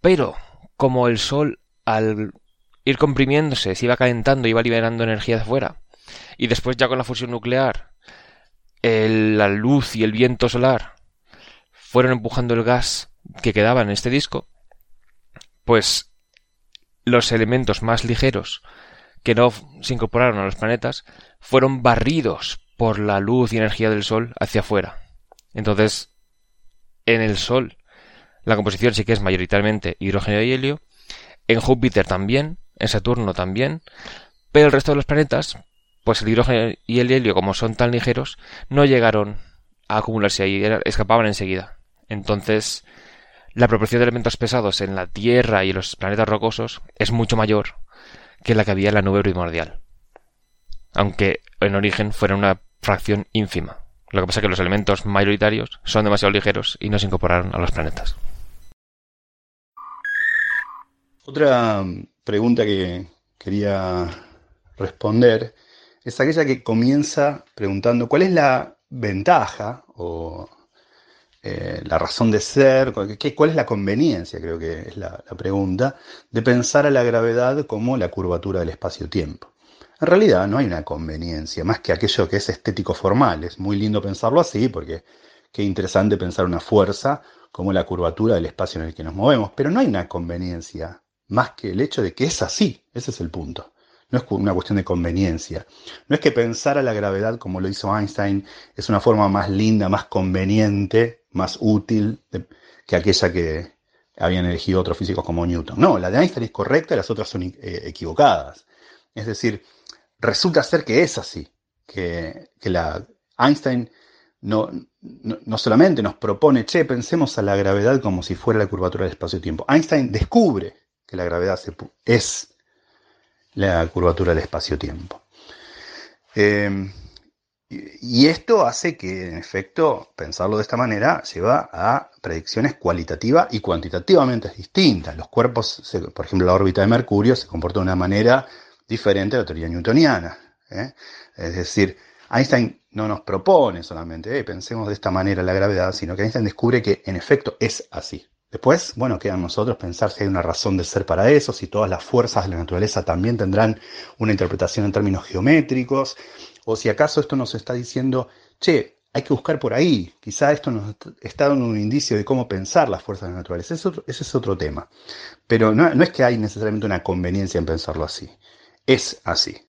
pero como el Sol al ir comprimiéndose se iba calentando y iba liberando energía de afuera, y después ya con la fusión nuclear, la luz y el viento solar fueron empujando el gas que quedaba en este disco, pues los elementos más ligeros que no se incorporaron a los planetas fueron barridos por la luz y energía del Sol hacia afuera. Entonces, en el Sol, la composición sí que es mayoritariamente hidrógeno y helio, en Júpiter también, en Saturno también, pero el resto de los planetas, pues el hidrógeno y el helio, como son tan ligeros, no llegaron a acumularse ahí, escapaban enseguida. Entonces, la proporción de elementos pesados en la Tierra y los planetas rocosos es mucho mayor que la que había en la nube primordial. Aunque en origen fuera una fracción ínfima. Lo que pasa es que los elementos mayoritarios son demasiado ligeros y no se incorporaron a los planetas. Otra pregunta que quería responder es aquella que comienza preguntando cuál es la ventaja o eh, la razón de ser, cuál es la conveniencia, creo que es la, pregunta, de pensar a la gravedad como la curvatura del espacio-tiempo. En realidad no hay una conveniencia, más que aquello que es estético formal. Es muy lindo pensarlo así, porque qué interesante pensar una fuerza como la curvatura del espacio en el que nos movemos, pero no hay una conveniencia, más que el hecho de que es así, ese es el punto. No es una cuestión de conveniencia. No es que pensar a la gravedad como lo hizo Einstein es una forma más linda, más conveniente, más útil que aquella que habían elegido otros físicos como Newton. No, la de Einstein es correcta y las otras son eh, equivocadas. Es decir, resulta ser que es así, que, la Einstein no, no, solamente nos propone, che, pensemos a la gravedad como si fuera la curvatura del espacio-tiempo. Einstein descubre que la gravedad es la curvatura del espacio-tiempo. Eh, y esto hace que, en efecto, pensarlo de esta manera lleva a predicciones cualitativas y cuantitativamente distintas. Los cuerpos, por ejemplo, la órbita de Mercurio se comporta de una manera diferente a la teoría newtoniana. ¿eh? Es decir, Einstein no nos propone solamente, eh, pensemos de esta manera la gravedad, sino que Einstein descubre que, en efecto, es así. Después, bueno, queda a nosotros pensar si hay una razón de ser para eso, si todas las fuerzas de la naturaleza también tendrán una interpretación en términos geométricos, o si acaso esto nos está diciendo, che, hay que buscar por ahí, quizá esto nos está dando un indicio de cómo pensar las fuerzas la naturaleza, ese es otro, tema. Pero no, no es que hay necesariamente una conveniencia en pensarlo así, es así.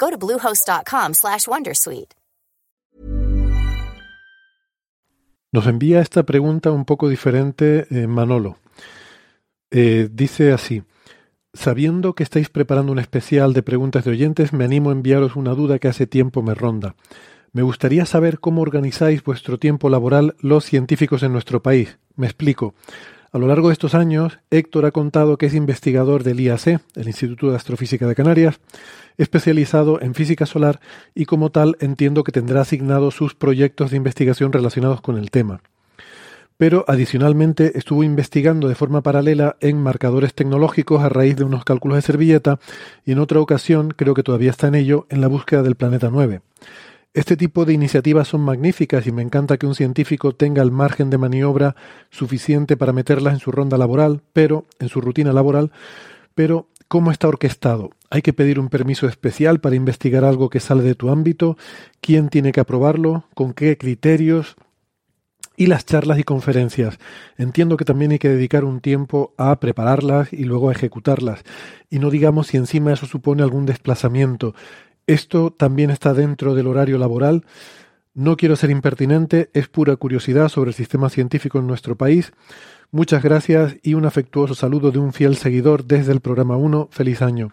Go to bluehost.com/wondersuite. Nos envía esta pregunta un poco diferente eh, Manolo. Eh, dice así: Sabiendo que estáis preparando un especial de preguntas de oyentes, me animo a enviaros una duda que hace tiempo me ronda. Me gustaría saber cómo organizáis vuestro tiempo laboral los científicos en nuestro país. Me explico. A lo largo de estos años, Héctor ha contado que es investigador del IAC, el Instituto de Astrofísica de Canarias, especializado en física solar y como tal entiendo que tendrá asignados sus proyectos de investigación relacionados con el tema. Pero adicionalmente estuvo investigando de forma paralela en marcadores tecnológicos a raíz de unos cálculos de servilleta y en otra ocasión, creo que todavía está en ello, en la búsqueda del planeta 9. Este tipo de iniciativas son magníficas y me encanta que un científico tenga el margen de maniobra suficiente para meterlas en su ronda laboral, pero en su rutina laboral, pero ¿cómo está orquestado? ¿Hay que pedir un permiso especial para investigar algo que sale de tu ámbito? ¿Quién tiene que aprobarlo? ¿Con qué criterios? Y las charlas y conferencias. Entiendo que también hay que dedicar un tiempo a prepararlas y luego a ejecutarlas. Y no digamos si encima eso supone algún desplazamiento. Esto también está dentro del horario laboral. No quiero ser impertinente, es pura curiosidad sobre el sistema científico en nuestro país. Muchas gracias y un afectuoso saludo de un fiel seguidor desde el programa 1. Feliz año.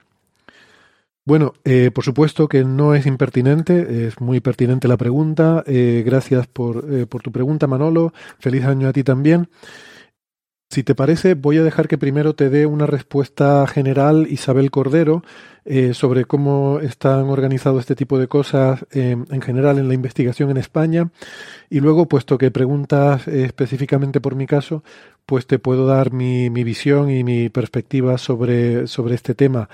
Bueno, eh, por supuesto que no es impertinente, es muy pertinente la pregunta. Eh, gracias por, eh, por tu pregunta, Manolo. Feliz año a ti también. Si te parece, voy a dejar que primero te dé una respuesta general Isabel Cordero eh, sobre cómo están organizados este tipo de cosas eh, en general en la investigación en España. Y luego, puesto que preguntas eh, específicamente por mi caso, pues te puedo dar mi, visión y mi perspectiva sobre, sobre este tema.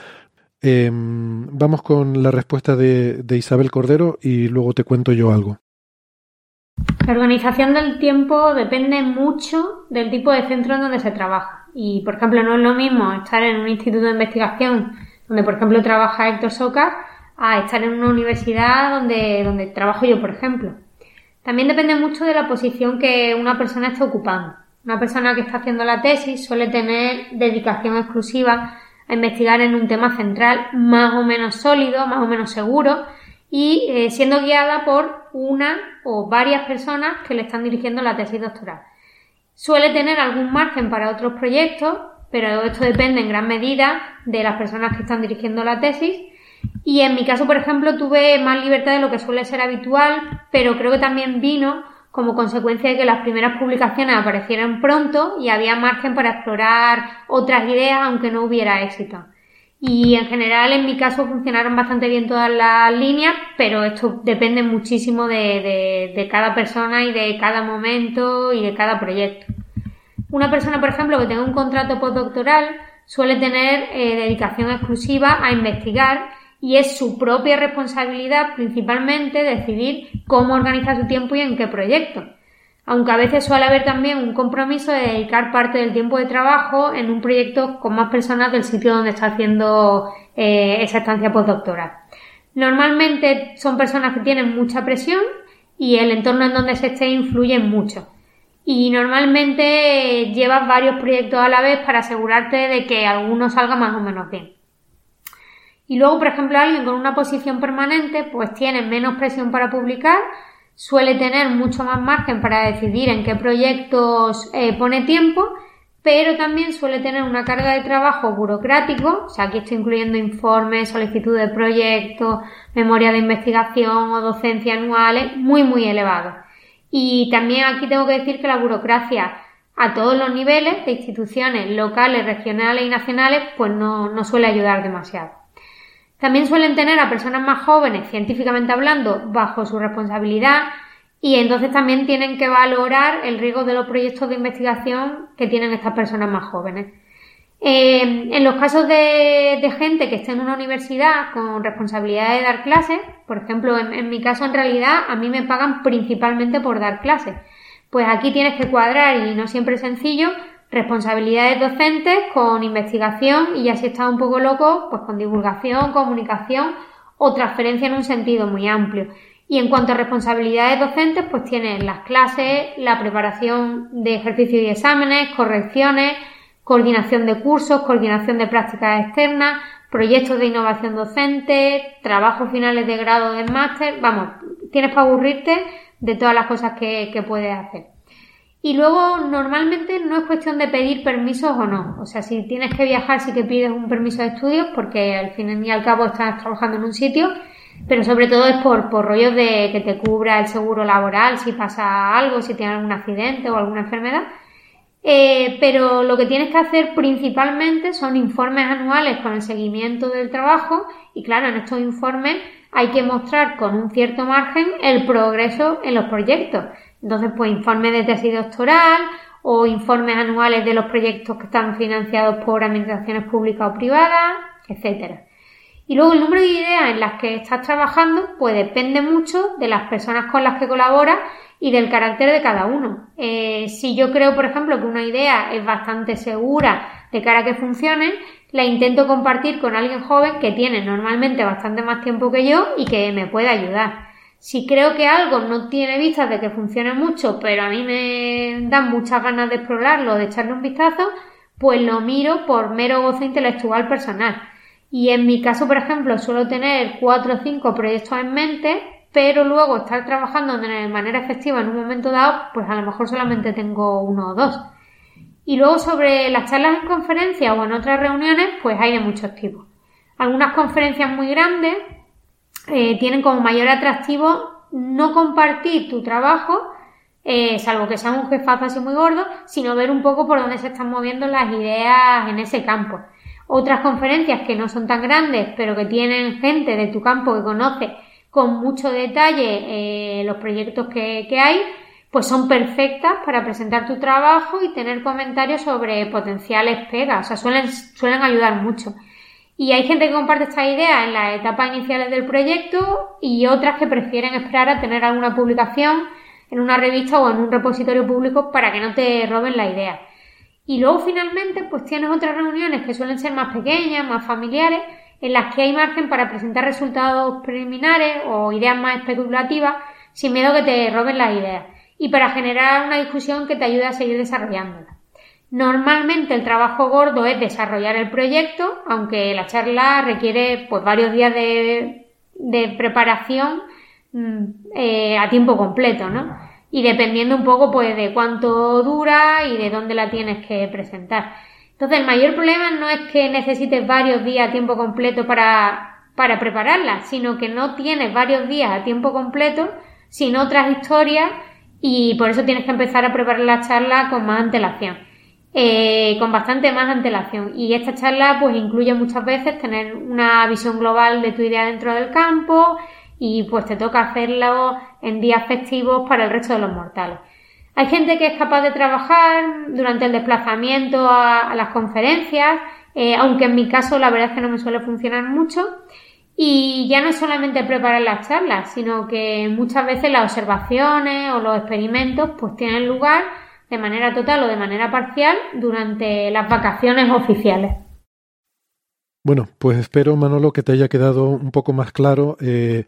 Em, vamos con la respuesta de Isabel Cordero y luego te cuento yo algo. La organización del tiempo depende mucho del tipo de centro en donde se trabaja. Y, por ejemplo, no es lo mismo estar en un instituto de investigación donde, por ejemplo, trabaja Héctor Soca a estar en una universidad donde, donde trabajo yo, por ejemplo. También depende mucho de la posición que una persona está ocupando. Una persona que está haciendo la tesis suele tener dedicación exclusiva a investigar en un tema central más o menos sólido, más o menos seguro, y eh, siendo guiada por una o varias personas que le están dirigiendo la tesis doctoral. Suele tener algún margen para otros proyectos, pero esto depende en gran medida de las personas que están dirigiendo la tesis. Y en mi caso, por ejemplo, tuve más libertad de lo que suele ser habitual, pero creo que también vino como consecuencia de que las primeras publicaciones aparecieran pronto y había margen para explorar otras ideas aunque no hubiera éxito. Y en general, en mi caso, funcionaron bastante bien todas las líneas, pero esto depende muchísimo de, de, cada persona y de cada momento y de cada proyecto. Una persona, por ejemplo, que tenga un contrato postdoctoral suele tener eh, dedicación exclusiva a investigar y es su propia responsabilidad principalmente decidir cómo organizar su tiempo y en qué proyecto aunque a veces suele haber también un compromiso de dedicar parte del tiempo de trabajo en un proyecto con más personas del sitio donde está haciendo eh, esa estancia postdoctoral. Normalmente son personas que tienen mucha presión y el entorno en donde se esté influye mucho. Y normalmente llevas varios proyectos a la vez para asegurarte de que alguno salga más o menos bien. Y luego, por ejemplo, alguien con una posición permanente, pues tiene menos presión para publicar, suele tener mucho más margen para decidir en qué proyectos eh, pone tiempo, pero también suele tener una carga de trabajo burocrático, o sea, aquí estoy incluyendo informes, solicitud de proyectos, memoria de investigación o docencia anuales, muy, muy elevado. Y también aquí tengo que decir que la burocracia a todos los niveles de instituciones locales, regionales y nacionales, pues no, no suele ayudar demasiado. También suelen tener a personas más jóvenes, científicamente hablando, bajo su responsabilidad y entonces también tienen que valorar el riesgo de los proyectos de investigación que tienen estas personas más jóvenes. Eh, en los casos de, gente que esté en una universidad con responsabilidad de dar clases, por ejemplo, en, en mi caso en realidad a mí me pagan principalmente por dar clases. Pues aquí tienes que cuadrar y no siempre es sencillo responsabilidades docentes con investigación y ya si está un poco loco, pues con divulgación, comunicación o transferencia en un sentido muy amplio. Y en cuanto a responsabilidades docentes, pues tienen las clases, la preparación de ejercicios y exámenes, correcciones, coordinación de cursos, coordinación de prácticas externas, proyectos de innovación docente, trabajos finales de grado de máster, vamos, tienes para aburrirte de todas las cosas que, que puedes hacer. Y luego, normalmente no es cuestión de pedir permisos o no. O sea, si tienes que viajar, sí que pides un permiso de estudios, porque al fin y al cabo estás trabajando en un sitio, pero sobre todo es por, por rollos de que te cubra el seguro laboral si pasa algo, si tienes algún accidente o alguna enfermedad. Eh, pero lo que tienes que hacer principalmente son informes anuales con el seguimiento del trabajo y claro, en estos informes hay que mostrar con un cierto margen el progreso en los proyectos. Entonces, pues informes de tesis doctoral o informes anuales de los proyectos que están financiados por administraciones públicas o privadas, etcétera. Y luego el número de ideas en las que estás trabajando, pues depende mucho de las personas con las que colaboras y del carácter de cada uno. Eh, si yo creo, por ejemplo, que una idea es bastante segura de cara a que funcione, la intento compartir con alguien joven que tiene normalmente bastante más tiempo que yo y que me puede ayudar. Si creo que algo no tiene vistas de que funcione mucho, pero a mí me dan muchas ganas de explorarlo, de echarle un vistazo, pues lo miro por mero gozo intelectual personal. Y en mi caso, por ejemplo, suelo tener cuatro o cinco proyectos en mente, pero luego estar trabajando de manera efectiva en un momento dado, pues a lo mejor solamente tengo uno o dos. Y luego sobre las charlas en conferencias o en otras reuniones, pues hay de muchos tipos. Algunas conferencias muy grandes eh, tienen como mayor atractivo no compartir tu trabajo, eh, salvo que sea un jefazo así muy gordo, sino ver un poco por dónde se están moviendo las ideas en ese campo. Otras conferencias que no son tan grandes, pero que tienen gente de tu campo que conoce con mucho detalle eh, los proyectos que, que hay, pues son perfectas para presentar tu trabajo y tener comentarios sobre potenciales pegas. O sea, suelen, suelen ayudar mucho. Y hay gente que comparte esta idea en las etapas iniciales del proyecto y otras que prefieren esperar a tener alguna publicación en una revista o en un repositorio público para que no te roben la idea. Y luego finalmente pues tienes otras reuniones que suelen ser más pequeñas, más familiares, en las que hay margen para presentar resultados preliminares o ideas más especulativas sin miedo que te roben las ideas y para generar una discusión que te ayude a seguir desarrollándola. Normalmente el trabajo gordo es desarrollar el proyecto, aunque la charla requiere pues varios días de, preparación mm, eh, a tiempo completo, ¿no? Y dependiendo un poco pues de cuánto dura y de dónde la tienes que presentar. Entonces el mayor problema no es que necesites varios días a tiempo completo para, para prepararla, sino que no tienes varios días a tiempo completo sin otras historias y por eso tienes que empezar a preparar la charla con más antelación. Eh, con bastante más antelación. Y esta charla pues incluye muchas veces tener una visión global de tu idea dentro del campo y pues te toca hacerlo en días festivos para el resto de los mortales. Hay gente que es capaz de trabajar durante el desplazamiento a, las conferencias, eh, aunque en mi caso la verdad es que no me suele funcionar mucho. Y ya no es solamente preparar las charlas, sino que muchas veces las observaciones o los experimentos pues tienen lugar de manera total o de manera parcial durante las vacaciones oficiales. Bueno, pues espero, Manolo, que te haya quedado un poco más claro eh,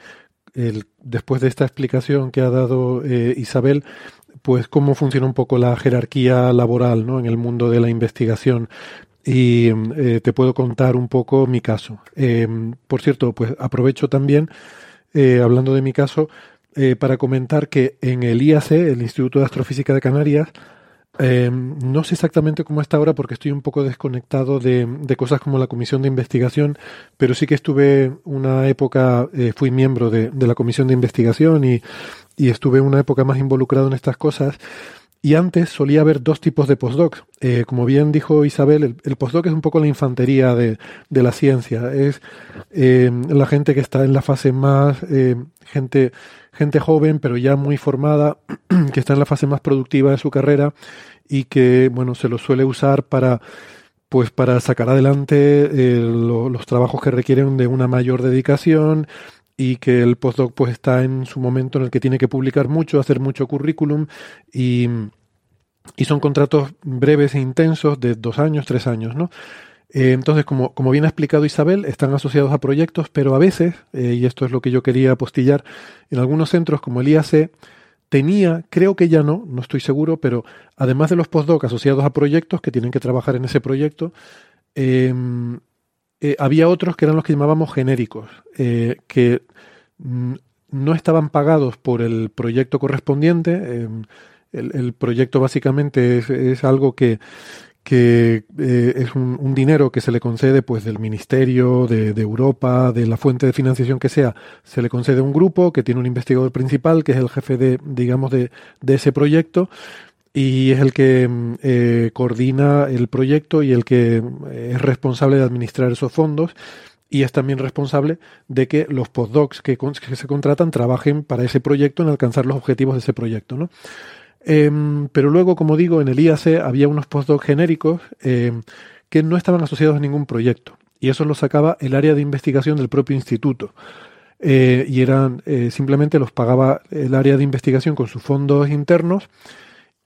después de esta explicación que ha dado eh, Isabel, pues cómo funciona un poco la jerarquía laboral ¿no? en el mundo de la investigación. Y eh, te puedo contar un poco mi caso. por cierto, pues aprovecho también, hablando de mi caso, eh, para comentar que en el IAC, el Instituto de Astrofísica de Canarias, eh, no sé exactamente cómo está ahora porque estoy un poco desconectado de, cosas como la comisión de investigación, pero sí que estuve una época, eh, fui miembro de, la comisión de investigación y, y, estuve una época más involucrado en estas cosas. Y antes solía haber dos tipos de postdocs. como bien dijo Isabel, el, postdoc es un poco la infantería de, de la ciencia. Es la gente que está en la fase más, gente gente joven, pero ya muy formada, *clears throat* que está en la fase más productiva de su carrera y que, bueno, se lo suele usar para pues para sacar adelante eh, los trabajos que requieren de una mayor dedicación y que el postdoc pues está en su momento en el que tiene que publicar mucho, hacer mucho currículum y, y son contratos breves e intensos de dos años, tres años, ¿no? Eh, entonces, como, bien ha explicado Isabel, están asociados a proyectos, pero a veces, eh, y esto es lo que yo quería apostillar, en algunos centros como el IAC, tenía, creo que ya no, no estoy seguro, pero además de los postdoc asociados a proyectos que tienen que trabajar en ese proyecto, em, eh, había otros que eran los que llamábamos genéricos, que mm, no estaban pagados por el proyecto correspondiente, em, el, proyecto básicamente es, algo que, que eh, es un, dinero que se le concede pues del ministerio de, Europa de la fuente de financiación que sea se le concede a un grupo que tiene un investigador principal que es el jefe de digamos de, de ese proyecto y es el que eh, coordina el proyecto y el que eh, es responsable de administrar esos fondos y es también responsable de que los postdocs que, que, se contratan trabajen para ese proyecto en alcanzar los objetivos de ese proyecto. ¿no? Em, pero luego, como digo, en el IAC había unos postdocs genéricos em, que no estaban asociados a ningún proyecto y eso lo sacaba el área de investigación del propio instituto. Eh, y eran simplemente los pagaba el área de investigación con sus fondos internos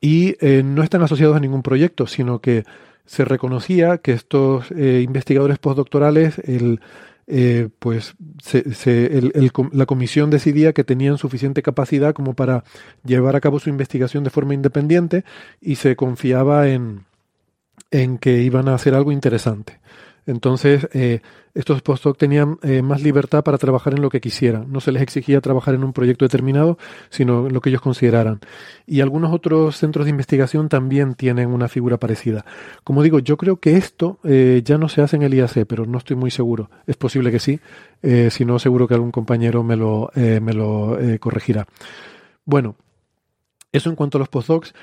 y eh, no están asociados a ningún proyecto, sino que se reconocía que estos eh, investigadores postdoctorales, el, eh, pues la comisión decidía que tenían suficiente capacidad como para llevar a cabo su investigación de forma independiente y se confiaba en, en que iban a hacer algo interesante. Entonces, eh, estos postdocs tenían eh, más libertad para trabajar en lo que quisieran. No se les exigía trabajar en un proyecto determinado, sino en lo que ellos consideraran. Y algunos otros centros de investigación también tienen una figura parecida. Como digo, yo creo que esto eh, ya no se hace en el IAC, pero no estoy muy seguro. Es posible que sí, si no, seguro que algún compañero me lo, me lo corregirá. Bueno, eso en cuanto a los postdocs.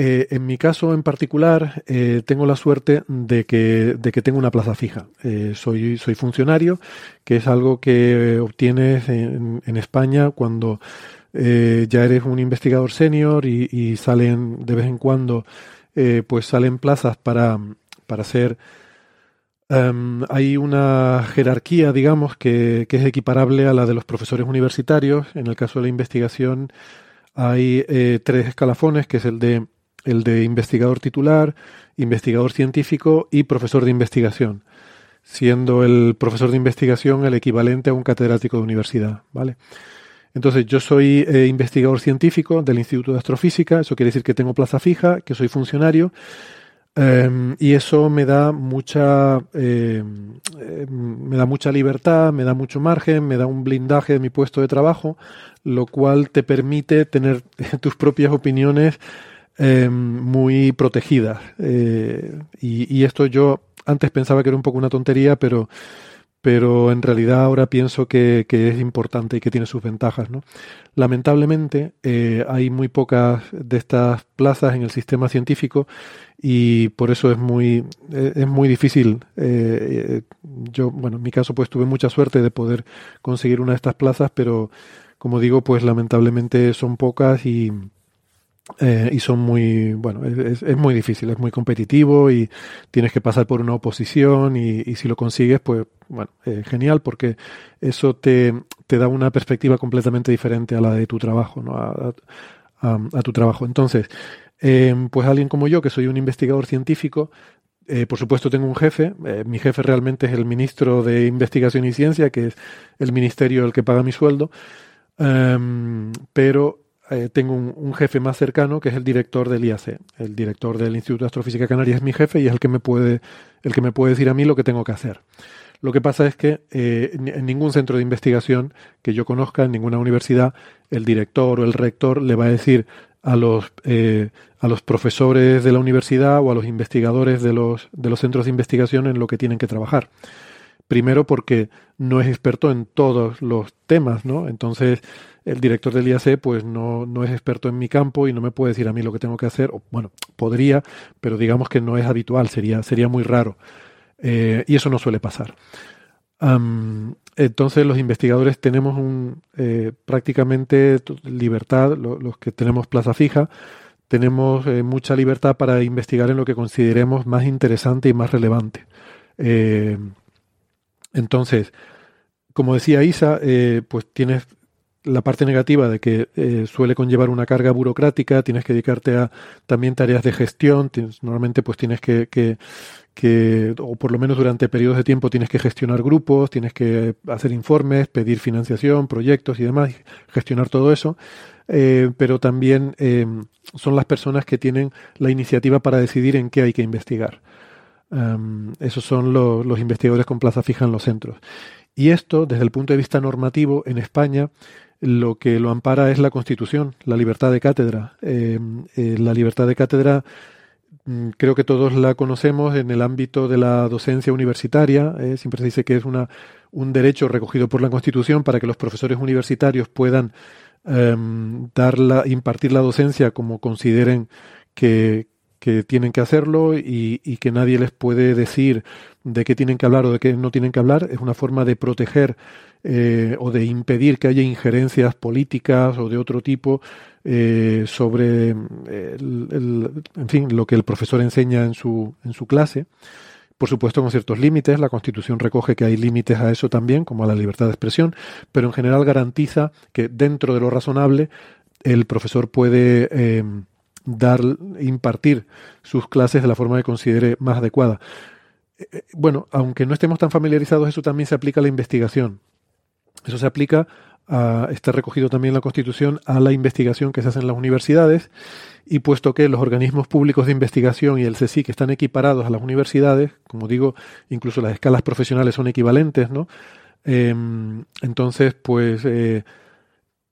Eh, en mi caso en particular, eh, tengo la suerte de que, de que tengo una plaza fija. Eh, soy, soy funcionario, que es algo que obtienes en, España cuando ya eres un investigador senior y, salen de vez en cuando, pues salen plazas para, para ser... Em, hay una jerarquía, digamos, que, que es equiparable a la de los profesores universitarios. En el caso de la investigación hay tres escalafones, que es el de el de investigador titular, investigador científico y profesor de investigación, siendo el profesor de investigación el equivalente a un catedrático de universidad, ¿vale? Entonces, yo soy eh, investigador científico del Instituto de Astrofísica, eso quiere decir que tengo plaza fija, que soy funcionario, em, y eso me da mucha em, me da mucha libertad, me da mucho margen, me da un blindaje de mi puesto de trabajo, lo cual te permite tener *laughs* tus propias opiniones Em, muy protegidas. Eh, y, esto yo antes pensaba que era un poco una tontería, pero, pero en realidad ahora pienso que, es importante y que tiene sus ventajas. ¿no? Lamentablemente eh, hay muy pocas de estas plazas en el sistema científico y por eso es muy, eh, es muy difícil. yo, bueno, en mi caso pues tuve mucha suerte de poder conseguir una de estas plazas, pero como digo, pues lamentablemente son pocas y eh, y son muy, bueno, es, es, muy difícil, es muy competitivo y tienes que pasar por una oposición y, y si lo consigues, pues, bueno, eh, genial porque eso te, te, da una perspectiva completamente diferente a la de tu trabajo, ¿no? A, tu trabajo. Entonces, eh, pues alguien como yo, que soy un investigador científico, eh, por supuesto tengo un jefe, eh, mi jefe realmente es el ministro de Investigación y Ciencia, que es el ministerio el que paga mi sueldo, pero eh, tengo un, jefe más cercano que es el director del IAC. El director del Instituto de Astrofísica Canaria es mi jefe y es el que me puede, el que me puede decir a mí lo que tengo que hacer. Lo que pasa es que eh, en ningún centro de investigación que yo conozca, en ninguna universidad, el director o el rector le va a decir a los, eh, a los profesores de la universidad o a los investigadores de los, de los centros de investigación en lo que tienen que trabajar. Primero porque no es experto en todos los temas, ¿no? Entonces, el director del IAC pues no, no, es experto en mi campo y no me puede decir a mí lo que tengo que hacer. Bueno, podría, pero digamos que no es habitual, sería, sería muy raro. Eh, y eso no suele pasar. entonces los investigadores tenemos un, eh, prácticamente libertad, los que tenemos plaza fija, tenemos eh, mucha libertad para investigar en lo que consideremos más interesante y más relevante. entonces, como decía Isa, pues tienes la parte negativa de que eh, suele conllevar una carga burocrática, tienes que dedicarte a también tareas de gestión, normalmente pues tienes que, que, o por lo menos durante periodos de tiempo tienes que gestionar grupos, tienes que hacer informes, pedir financiación, proyectos y demás, gestionar todo eso, eh, pero también eh, son las personas que tienen la iniciativa para decidir en qué hay que investigar. esos son los investigadores con plaza fija en los centros. Y esto, desde el punto de vista normativo, en España, lo que lo ampara es la Constitución, la libertad de cátedra. Eh, eh, la libertad de cátedra mm, creo que todos la conocemos en el ámbito de la docencia universitaria. Eh, siempre se dice que es una, un derecho recogido por la Constitución para que los profesores universitarios puedan em, dar la, impartir la docencia como consideren que, que tienen que hacerlo y, que nadie les puede decir de qué tienen que hablar o de qué no tienen que hablar. Es una forma de proteger eh, o de impedir que haya injerencias políticas o de otro tipo eh, sobre eh, el, en fin, lo que el profesor enseña en su, en su clase. Por supuesto, con ciertos límites. La Constitución recoge que hay límites a eso también, como a la libertad de expresión, pero en general garantiza que dentro de lo razonable el profesor puede dar, impartir sus clases de la forma que considere más adecuada. Eh, bueno, aunque no estemos tan familiarizados, eso también se aplica a la investigación. Eso se aplica, a, está recogido también en la Constitución, a la investigación que se hace en las universidades y puesto que los organismos públicos de investigación y el CSIC están equiparados a las universidades, como digo, incluso las escalas profesionales son equivalentes, ¿no? Eh, entonces, pues eh,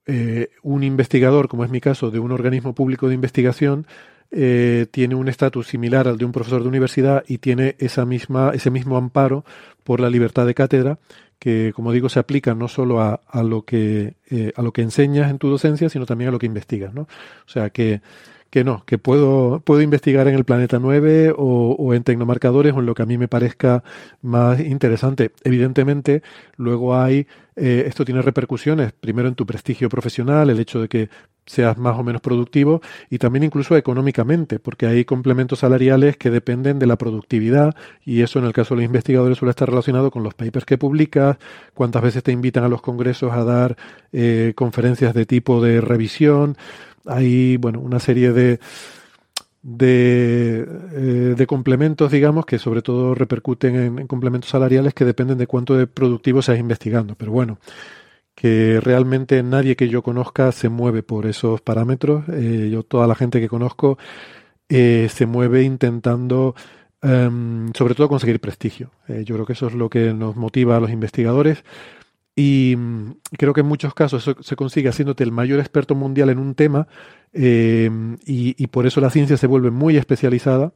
eh, un investigador, como es mi caso, de un organismo público de investigación, eh, tiene un estatus similar al de un profesor de universidad y tiene esa misma, ese mismo amparo por la libertad de cátedra que, como digo, se aplica no solo a, a lo que eh, a lo que enseñas en tu docencia, sino también a lo que investigas, ¿no? O sea que que no, que puedo, puedo investigar en el planeta 9 o, o, en tecnomarcadores o en lo que a mí me parezca más interesante. Evidentemente, luego hay, eh, esto tiene repercusiones, primero en tu prestigio profesional, el hecho de que seas más o menos productivo y también incluso económicamente, porque hay complementos salariales que dependen de la productividad y eso en el caso de los investigadores suele estar relacionado con los papers que publicas, cuántas veces te invitan a los congresos a dar eh, conferencias de tipo de revisión, hay bueno una serie de eh, de, complementos, digamos, que sobre todo repercuten en, en, complementos salariales que dependen de cuánto de productivo seas investigando. Pero bueno, que realmente nadie que yo conozca se mueve por esos parámetros. Eh, yo, toda la gente que conozco, eh, se mueve intentando, um, sobre todo, conseguir prestigio. Yo creo que eso es lo que nos motiva a los investigadores. Y um, creo que en muchos casos eso se consigue haciéndote el mayor experto mundial en un tema eh, y, por eso la ciencia se vuelve muy especializada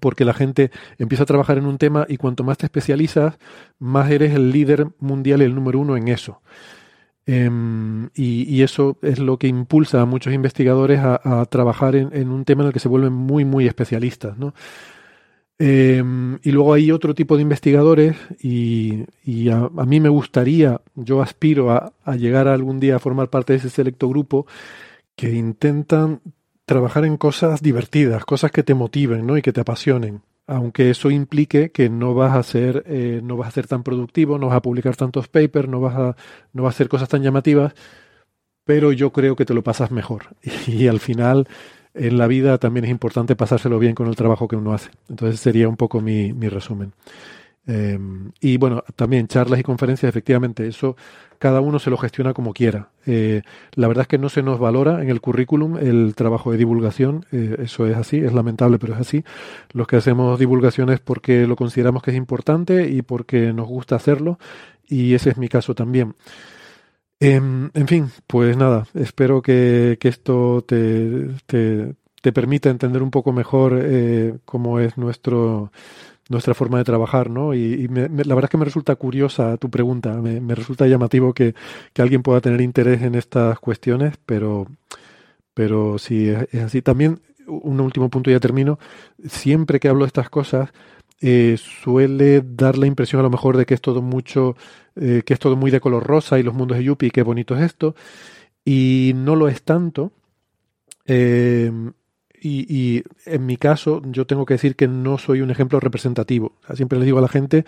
porque la gente empieza a trabajar en un tema y cuanto más te especializas, más eres el líder mundial el número uno en eso. Eh, y, eso es lo que impulsa a muchos investigadores a, a trabajar en, en, un tema en el que se vuelven muy, muy especialistas. ¿no? Eh, y luego hay otro tipo de investigadores y, y a, mí me gustaría, yo aspiro a, a llegar algún día a formar parte de ese selecto grupo que intentan trabajar en cosas divertidas, cosas que te motiven, ¿no? Y que te apasionen. Aunque eso implique que no vas a ser, eh, no vas a ser tan productivo, no vas a publicar tantos papers, no vas a, no vas a hacer cosas tan llamativas, pero yo creo que te lo pasas mejor. *laughs* Y al final, en la vida también es importante pasárselo bien con el trabajo que uno hace. Entonces sería un poco mi, mi resumen. Eh, y bueno, también charlas y conferencias, efectivamente, eso cada uno se lo gestiona como quiera. Eh, la verdad es que no se nos valora en el currículum el trabajo de divulgación, eh, eso es así, es lamentable, pero es así. Los que hacemos divulgaciones porque lo consideramos que es importante y porque nos gusta hacerlo, y ese es mi caso también. En fin, pues nada, espero que, que esto te, te, te, permita entender un poco mejor eh, cómo es nuestro nuestra forma de trabajar, ¿no? Y, me, la verdad es que me resulta curiosa tu pregunta, me, me resulta llamativo que, que, alguien pueda tener interés en estas cuestiones, pero, pero sí, es, es así. También, un último punto y ya termino, siempre que hablo de estas cosas, eh, suele dar la impresión a lo mejor de que es todo mucho, eh, que es todo muy de color rosa y los mundos de Yuppie, qué bonito es esto, y no lo es tanto. Eh, y, en mi caso, yo tengo que decir que no soy un ejemplo representativo. Siempre les digo a la gente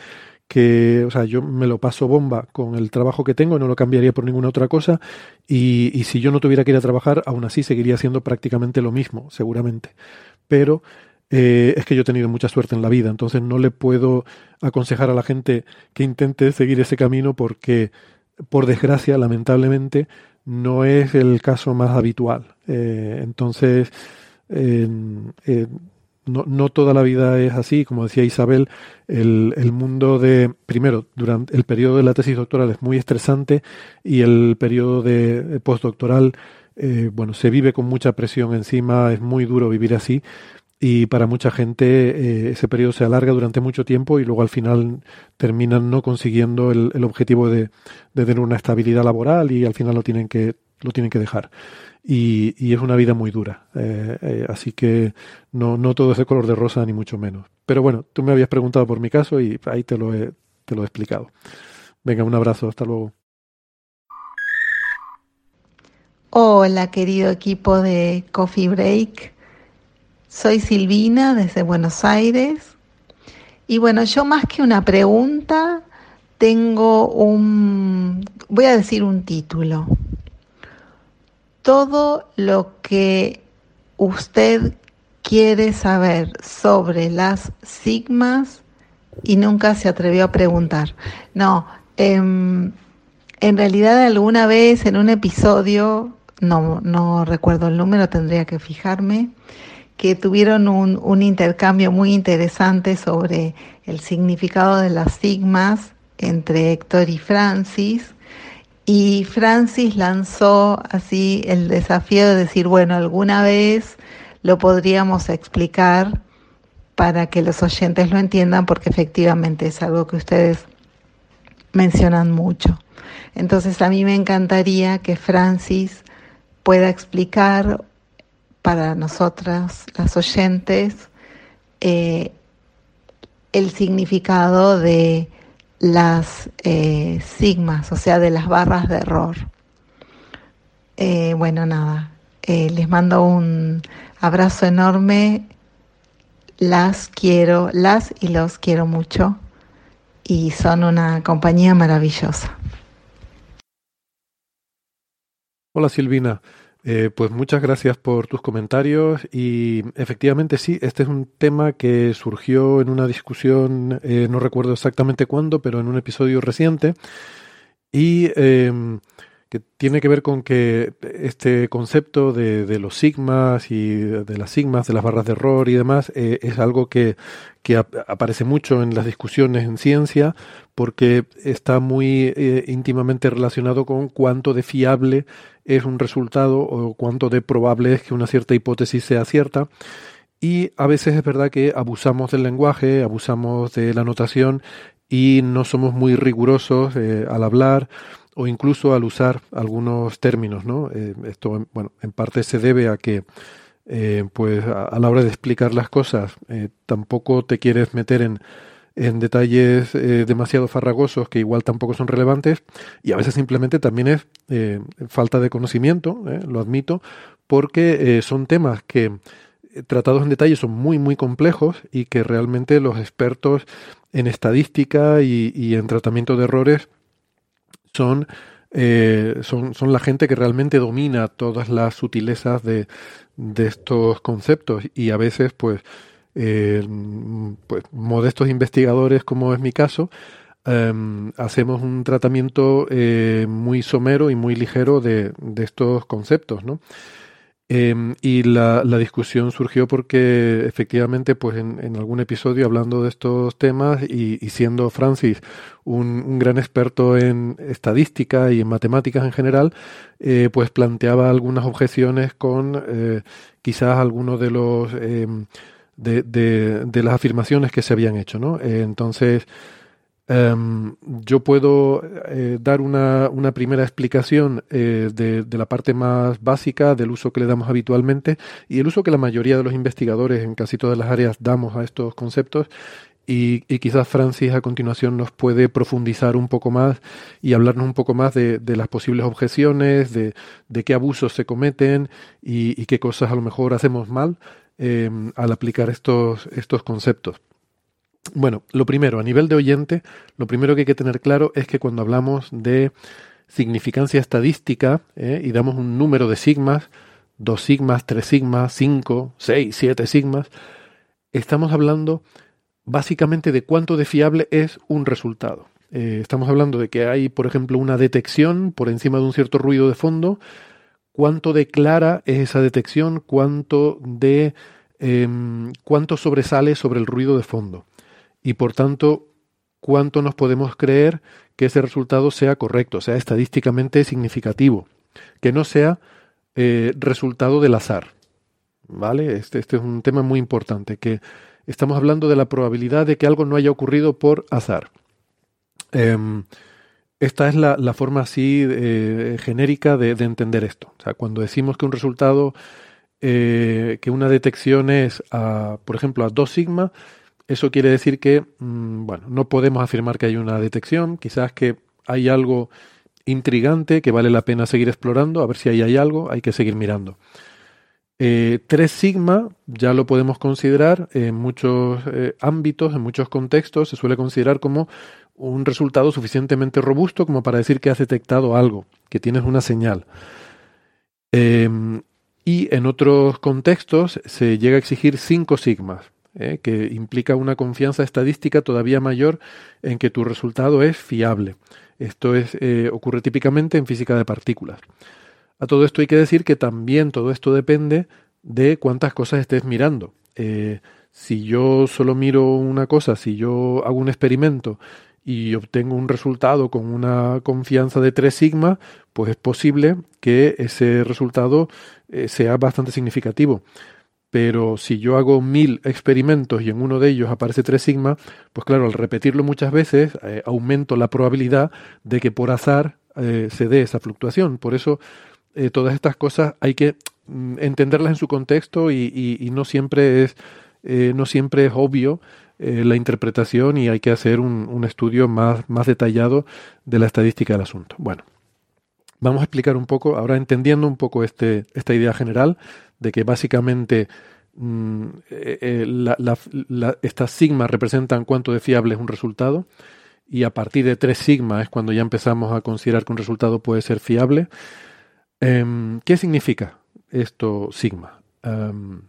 que, o sea, yo me lo paso bomba con el trabajo que tengo, no lo cambiaría por ninguna otra cosa. Y, y si yo no tuviera que ir a trabajar, aún así seguiría haciendo prácticamente lo mismo, seguramente. Pero eh, es que yo he tenido mucha suerte en la vida, entonces no le puedo aconsejar a la gente que intente seguir ese camino porque, por desgracia, lamentablemente, no es el caso más habitual. Eh, entonces, eh, eh, no, no, toda la vida es así. Como decía Isabel, el, el, mundo de, primero, durante el periodo de la tesis doctoral es muy estresante y el periodo de postdoctoral, bueno, se vive con mucha presión encima, es muy duro vivir así y para mucha gente eh, ese periodo se alarga durante mucho tiempo y luego al final terminan no consiguiendo el, objetivo de, tener una estabilidad laboral y al final lo tienen que lo tienen que dejar. Y, y es una vida muy dura eh, eh, así que no, no todo es de color de rosa ni mucho menos. Pero bueno tú me habías preguntado por mi caso y ahí te lo he, te lo he explicado. Venga un abrazo hasta luego. Hola querido equipo de Coffee Break soy Silvina desde Buenos Aires. Y bueno, yo más que una pregunta, tengo un, voy a decir un título. Todo lo que usted quiere saber sobre las sigmas y nunca se atrevió a preguntar. No, eh, en realidad alguna vez en un episodio, no, no recuerdo el número, tendría que fijarme, que tuvieron un, un, intercambio muy interesante sobre el significado de las sigmas entre Héctor y Francis. Y Francis lanzó así el desafío de decir, bueno, alguna vez lo podríamos explicar para que los oyentes lo entiendan, porque efectivamente es algo que ustedes mencionan mucho. Entonces a mí me encantaría que Francis pueda explicar para nosotras, las oyentes, eh, el significado de las eh, sigmas, o sea, de las barras de error. Eh, bueno, nada, eh, les mando un abrazo enorme, las quiero, las y los quiero mucho y son una compañía maravillosa. Hola Silvina. Eh, pues muchas gracias por tus comentarios y efectivamente sí, este es un tema que surgió en una discusión, eh, no recuerdo exactamente cuándo, pero en un episodio reciente y eh, que tiene que ver con que este concepto de, los sigmas y de las sigmas, de las barras de error y demás, eh, es algo que, que ap aparece mucho en las discusiones en ciencia porque está muy íntimamente relacionado con cuánto de fiable es un resultado o cuánto de probable es que una cierta hipótesis sea cierta. Y a veces es verdad que abusamos del lenguaje, abusamos de la notación y no somos muy rigurosos eh, al hablar o incluso al usar algunos términos, ¿no? Eh, esto, bueno, en parte se debe a que, eh, pues, a, a, la hora de explicar las cosas, tampoco te quieres meter en, en detalles eh, demasiado farragosos que igual tampoco son relevantes y a veces simplemente también es eh, falta de conocimiento, eh, lo admito, porque son temas que tratados en detalle son muy muy complejos y que realmente los expertos en estadística y, en tratamiento de errores son, son, son la gente que realmente domina todas las sutilezas de, de estos conceptos. Y a veces pues eh, pues, modestos investigadores, como es mi caso, eh, hacemos un tratamiento eh, muy somero y muy ligero de, estos conceptos, ¿no? Eh, y la, discusión surgió porque efectivamente, pues en, algún episodio hablando de estos temas y, siendo Francis un, gran experto en estadística y en matemáticas en general, eh, pues planteaba algunas objeciones con quizás algunos de los de, de, las afirmaciones que se habían hecho, ¿no? Eh, entonces, um, yo puedo eh, dar una, una, primera explicación eh, de, la parte más básica del uso que le damos habitualmente y el uso que la mayoría de los investigadores en casi todas las áreas damos a estos conceptos. Y, y quizás Francis a continuación nos puede profundizar un poco más y hablarnos un poco más de, las posibles objeciones, de, de, qué abusos se cometen y, y qué cosas a lo mejor hacemos mal eh, al aplicar estos, estos conceptos. Bueno, lo primero, a nivel de oyente, lo primero que hay que tener claro es que cuando hablamos de significancia estadística eh, y damos un número de sigmas, dos sigmas, tres sigmas, cinco, seis, siete sigmas, estamos hablando básicamente de cuánto de fiable es un resultado. Eh, estamos hablando de que hay, por ejemplo, una detección por encima de un cierto ruido de fondo cuánto de clara es esa detección, cuánto de em, cuánto sobresale sobre el ruido de fondo y por tanto cuánto nos podemos creer que ese resultado sea correcto, sea estadísticamente significativo, que no sea eh, resultado del azar. ¿Vale? Este, este, es un tema muy importante, que estamos hablando de la probabilidad de que algo no haya ocurrido por azar. Em, esta es la, forma así eh, genérica de, entender esto. O sea, cuando decimos que un resultado, eh, que una detección es, a, por ejemplo, a 2 sigma, eso quiere decir que, mm, bueno, no podemos afirmar que hay una detección, quizás que hay algo intrigante que vale la pena seguir explorando, a ver si ahí hay algo, hay que seguir mirando. 3 eh, sigma ya lo podemos considerar en muchos eh, ámbitos, en muchos contextos, se suele considerar como un resultado suficientemente robusto como para decir que has detectado algo, que tienes una señal. Em, y en otros contextos se llega a exigir 5 sigmas, eh, que implica una confianza estadística todavía mayor en que tu resultado es fiable. Esto es, ocurre típicamente en física de partículas. A todo esto hay que decir que también todo esto depende de cuántas cosas estés mirando. Eh, si yo solo miro una cosa, si yo hago un experimento y obtengo un resultado con una confianza de 3 sigma, pues es posible que ese resultado eh, sea bastante significativo. Pero si yo hago mil experimentos y en uno de ellos aparece 3 sigma, pues claro, al repetirlo muchas veces, eh, aumento la probabilidad de que por azar se dé esa fluctuación. Por eso eh, todas estas cosas hay que mm, entenderlas en su contexto y, no siempre es eh, no siempre es obvio eh, la interpretación y hay que hacer un, estudio más, más detallado de la estadística del asunto. Bueno, vamos a explicar un poco, ahora entendiendo un poco este, esta idea general de que básicamente mm, estas sigmas representan cuánto de fiable es un resultado y a partir de tres sigmas es cuando ya empezamos a considerar que un resultado puede ser fiable. Em, ¿Qué significa esto sigma? Em,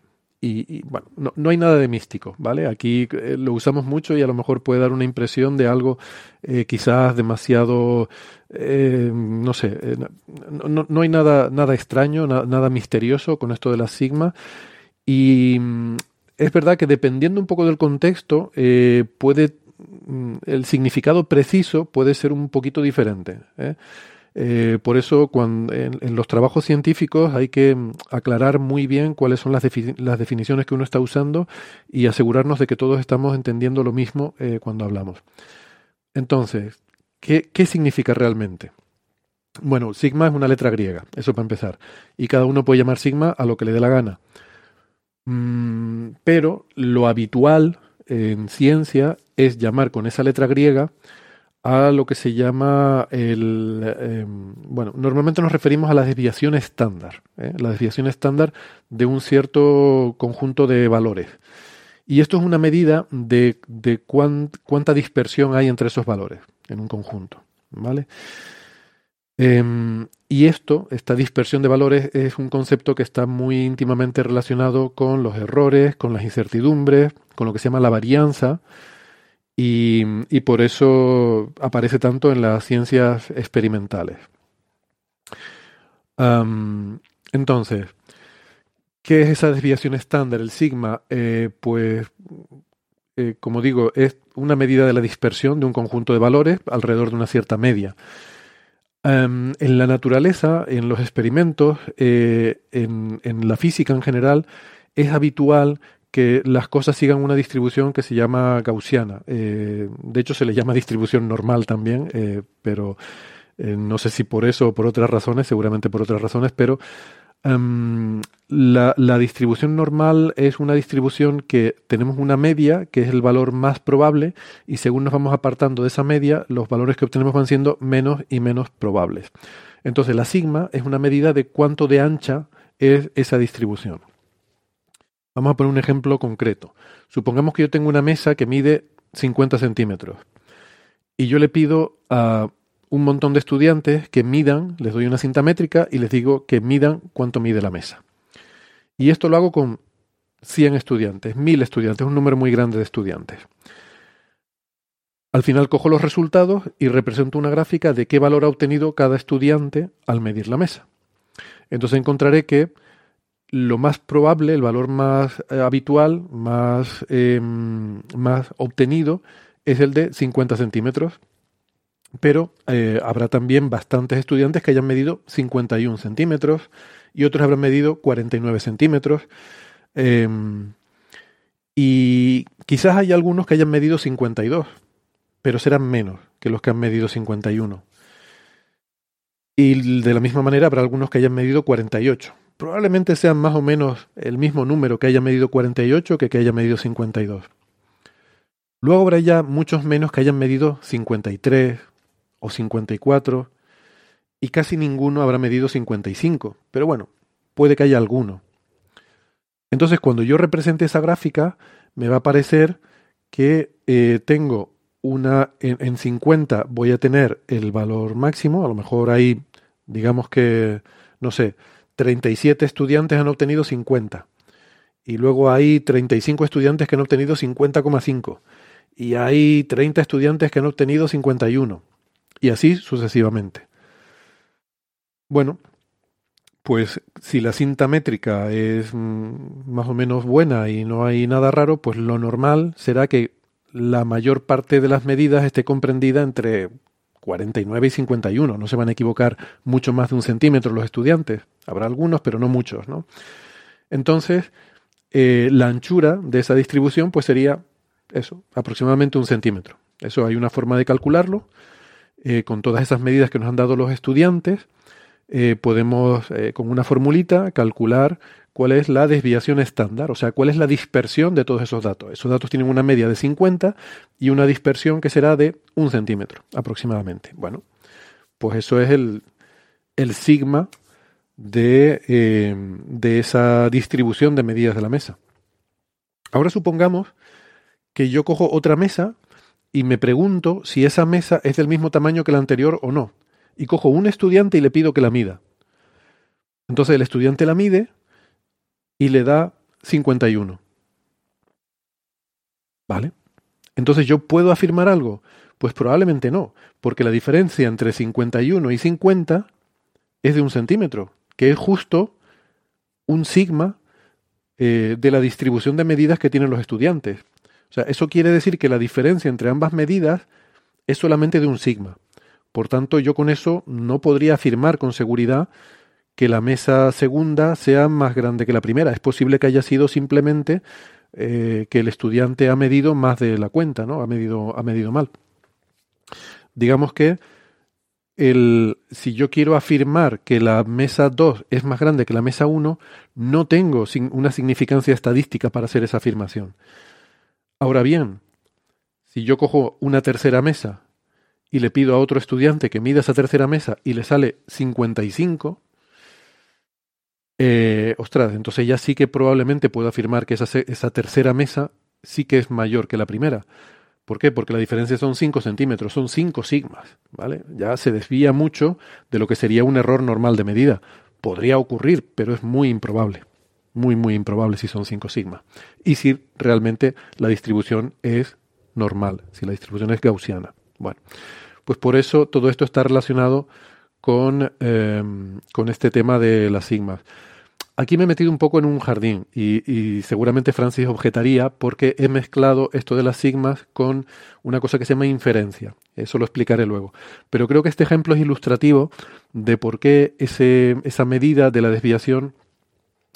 y, bueno, no, hay nada de místico, ¿vale? Aquí eh, lo usamos mucho y a lo mejor puede dar una impresión de algo eh, quizás demasiado, em, no sé, eh, no, hay nada, nada extraño, nada misterioso con esto de la sigma. Y mm, es verdad que dependiendo un poco del contexto, puede, mm, el significado preciso puede ser un poquito diferente. Eh, por eso cuando, en, los trabajos científicos hay que mm, aclarar muy bien cuáles son las, las, definiciones que uno está usando y asegurarnos de que todos estamos entendiendo lo mismo eh, cuando hablamos. Entonces, ¿qué, ¿qué significa realmente? Bueno, sigma es una letra griega, eso para empezar. Y cada uno puede llamar sigma a lo que le dé la gana. Mm, pero lo habitual en ciencia es llamar con esa letra griega a lo que se llama el... Em, bueno, normalmente nos referimos a la desviación estándar, ¿eh? la desviación estándar de un cierto conjunto de valores. Y esto es una medida de, de cuánta dispersión hay entre esos valores en un conjunto. ¿vale? Em, y esto, esta dispersión de valores, es un concepto que está muy íntimamente relacionado con los errores, con las incertidumbres, con lo que se llama la varianza, y, por eso aparece tanto en las ciencias experimentales. entonces, ¿qué es esa desviación estándar, el sigma? Eh, pues, eh, como digo, es una medida de la dispersión de un conjunto de valores alrededor de una cierta media. en la naturaleza, en los experimentos, eh, en, en, la física en general, es habitual que las cosas sigan una distribución que se llama gaussiana. Eh, de hecho, se le llama distribución normal también, eh, pero eh, no sé si por eso o por otras razones, seguramente por otras razones, pero em, la, la, distribución normal es una distribución que tenemos una media, que es el valor más probable, y según nos vamos apartando de esa media, los valores que obtenemos van siendo menos y menos probables. Entonces, la sigma es una medida de cuánto de ancha es esa distribución. Vamos a poner un ejemplo concreto. Supongamos que yo tengo una mesa que mide 50 centímetros y yo le pido a un montón de estudiantes que midan, les doy una cinta métrica y les digo que midan cuánto mide la mesa. Y esto lo hago con 100 estudiantes, 1000 estudiantes, un número muy grande de estudiantes. Al final cojo los resultados y represento una gráfica de qué valor ha obtenido cada estudiante al medir la mesa. Entonces encontraré que lo más probable, el valor más eh, habitual, más, em, más obtenido, es el de 50 centímetros. Pero eh, habrá también bastantes estudiantes que hayan medido 51 centímetros y otros habrán medido 49 centímetros. Em, y quizás hay algunos que hayan medido 52, pero serán menos que los que han medido 51. Y de la misma manera habrá algunos que hayan medido 48. Probablemente sean más o menos el mismo número que haya medido 48 que que haya medido 52. Luego habrá ya muchos menos que hayan medido 53 o 54 y casi ninguno habrá medido 55. Pero bueno, puede que haya alguno. Entonces cuando yo represente esa gráfica me va a parecer que eh, tengo una en, en, 50 voy a tener el valor máximo, a lo mejor hay, digamos que, no sé, 37 estudiantes han obtenido 50. Y luego hay 35 estudiantes que han obtenido 50,5. Y hay 30 estudiantes que han obtenido 51. Y así sucesivamente. Bueno, pues si la cinta métrica es mm, más o menos buena y no hay nada raro, pues lo normal será que la mayor parte de las medidas esté comprendida entre 49 y 51. No se van a equivocar mucho más de un centímetro los estudiantes. Habrá algunos, pero no muchos, ¿no? Entonces, eh, la anchura de esa distribución pues sería eso, aproximadamente un centímetro. Eso hay una forma de calcularlo. Eh, con todas esas medidas que nos han dado los estudiantes, eh, podemos con una formulita calcular cuál es la desviación estándar, o sea, cuál es la dispersión de todos esos datos. Esos datos tienen una media de 50 y una dispersión que será de un centímetro aproximadamente. Bueno, pues eso es el, el sigma de, eh, de esa distribución de medidas de la mesa. Ahora supongamos que yo cojo otra mesa y me pregunto si esa mesa es del mismo tamaño que la anterior o no. Y cojo un estudiante y le pido que la mida. Entonces el estudiante la mide y le da 51. ¿Vale? Entonces yo puedo afirmar algo. Pues probablemente no, porque la diferencia entre 51 y 50 es de un centímetro, que es justo un sigma eh, de la distribución de medidas que tienen los estudiantes. O sea, eso quiere decir que la diferencia entre ambas medidas es solamente de un sigma. Por tanto, yo con eso no podría afirmar con seguridad que la mesa segunda sea más grande que la primera. Es posible que haya sido simplemente eh, que el estudiante ha medido más de la cuenta, ¿no? Ha medido, ha medido mal. Digamos que el, si yo quiero afirmar que la mesa 2 es más grande que la mesa 1, no tengo una significancia estadística para hacer esa afirmación. Ahora bien, si yo cojo una tercera mesa y le pido a otro estudiante que mida esa tercera mesa y le sale 55, eh, ostras, entonces ya sí que probablemente puedo afirmar que esa, esa tercera mesa sí que es mayor que la primera. ¿Por qué? Porque la diferencia son 5 centímetros, son 5 sigmas, ¿vale? Ya se desvía mucho de lo que sería un error normal de medida. Podría ocurrir, pero es muy improbable. Muy, muy improbable si son 5 sigmas. Y si realmente la distribución es normal, si la distribución es gaussiana. Bueno, pues por eso todo esto está relacionado con, eh, con este tema de las sigmas. Aquí me he metido un poco en un jardín y, seguramente Francis objetaría porque he mezclado esto de las sigmas con una cosa que se llama inferencia. Eso lo explicaré luego. Pero creo que este ejemplo es ilustrativo de por qué esa medida de la desviación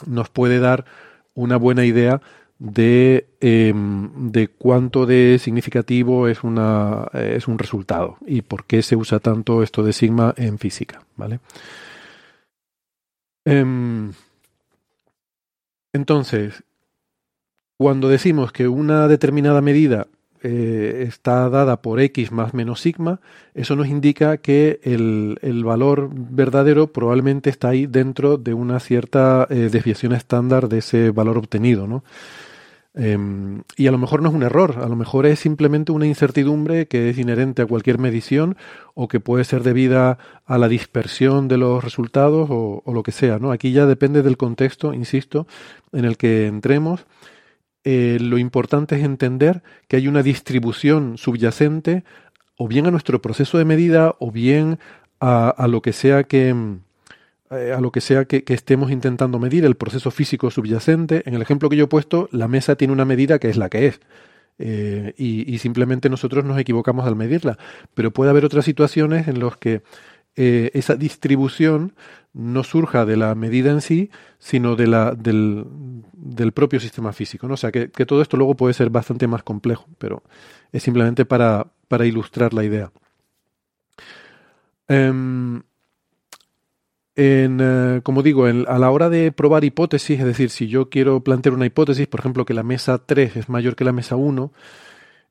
nos puede dar una buena idea de, em, cuánto de significativo es, una, es un resultado y por qué se usa tanto esto de sigma en física. ¿vale? Em, entonces, cuando decimos que una determinada medida eh, está dada por x más menos sigma, eso nos indica que el, valor verdadero probablemente está ahí dentro de una cierta eh, desviación estándar de ese valor obtenido, ¿no? Em, y a lo mejor no es un error, a lo mejor es simplemente una incertidumbre que es inherente a cualquier medición o que puede ser debida a la dispersión de los resultados o, lo que sea. ¿no? Aquí ya depende del contexto, insisto, en el que entremos. Eh, lo importante es entender que hay una distribución subyacente o bien a nuestro proceso de medida o bien a lo que sea que, eh, a lo que sea que, estemos intentando medir, el proceso físico subyacente. En el ejemplo que yo he puesto, la mesa tiene una medida que es la que es. Eh, y, simplemente nosotros nos equivocamos al medirla. Pero puede haber otras situaciones en las que eh, esa distribución no surja de la medida en sí, sino de la, del, propio sistema físico. ¿no? O sea, que, todo esto luego puede ser bastante más complejo, pero es simplemente para, para ilustrar la idea. Em, en, eh, como digo, a la hora de probar hipótesis, es decir, si yo quiero plantear una hipótesis, por ejemplo, que la mesa 3 es mayor que la mesa 1,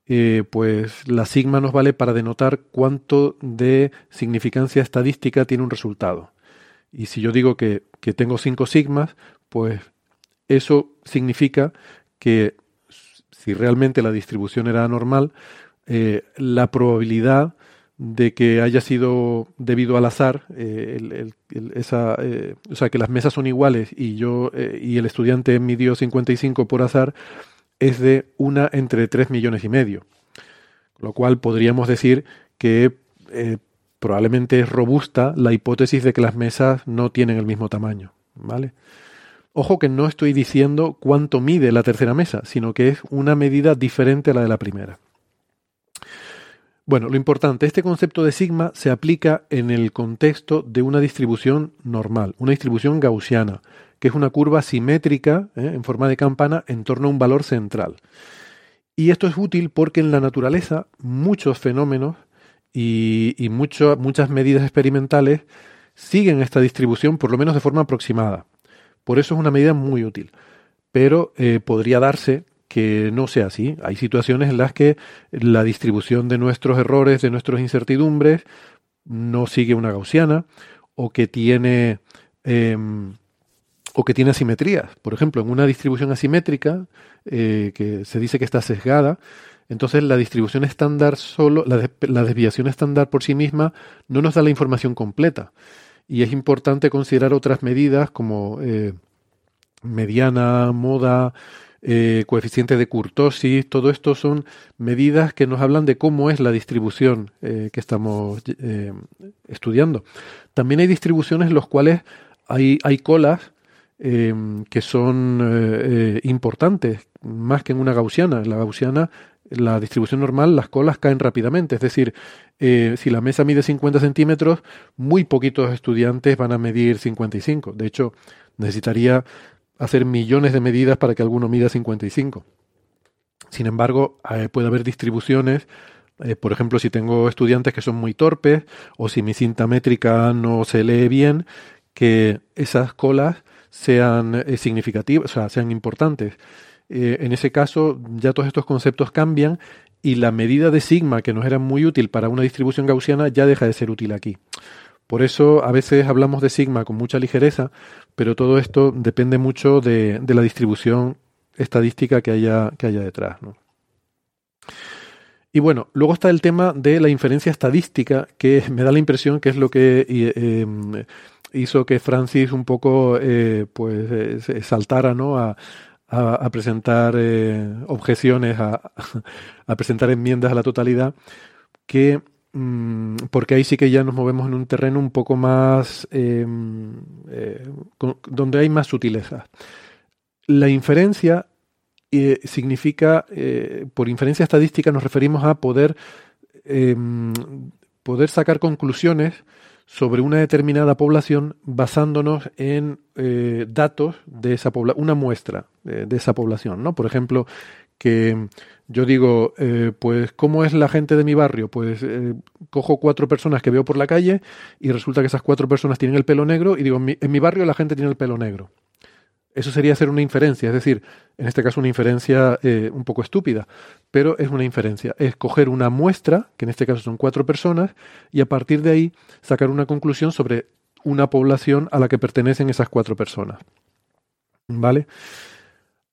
eh, pues la sigma nos vale para denotar cuánto de significancia estadística tiene un resultado. Y si yo digo que, tengo 5 sigmas, pues eso significa que si realmente la distribución era normal, eh, la probabilidad de que haya sido debido al azar, eh, esa, eh, o sea, que las mesas son iguales y yo eh, y el estudiante midió 55 por azar, es de una entre 3 millones y medio. Lo cual podríamos decir que probablemente es robusta la hipótesis de que las mesas no tienen el mismo tamaño. ¿Vale? Ojo que no estoy diciendo cuánto mide la tercera mesa, sino que es una medida diferente a la de la primera. Bueno, lo importante, este concepto de sigma se aplica en el contexto de una distribución normal, una distribución gaussiana, que es una curva simétrica ¿eh? en forma de campana en torno a un valor central. Y esto es útil porque en la naturaleza muchos fenómenos y, muchas medidas experimentales siguen esta distribución por lo menos de forma aproximada. Por eso es una medida muy útil. Pero eh, podría darse que no sea así. Hay situaciones en las que la distribución de nuestros errores, de nuestras incertidumbres, no sigue una gaussiana o que tiene em, o que tiene asimetrías. Por ejemplo, en una distribución asimétrica eh, que se dice que está sesgada, entonces la distribución estándar solo, la, la, desviación estándar por sí misma no nos da la información completa. Y es importante considerar otras medidas como eh, mediana, moda, eh, coeficiente de curtosis, todo esto son medidas que nos hablan de cómo es la distribución eh, que estamos eh, estudiando. También hay distribuciones en las cuales hay, hay colas que son importantes, más que en una gaussiana. En la gaussiana, la distribución normal, las colas caen rápidamente. Es decir, si la mesa mide 50 centímetros, muy poquitos estudiantes van a medir 55. De hecho, necesitaría hacer millones de medidas para que alguno mida 55. Sin embargo, eh, puede haber distribuciones, eh, por ejemplo, si tengo estudiantes que son muy torpes o si mi cinta métrica no se lee bien, que esas colas sean eh, significativas, o sea, sean importantes. en ese caso, ya todos estos conceptos cambian y la medida de sigma que nos era muy útil para una distribución gaussiana ya deja de ser útil aquí. Por eso a veces hablamos de sigma con mucha ligereza, pero todo esto depende mucho de, la distribución estadística que haya, que haya detrás. Y bueno, luego está el tema de la inferencia estadística, que me da la impresión que es lo que em, hizo que Francis un poco eh, pues eh, saltara ¿no? a, presentar eh, objeciones, a, *laughs* a, presentar enmiendas a la totalidad, que Mm, porque ahí sí que ya nos movemos en un terreno un poco más em, eh, donde hay más sutileza. La inferencia eh, significa, eh, por inferencia estadística nos referimos a poder, em, poder sacar conclusiones sobre una determinada población basándonos en datos de esa población, una muestra de esa población, ¿no? Por ejemplo, que yo digo, eh, pues, ¿cómo es la gente de mi barrio? Pues eh, cojo cuatro personas que veo por la calle y resulta que esas cuatro personas tienen el pelo negro y digo, en mi, barrio la gente tiene el pelo negro. Eso sería hacer una inferencia, es decir, en este caso una inferencia eh, un poco estúpida, pero es una inferencia. Es coger una muestra, que en este caso son cuatro personas, y a partir de ahí sacar una conclusión sobre una población a la que pertenecen esas cuatro personas. ¿Vale?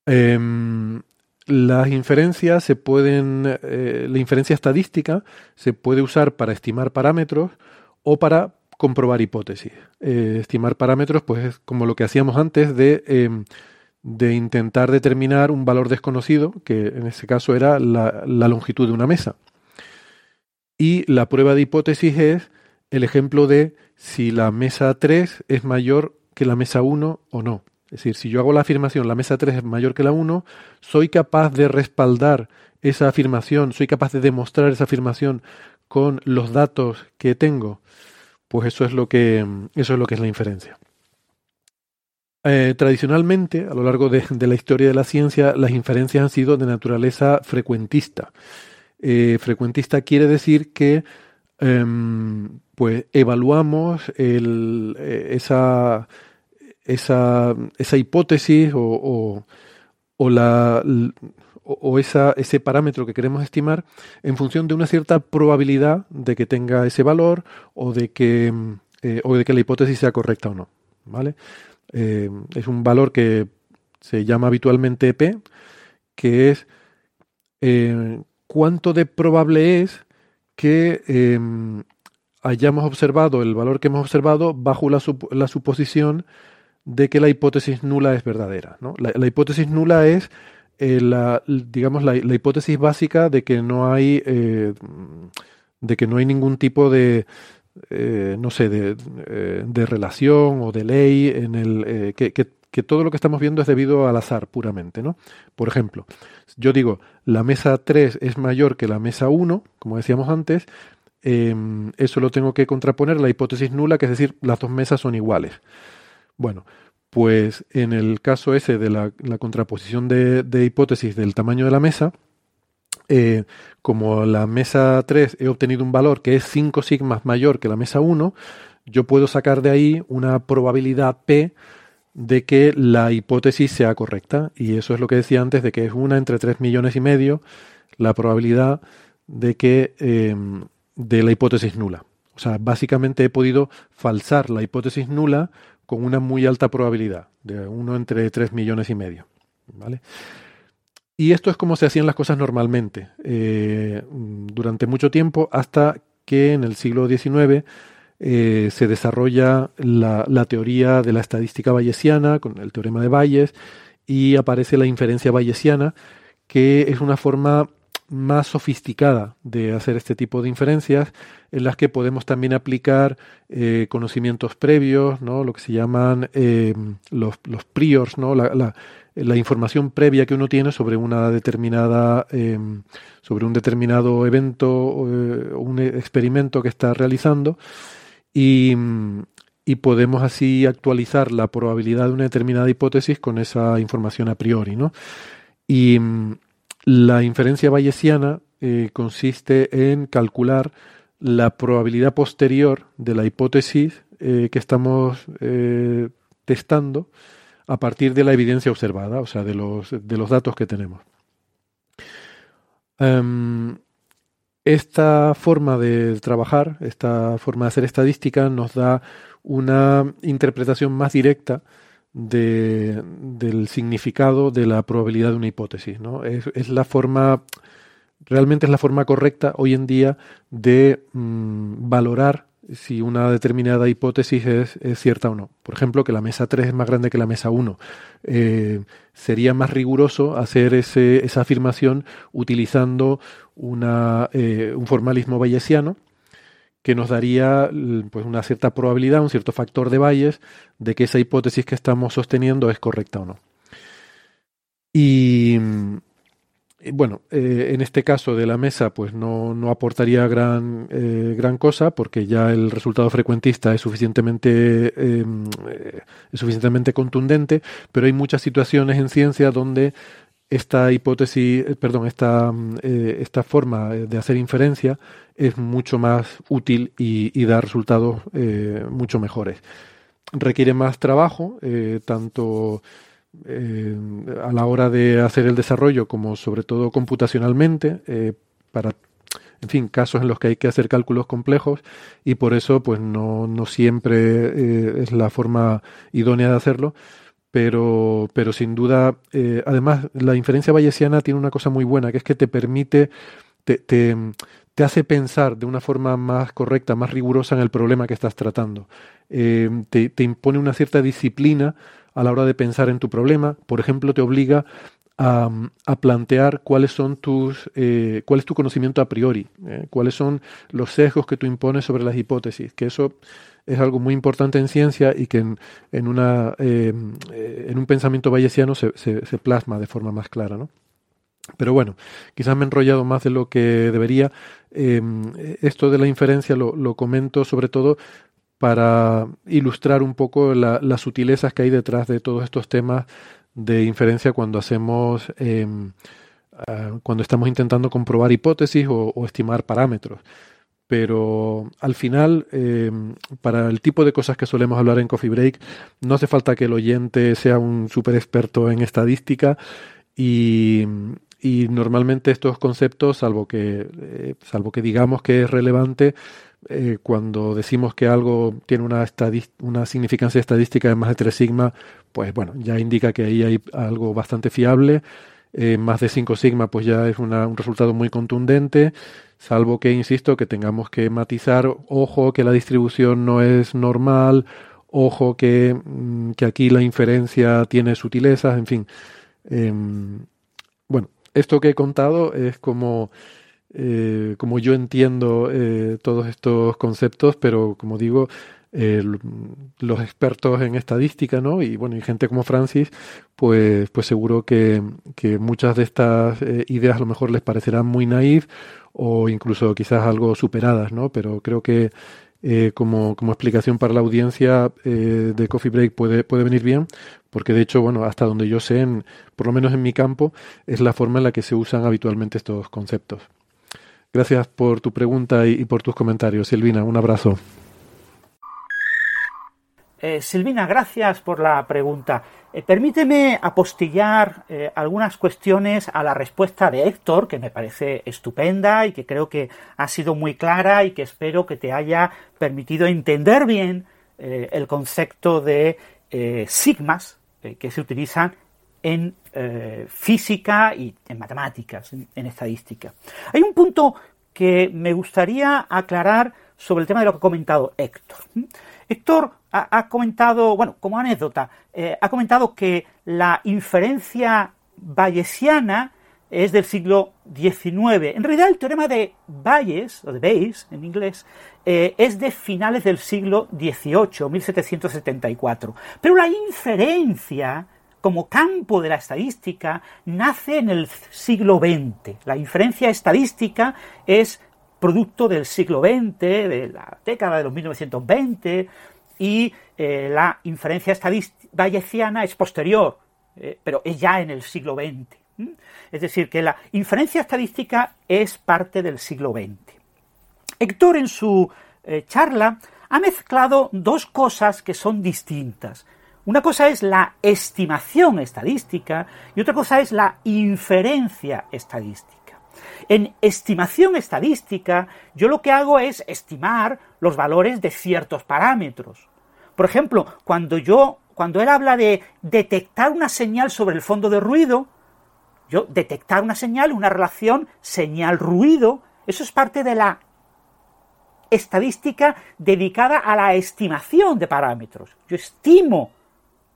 Em, las inferencias se pueden, eh, la inferencia estadística se puede usar para estimar parámetros o para comprobar hipótesis. Eh, estimar parámetros, pues es como lo que hacíamos antes de, em, de, intentar determinar un valor desconocido, que en ese caso era la, longitud de una mesa. Y la prueba de hipótesis es el ejemplo de si la mesa 3 es mayor que la mesa 1 o no. Es decir, si yo hago la afirmación la mesa 3 es mayor que la 1, soy capaz de respaldar esa afirmación, soy capaz de demostrar esa afirmación con los datos que tengo. Pues eso es lo que, eso es, lo que es la inferencia. Eh, tradicionalmente, a lo largo de, la historia de la ciencia, las inferencias han sido de naturaleza frecuentista. Eh, frecuentista quiere decir que em, pues evaluamos el, eh, esa, esa, esa, hipótesis o, o, la, o esa, ese parámetro que queremos estimar en función de una cierta probabilidad de que tenga ese valor o de que, o de que la hipótesis sea correcta o no. ¿Vale? Eh, es un valor que se llama habitualmente P, que es eh, cuánto de probable es que hayamos observado el valor que hemos observado bajo la, suposición de que la hipótesis nula es verdadera. La, hipótesis nula es eh, la, digamos, la, hipótesis básica de que no hay de que no hay ningún tipo de, eh, no sé, eh, de, relación o de ley en el eh, que, todo lo que estamos viendo es debido al azar puramente, ¿no? Por ejemplo, yo digo, la mesa 3 es mayor que la mesa 1, como decíamos antes, em, eso lo tengo que contraponer la hipótesis nula, que es decir, las dos mesas son iguales. Bueno, pues en el caso ese de la, contraposición de, hipótesis del tamaño de la mesa, eh, como la mesa 3 he obtenido un valor que es 5 sigmas mayor que la mesa 1, yo puedo sacar de ahí una probabilidad P de que la hipótesis sea correcta. Y eso es lo que decía antes, de que es una entre 3 millones y medio la probabilidad de que em, de la hipótesis nula. O sea, básicamente he podido falsar la hipótesis nula con una muy alta probabilidad, de uno entre 3 millones y medio. ¿Vale? Y esto es como se hacían las cosas normalmente eh, durante mucho tiempo hasta que en el siglo XIX eh, se desarrolla la, teoría de la estadística bayesiana con el teorema de Bayes y aparece la inferencia bayesiana que es una forma más sofisticada de hacer este tipo de inferencias en las que podemos también aplicar eh, conocimientos previos, ¿no? lo que se llaman los, los, priors, ¿no? la, la información previa que uno tiene sobre una determinada em, sobre un determinado evento o eh, un experimento que está realizando y, podemos así actualizar la probabilidad de una determinada hipótesis con esa información a priori ¿no? y la inferencia bayesiana eh, consiste en calcular la probabilidad posterior de la hipótesis eh, que estamos testando a partir de la evidencia observada, o sea, de los, de los datos que tenemos. Em, esta forma de trabajar, esta forma de hacer estadística nos da una interpretación más directa del significado de la probabilidad de una hipótesis. ¿no? Es, la forma, realmente es la forma correcta hoy en día de mm, valorar si una determinada hipótesis es, cierta o no. Por ejemplo, que la mesa 3 es más grande que la mesa 1. Eh, sería más riguroso hacer ese, esa afirmación utilizando una, eh, un formalismo bayesiano que nos daría pues, una cierta probabilidad, un cierto factor de Bayes de que esa hipótesis que estamos sosteniendo es correcta o no. Y, bueno, eh, en este caso de la mesa, pues no, no aportaría gran, eh, gran cosa, porque ya el resultado frecuentista es suficientemente, em, eh, es suficientemente contundente, pero hay muchas situaciones en ciencia donde esta hipótesis, perdón, esta, esta forma de hacer inferencia es mucho más útil y, da resultados mucho mejores. Requiere más trabajo, tanto eh, a la hora de hacer el desarrollo, como sobre todo computacionalmente, eh, para, en fin, casos en los que hay que hacer cálculos complejos y por eso, pues no, no siempre eh, es la forma idónea de hacerlo. Pero, pero sin duda, además, la inferencia bayesiana tiene una cosa muy buena, que es que te permite, te, te, te hace pensar de una forma más correcta, más rigurosa en el problema que estás tratando. te, te impone una cierta disciplina a la hora de pensar en tu problema. Por ejemplo, te obliga a, plantear cuáles son tus, eh, cuál es tu conocimiento a priori, eh, cuáles son los sesgos que tú impones sobre las hipótesis, que eso es algo muy importante en ciencia y que en, en una, eh, en un pensamiento bayesiano se, se, plasma de forma más clara, ¿no? Pero bueno, quizás me he enrollado más de lo que debería. Em, esto de la inferencia lo, lo, comento sobre todo para ilustrar un poco las sutilezas que hay detrás de todos estos temas de inferencia cuando hacemos, em, ah, cuando estamos intentando comprobar hipótesis o, estimar parámetros. Pero al final, em, para el tipo de cosas que solemos hablar en Coffee Break, no hace falta que el oyente sea un súper experto en estadística y, y normalmente estos conceptos, salvo que, eh, salvo que digamos que es relevante, eh, cuando decimos que algo tiene una, una significancia estadística de más de 3 sigma, pues bueno, ya indica que ahí hay algo bastante fiable. Eh, más de 5 sigma, pues ya es un resultado muy contundente, salvo que, insisto, que tengamos que matizar, ojo, que la distribución no es normal, ojo, que, mm, que aquí la inferencia tiene sutilezas, en fin. Em, bueno, esto que he contado es como eh, como yo entiendo eh, todos estos conceptos, pero como digo, los expertos en estadística, ¿no? Y bueno, y gente como Francis, pues, pues seguro que, que muchas de estas eh, ideas a lo mejor les parecerán muy naif o incluso quizás algo superadas, ¿no? Pero creo que como, como, explicación para la audiencia de Coffee Break puede, puede venir bien, porque de hecho, bueno, hasta donde yo sé, en, por lo menos en mi campo, es la forma en la que se usan habitualmente estos conceptos. Gracias por tu pregunta y, por tus comentarios, Silvina. Un abrazo. Eh, Silvina, gracias por la pregunta. Eh, permíteme apostillar eh, algunas cuestiones a la respuesta de Héctor, que me parece estupenda y que creo que ha sido muy clara y que espero que te haya permitido entender bien el concepto de sigmas que se utilizan en física y en matemáticas, en, estadística. Hay un punto que me gustaría aclarar sobre el tema de lo que ha comentado Héctor. Héctor ha, comentado, bueno, como anécdota, eh, ha comentado que la inferencia bayesiana es del siglo XIX. En realidad, el teorema de Bayes, o de Bayes en inglés, eh, es de finales del siglo XVIII, 1774. Pero la inferencia como campo de la estadística nace en el siglo XX. La inferencia estadística es producto del siglo XX, de la década de los 1920, y eh, la inferencia estadística bayesiana es posterior, eh, pero es ya en el siglo XX. Es decir, que la inferencia estadística es parte del siglo XX. Héctor en su eh, charla ha mezclado dos cosas que son distintas. Una cosa es la estimación estadística y otra cosa es la inferencia estadística. En estimación estadística, yo lo que hago es estimar los valores de ciertos parámetros. Por ejemplo, cuando yo, cuando él habla de detectar una señal sobre el fondo de ruido, yo detectar una señal, una relación señal-ruido, eso es parte de la estadística dedicada a la estimación de parámetros. Yo estimo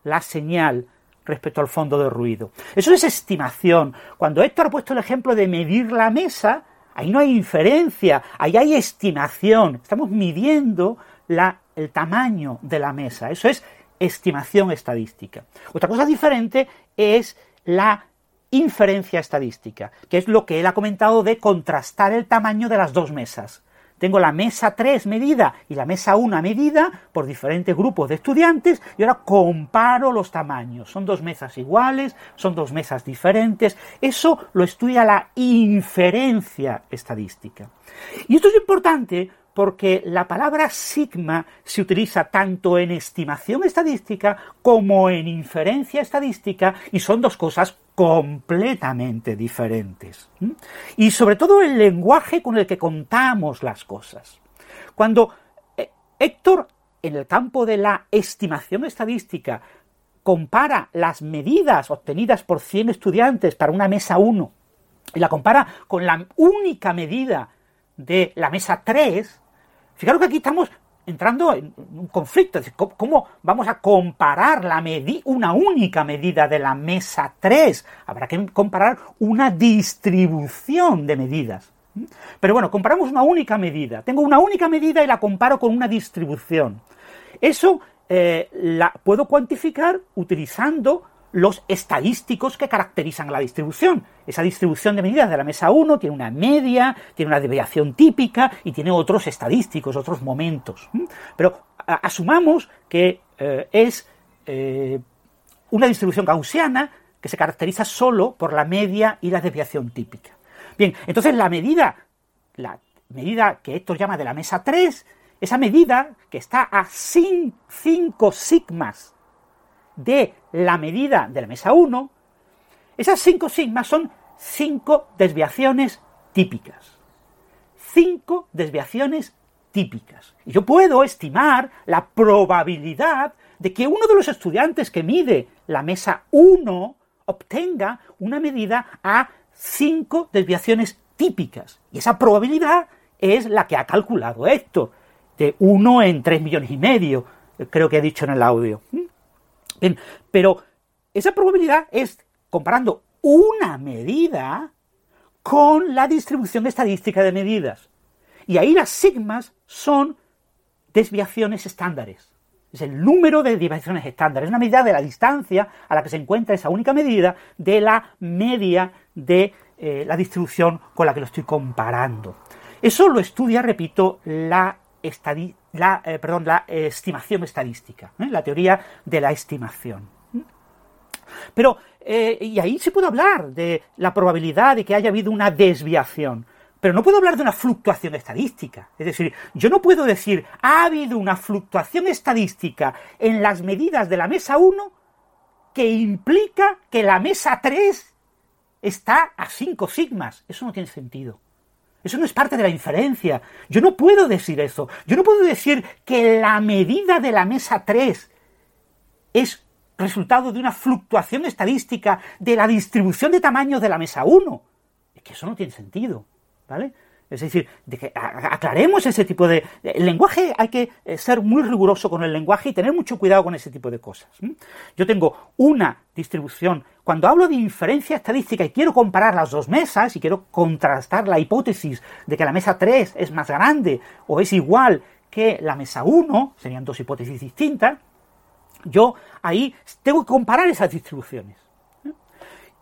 la señal respecto al fondo de ruido. Eso es estimación. Cuando Héctor ha puesto el ejemplo de medir la mesa, ahí no hay inferencia, ahí hay estimación. Estamos midiendo el tamaño de la mesa. Eso es estimación estadística. Otra cosa diferente es la inferencia estadística, que es lo que él ha comentado de contrastar el tamaño de las dos mesas. Tengo la mesa 3 medida y la mesa 1 medida por diferentes grupos de estudiantes y ahora comparo los tamaños. Son dos mesas iguales, son dos mesas diferentes. Eso lo estudia la inferencia estadística. Y esto es importante porque la palabra sigma se utiliza tanto en estimación estadística como en inferencia estadística y son dos cosas completamente diferentes. Y sobre todo el lenguaje con el que contamos las cosas. Cuando eh, Héctor, en el campo de la estimación estadística, compara las medidas obtenidas por 100 estudiantes para una mesa 1 y la compara con la única medida de la mesa 3, Fijaros que aquí estamos entrando en un conflicto. ¿Cómo vamos a comparar la una única medida de la mesa 3? Habrá que comparar una distribución de medidas. Pero bueno, comparamos una única medida. Tengo una única medida y la comparo con una distribución. Eso eh, la puedo cuantificar utilizando los estadísticos que caracterizan la distribución. Esa distribución de medidas de la mesa 1 tiene una media, tiene una desviación típica y tiene otros estadísticos, otros momentos. Pero asumamos que eh, es eh, una distribución gaussiana que se caracteriza solo por la media y la desviación típica. Bien, entonces la medida, la medida que Héctor llama de la mesa 3, esa medida que está a 5 sigmas de la medida de la mesa 1, esas 5 sigmas son 5 desviaciones típicas. 5 desviaciones típicas. Y yo puedo estimar la probabilidad de que uno de los estudiantes que mide la mesa 1 obtenga una medida a 5 desviaciones típicas. Y esa probabilidad es la que ha calculado esto, de 1 en 3 millones y medio, creo que he dicho en el audio pero esa probabilidad es comparando una medida con la distribución estadística de medidas. Y ahí las sigmas son desviaciones estándares. Es el número de desviaciones estándares. Es una medida de la distancia a la que se encuentra esa única medida de la media de eh, la distribución con la que lo estoy comparando. Eso lo estudia, repito, la la, eh, perdón, la estimación estadística, ¿eh? la teoría de la estimación. Pero, eh, y ahí se puede hablar de la probabilidad de que haya habido una desviación, pero no puedo hablar de una fluctuación estadística. Es decir, yo no puedo decir, ha habido una fluctuación estadística en las medidas de la mesa 1 que implica que la mesa 3 está a 5 sigmas. Eso no tiene sentido. Eso no es parte de la inferencia. Yo no puedo decir eso. Yo no puedo decir que la medida de la mesa 3 es resultado de una fluctuación estadística de la distribución de tamaños de la mesa 1. Es que eso no tiene sentido. ¿Vale? Es decir, de que aclaremos ese tipo de... El lenguaje hay que eh, ser muy riguroso con el lenguaje y tener mucho cuidado con ese tipo de cosas. Yo tengo una distribución. Cuando hablo de inferencia estadística y quiero comparar las dos mesas y quiero contrastar la hipótesis de que la mesa 3 es más grande o es igual que la mesa 1, serían dos hipótesis distintas, yo ahí tengo que comparar esas distribuciones.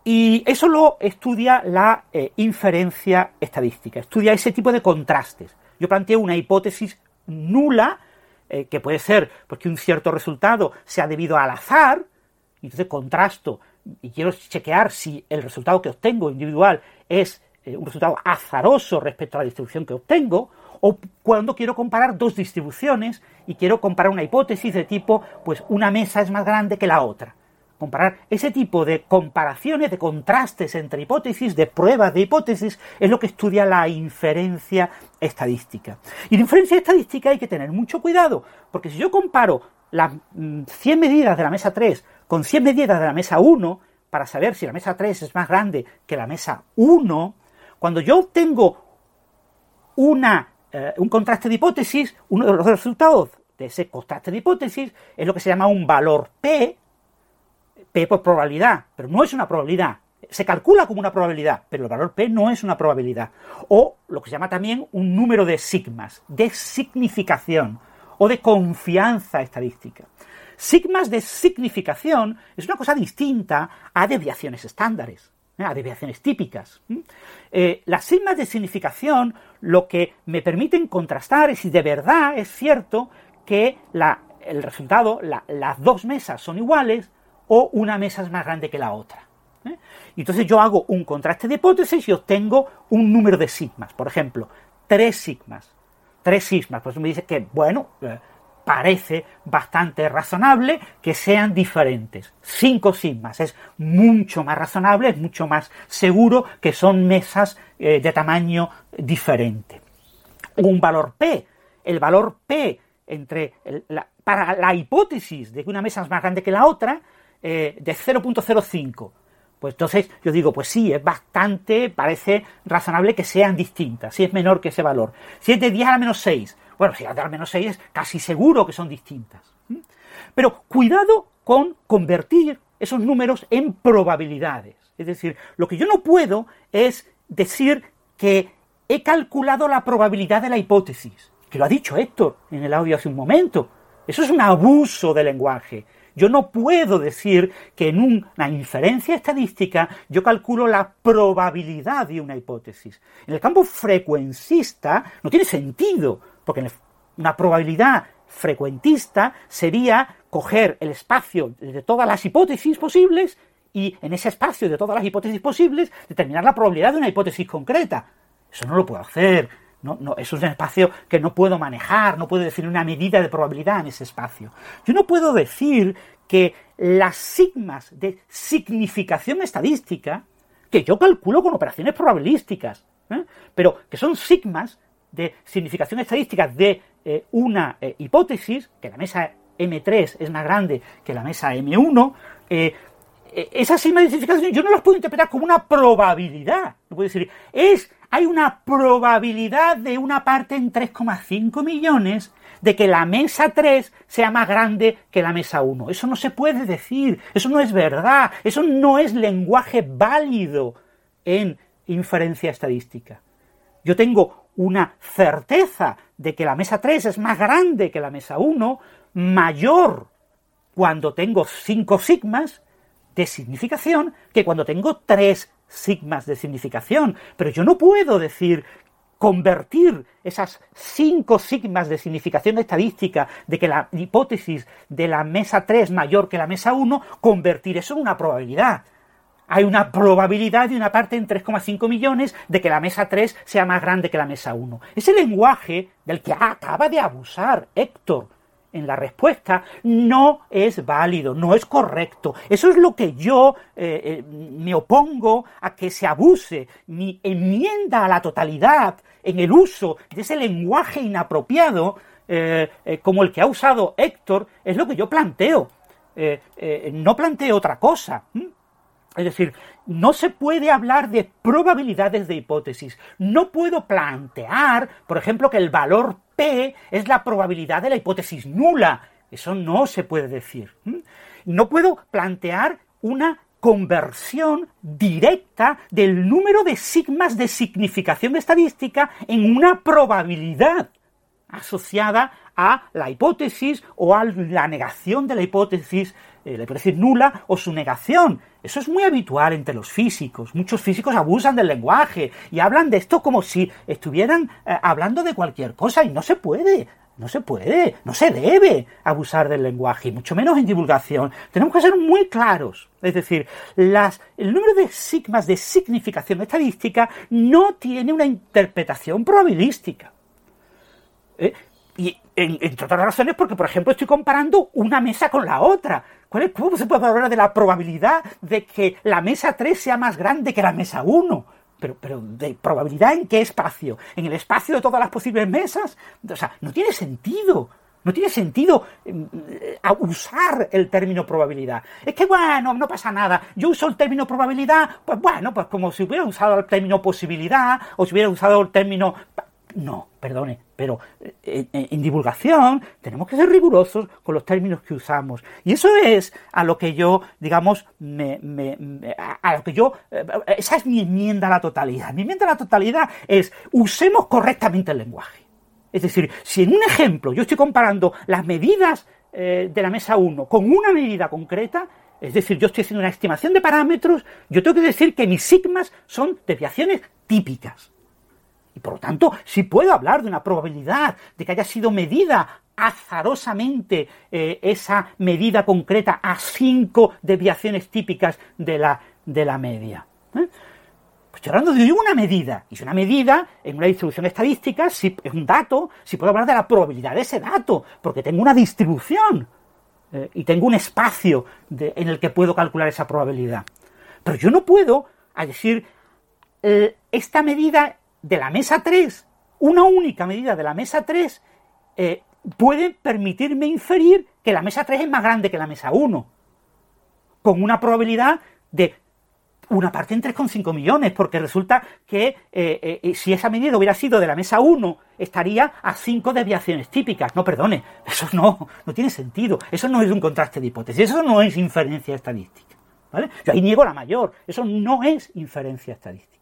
Y eso lo estudia la eh, inferencia estadística, estudia ese tipo de contrastes. Yo planteo una hipótesis nula, eh, que puede ser porque un cierto resultado sea debido al azar, y entonces contrasto y quiero chequear si el resultado que obtengo individual es eh, un resultado azaroso respecto a la distribución que obtengo, o cuando quiero comparar dos distribuciones y quiero comparar una hipótesis de tipo, pues una mesa es más grande que la otra comparar ese tipo de comparaciones, de contrastes entre hipótesis, de pruebas de hipótesis, es lo que estudia la inferencia estadística. Y la inferencia estadística hay que tener mucho cuidado, porque si yo comparo las 100 mm, medidas de la mesa 3 con 100 medidas de la mesa 1, para saber si la mesa 3 es más grande que la mesa 1, cuando yo obtengo una, eh, un contraste de hipótesis, uno de los resultados de ese contraste de hipótesis es lo que se llama un valor P, P por probabilidad, pero no es una probabilidad. Se calcula como una probabilidad, pero el valor P no es una probabilidad. O lo que se llama también un número de sigmas, de significación o de confianza estadística. Sigmas de significación es una cosa distinta a desviaciones estándares, ¿eh? a desviaciones típicas. Eh, las sigmas de significación lo que me permiten contrastar es si de verdad es cierto que el resultado, las dos mesas son iguales o una mesa es más grande que la otra. ¿eh? Entonces yo hago un contraste de hipótesis y obtengo un número de sigmas. Por ejemplo, tres sigmas. Tres sigmas. Pues me dice que, bueno, eh, parece bastante razonable que sean diferentes. Cinco sigmas. Es mucho más razonable, es mucho más seguro que son mesas eh, de tamaño diferente. Un valor P. El valor P entre para la hipótesis de que una mesa es más grande que la otra eh, de 0.05. Pues entonces yo digo, pues sí, es bastante, parece razonable que sean distintas, si es menor que ese valor. Si es de 10 a la menos 6, Bueno, si las de al menos 6 es casi seguro que son distintas. Pero cuidado con convertir esos números en probabilidades. Es decir, lo que yo no puedo es decir que he calculado la probabilidad de la hipótesis, que lo ha dicho Héctor en el audio hace un momento. Eso es un abuso de lenguaje. Yo no puedo decir que en una inferencia estadística yo calculo la probabilidad de una hipótesis. En el campo frecuencista no tiene sentido, porque una probabilidad frecuentista sería coger el espacio de todas las hipótesis posibles y en ese espacio de todas las hipótesis posibles determinar la probabilidad de una hipótesis concreta. Eso no lo puedo hacer. No, es un espacio que no puedo manejar, no puedo decir una medida de probabilidad en ese espacio. Yo no puedo decir que las sigmas de significación estadística, que yo calculo con operaciones probabilísticas, ¿eh? pero que son sigmas de significación estadística de eh, una eh, hipótesis, que la mesa M3 es más grande que la mesa M1, esas sigmas de significación yo no las puedo interpretar como una probabilidad. No puedo decir, es hay una probabilidad de una parte en 3,5 millones de que la mesa 3 sea más grande que la mesa 1. Eso no se puede decir, eso no es verdad, eso no es lenguaje válido en inferencia estadística. Yo tengo una certeza de que la mesa 3 es más grande que la mesa 1, mayor cuando tengo 5 sigmas de significación que cuando tengo 3 sigmas de significación, pero yo no puedo decir convertir esas cinco sigmas de significación estadística de que la hipótesis de la mesa 3 mayor que la mesa 1, convertir eso en una probabilidad. Hay una probabilidad de una parte en 3,5 millones de que la mesa 3 sea más grande que la mesa 1. Ese lenguaje del que acaba de abusar Héctor en la respuesta no es válido, no es correcto. Eso es lo que yo eh, eh, me opongo a que se abuse. Mi enmienda a la totalidad en el uso de ese lenguaje inapropiado eh, como el que ha usado Héctor es lo que yo planteo. no planteo otra cosa. Es decir, no se puede hablar de probabilidades de hipótesis. No puedo plantear, por ejemplo, que el valor P es la probabilidad de la hipótesis nula. Eso no se puede decir. No puedo plantear una conversión directa del número de sigmas de significación estadística en una probabilidad asociada a la hipótesis o a la negación de la hipótesis eh, la hipótesis nula o su negación. Eso es muy habitual entre los físicos. Muchos físicos abusan del lenguaje y hablan de esto como si estuvieran eh, hablando de cualquier cosa y no se puede. No se puede, no se debe abusar del lenguaje, y mucho menos en divulgación. Tenemos que ser muy claros. Es decir, el número de sigmas de significación estadística no tiene una interpretación probabilística. ¿Eh? Y entre otras razones porque, por ejemplo, estoy comparando una mesa con la otra. ¿Cómo se puede hablar de la probabilidad de que la mesa 3 sea más grande que la mesa 1? Pero, pero, ¿de probabilidad en qué espacio? ¿En el espacio de todas las posibles mesas? O sea, no tiene sentido. No tiene sentido eh, usar el término probabilidad. Es que, bueno, no pasa nada. Yo uso el término probabilidad, pues bueno, pues como si hubiera usado el término posibilidad o si hubiera usado el término no, perdone, pero eh, en, divulgación tenemos que ser rigurosos con los términos que usamos. Y eso es a lo que yo, digamos, me, a lo que yo, eh, esa es mi enmienda a la totalidad. Mi enmienda a la totalidad es usemos correctamente el lenguaje. Es decir, si en un ejemplo yo estoy comparando las medidas eh, de la mesa 1 con una medida concreta, es decir, yo estoy haciendo una estimación de parámetros, yo tengo que decir que mis sigmas son desviaciones típicas. Y por lo tanto, si puedo hablar de una probabilidad de que haya sido medida azarosamente eh, esa medida concreta a cinco desviaciones típicas de la, de la media. ¿eh? Pues estoy hablando de una medida. Y si una medida en una distribución estadística si es un dato, si puedo hablar de la probabilidad de ese dato, porque tengo una distribución eh, y tengo un espacio en el que puedo calcular esa probabilidad. Pero yo no puedo decir, esta medida de la mesa 3, una única medida de la mesa 3, eh, puede permitirme inferir que la mesa 3 es más grande que la mesa 1, con una probabilidad de una parte en 3,5 millones, porque resulta que eh, eh, si esa medida hubiera sido de la mesa 1, estaría a 5 desviaciones típicas. No, perdone, eso no, no tiene sentido. Eso no es un contraste de hipótesis, eso no es inferencia estadística. ¿vale? Yo ahí niego la mayor, eso no es inferencia estadística.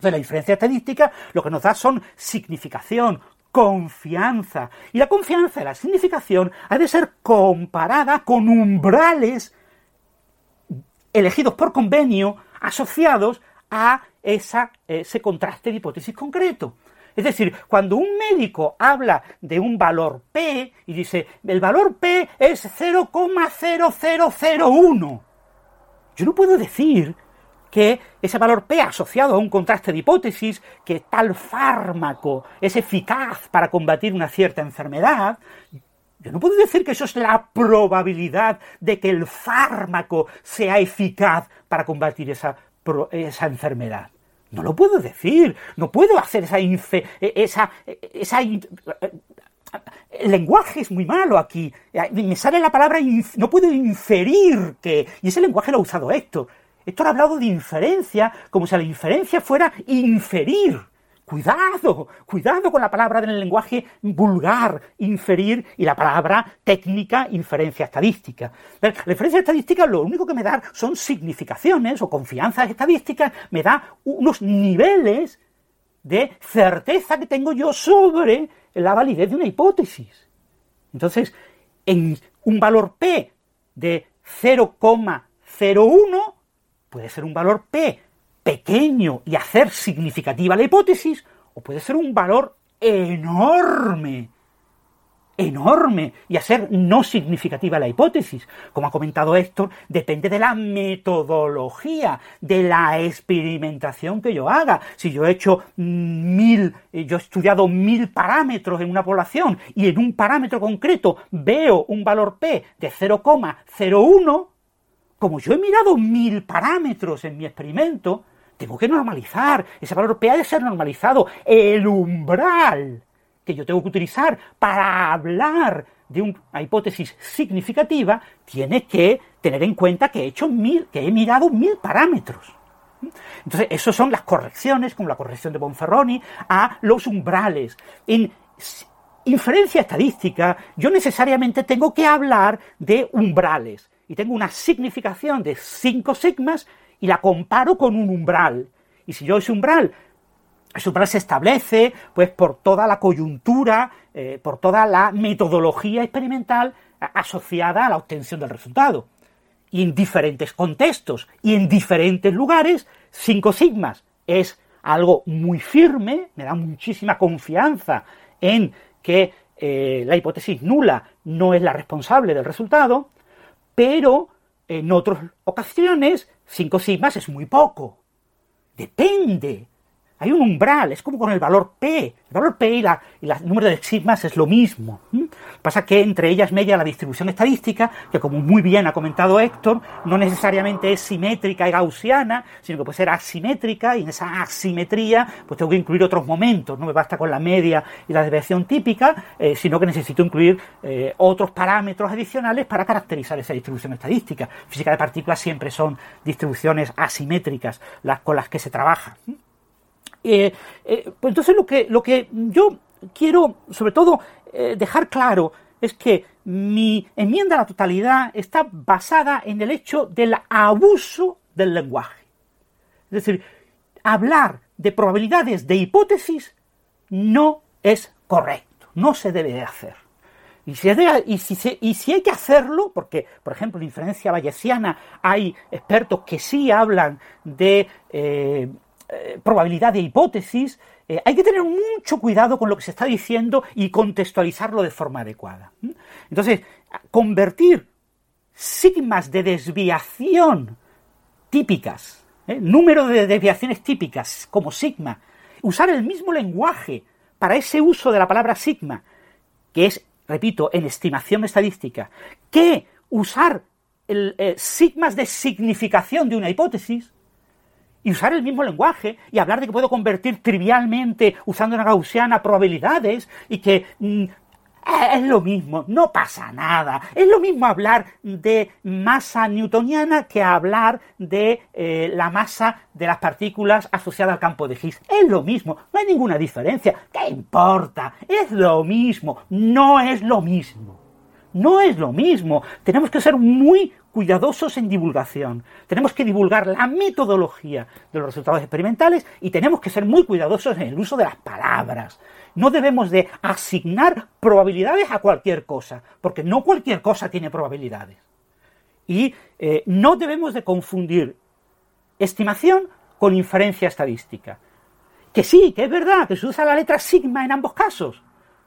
Entonces, la inferencia estadística lo que nos da son significación, confianza. Y la confianza y la significación ha de ser comparada con umbrales elegidos por convenio asociados a ese contraste de hipótesis concreto. Es decir, cuando un médico habla de un valor P y dice, el valor P es 0,0001, yo no puedo decir que ese valor P asociado a un contraste de hipótesis, que tal fármaco es eficaz para combatir una cierta enfermedad, yo no puedo decir que eso es la probabilidad de que el fármaco sea eficaz para combatir esa, esa enfermedad. No lo puedo decir, no puedo hacer esa... esa, esa el lenguaje es muy malo aquí. Me sale la palabra, no puedo inferir que... Y ese lenguaje lo ha usado Héctor. Héctor ha hablado de inferencia como si la inferencia fuera inferir. Cuidado, cuidado con la palabra del lenguaje vulgar, inferir, y la palabra técnica, inferencia estadística. La inferencia estadística lo único que me da son significaciones o confianzas estadísticas, me da unos niveles de certeza que tengo yo sobre la validez de una hipótesis. Entonces, en un valor P de 0,01 puede ser un valor P pequeño y hacer significativa la hipótesis, o puede ser un valor enorme, enorme y hacer no significativa la hipótesis. Como ha comentado Héctor, depende de la metodología, de la experimentación que yo haga. Si yo he hecho mil, eh, yo he estudiado mil parámetros en una población y en un parámetro concreto veo un valor P de 0,01, como yo he mirado mil parámetros en mi experimento, tengo que normalizar. Ese valor P ha de ser normalizado. El umbral que yo tengo que utilizar para hablar de una hipótesis significativa tiene que tener en cuenta que he hecho mil, que he mirado mil parámetros. Entonces, esas son las correcciones, como la corrección de Bonferroni, a los umbrales. En inferencia estadística, yo necesariamente tengo que hablar de umbrales y tengo una significación de 5 sigmas y la comparo con un umbral. Y si yo ese umbral, ese umbral se establece pues por toda la coyuntura, eh, por toda la metodología experimental asociada a la obtención del resultado. Y en diferentes contextos y en diferentes lugares, 5 sigmas es algo muy firme, me da muchísima confianza en que eh, la hipótesis nula no es la responsable del resultado, pero en otras ocasiones 5 sigmas es muy poco. Depende hay un umbral, es como con el valor P. El valor P y, el número de sigmas es lo mismo. Pasa que entre ellas media la distribución estadística, que como muy bien ha comentado Héctor, no necesariamente es simétrica y gaussiana, sino que puede ser asimétrica, y en esa asimetría pues tengo que incluir otros momentos. No me basta con la media y la desviación típica, eh, sino que necesito incluir eh, otros parámetros adicionales para caracterizar esa distribución estadística. Física de partículas siempre son distribuciones asimétricas las con las que se trabaja. Eh, eh, pues entonces lo que, lo que yo quiero, sobre todo, eh, dejar claro es que mi enmienda a la totalidad está basada en el hecho del abuso del lenguaje. Es decir, hablar de probabilidades de hipótesis no es correcto, no se debe de hacer. Y si, y, si y si, hay que hacerlo, porque, por ejemplo, en inferencia bayesiana hay expertos que sí hablan de eh, probabilidad de hipótesis, eh, hay que tener mucho cuidado con lo que se está diciendo y contextualizarlo de forma adecuada. Entonces, convertir sigmas de desviación típicas, ¿eh? número de desviaciones típicas como sigma, usar el mismo lenguaje para ese uso de la palabra sigma, que es, repito, en estimación estadística, que usar el, sigmas de significación de una hipótesis, y usar el mismo lenguaje y hablar de que puedo convertir trivialmente usando una gaussiana probabilidades y que mm, es lo mismo, no pasa nada. Es lo mismo hablar de masa newtoniana que hablar de eh, la masa de las partículas asociadas al campo de Higgs. Es lo mismo, no hay ninguna diferencia. ¿Qué importa? Es lo mismo, no es lo mismo. No es lo mismo. Tenemos que ser muy cuidadosos en divulgación. Tenemos que divulgar la metodología de los resultados experimentales y tenemos que ser muy cuidadosos en el uso de las palabras. No debemos de asignar probabilidades a cualquier cosa, porque no cualquier cosa tiene probabilidades. Y eh, no debemos de confundir estimación con inferencia estadística. Que sí, que es verdad, que se usa la letra sigma en ambos casos,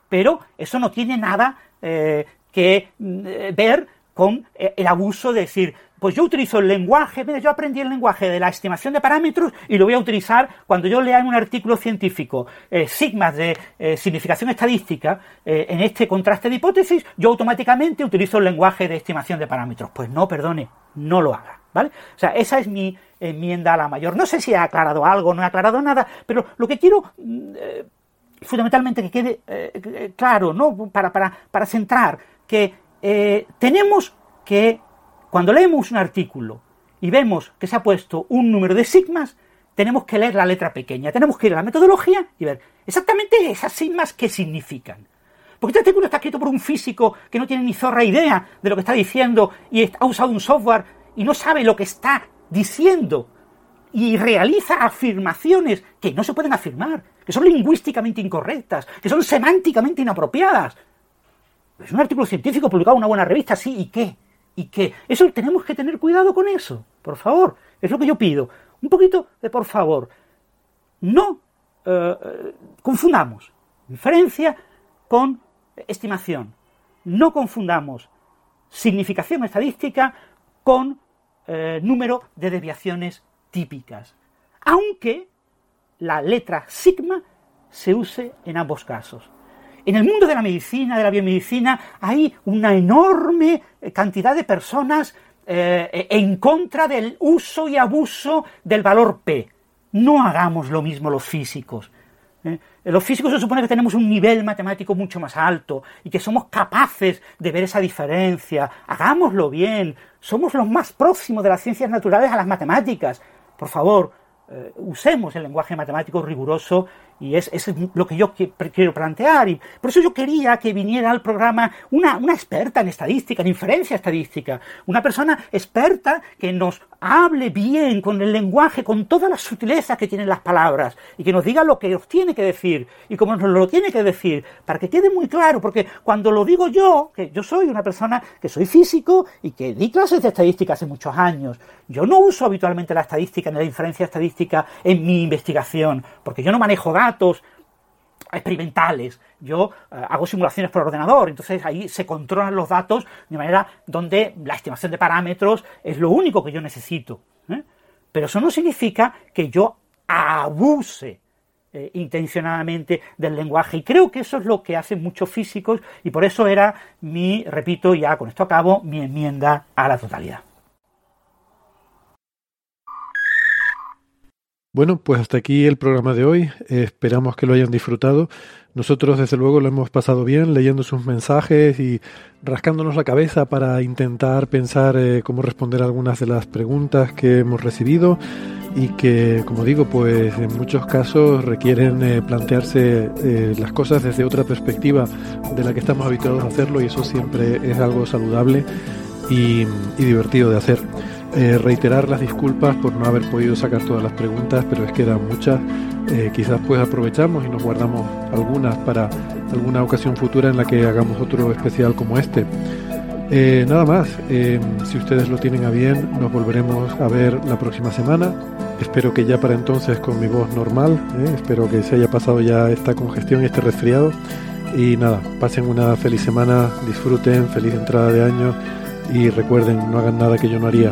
pero eso no tiene nada eh, que mm, eh, ver con eh, el abuso de decir, pues yo utilizo el lenguaje, mira, yo aprendí el lenguaje de la estimación de parámetros y lo voy a utilizar cuando yo lea en un artículo científico eh, sigmas de significación estadística en este contraste de hipótesis, yo automáticamente utilizo el lenguaje de estimación de parámetros. Pues no, perdone, no lo haga, ¿vale? O sea, esa es mi enmienda a la mayor. No sé si ha aclarado algo, no ha aclarado nada, pero lo que quiero mm, fundamentalmente que quede claro, ¿no? Para, para, para centrar que eh, tenemos que, cuando leemos un artículo y vemos que se ha puesto un número de sigmas, tenemos que leer la letra pequeña, tenemos que ir a la metodología y ver exactamente esas sigmas qué significan. Porque este artículo está escrito por un físico que no tiene ni zorra idea de lo que está diciendo y ha usado un software y no sabe lo que está diciendo y realiza afirmaciones que no se pueden afirmar, que son lingüísticamente incorrectas, que son semánticamente inapropiadas. Es un artículo científico publicado en una buena revista, sí, ¿y qué? ¿Y qué? Eso tenemos que tener cuidado con eso, por favor. Es lo que yo pido. Un poquito de por favor. No eh, confundamos inferencia con estimación. No confundamos significación estadística con eh, número de desviaciones típicas. Aunque la letra sigma se use en ambos casos. En el mundo de la medicina, de la biomedicina, hay una enorme eh, cantidad de personas eh, en contra del uso y abuso del valor P. No hagamos lo mismo los físicos. ¿eh? Los físicos se supone que tenemos un nivel matemático mucho más alto y que somos capaces de ver esa diferencia. Hagámoslo bien. Somos los más próximos de las ciencias naturales a las matemáticas. Por favor, usemos el lenguaje matemático riguroso y es, es, lo que yo quiero plantear. Y por eso yo quería que viniera al programa una, una experta en estadística, en inferencia estadística, una persona experta que nos hable bien con el lenguaje, con todas las sutilezas que tienen las palabras, y que nos diga lo que nos tiene que decir, y cómo nos lo tiene que decir, para que quede muy claro, porque cuando lo digo yo, que yo soy una persona que soy físico y que di clases de estadística hace muchos años, yo no uso habitualmente la estadística ni la inferencia estadística en mi investigación, porque yo no manejo datos, experimentales. Yo eh, hago simulaciones por ordenador, entonces ahí se controlan los datos de manera donde la estimación de parámetros es lo único que yo necesito. ¿eh? Pero eso no significa que yo abuse eh, intencionadamente del lenguaje. Y creo que eso es lo que hacen muchos físicos y por eso era mi, repito, ya con esto acabo, mi enmienda a la totalidad. Bueno, pues hasta aquí el programa de hoy. esperamos que lo hayan disfrutado. Nosotros, desde luego, lo hemos pasado bien leyendo sus mensajes y rascándonos la cabeza para intentar pensar eh, cómo responder algunas de las preguntas que hemos recibido y que, como digo, pues en muchos casos requieren eh, plantearse eh, las cosas desde otra perspectiva de la que estamos habituados a hacerlo y eso siempre es algo saludable y divertido de hacer. Eh, reiterar las disculpas por no haber podido sacar todas las preguntas, pero es que eran muchas. Eh, quizás pues aprovechamos y nos guardamos algunas para alguna ocasión futura en la que hagamos otro especial como este. Eh, nada más, si ustedes lo tienen a bien, nos volveremos a ver la próxima semana. Espero que ya para entonces con mi voz normal, espero que se haya pasado ya esta congestión y este resfriado. Y nada, pasen una feliz semana, disfruten, feliz entrada de año y recuerden, no hagan nada que yo no haría.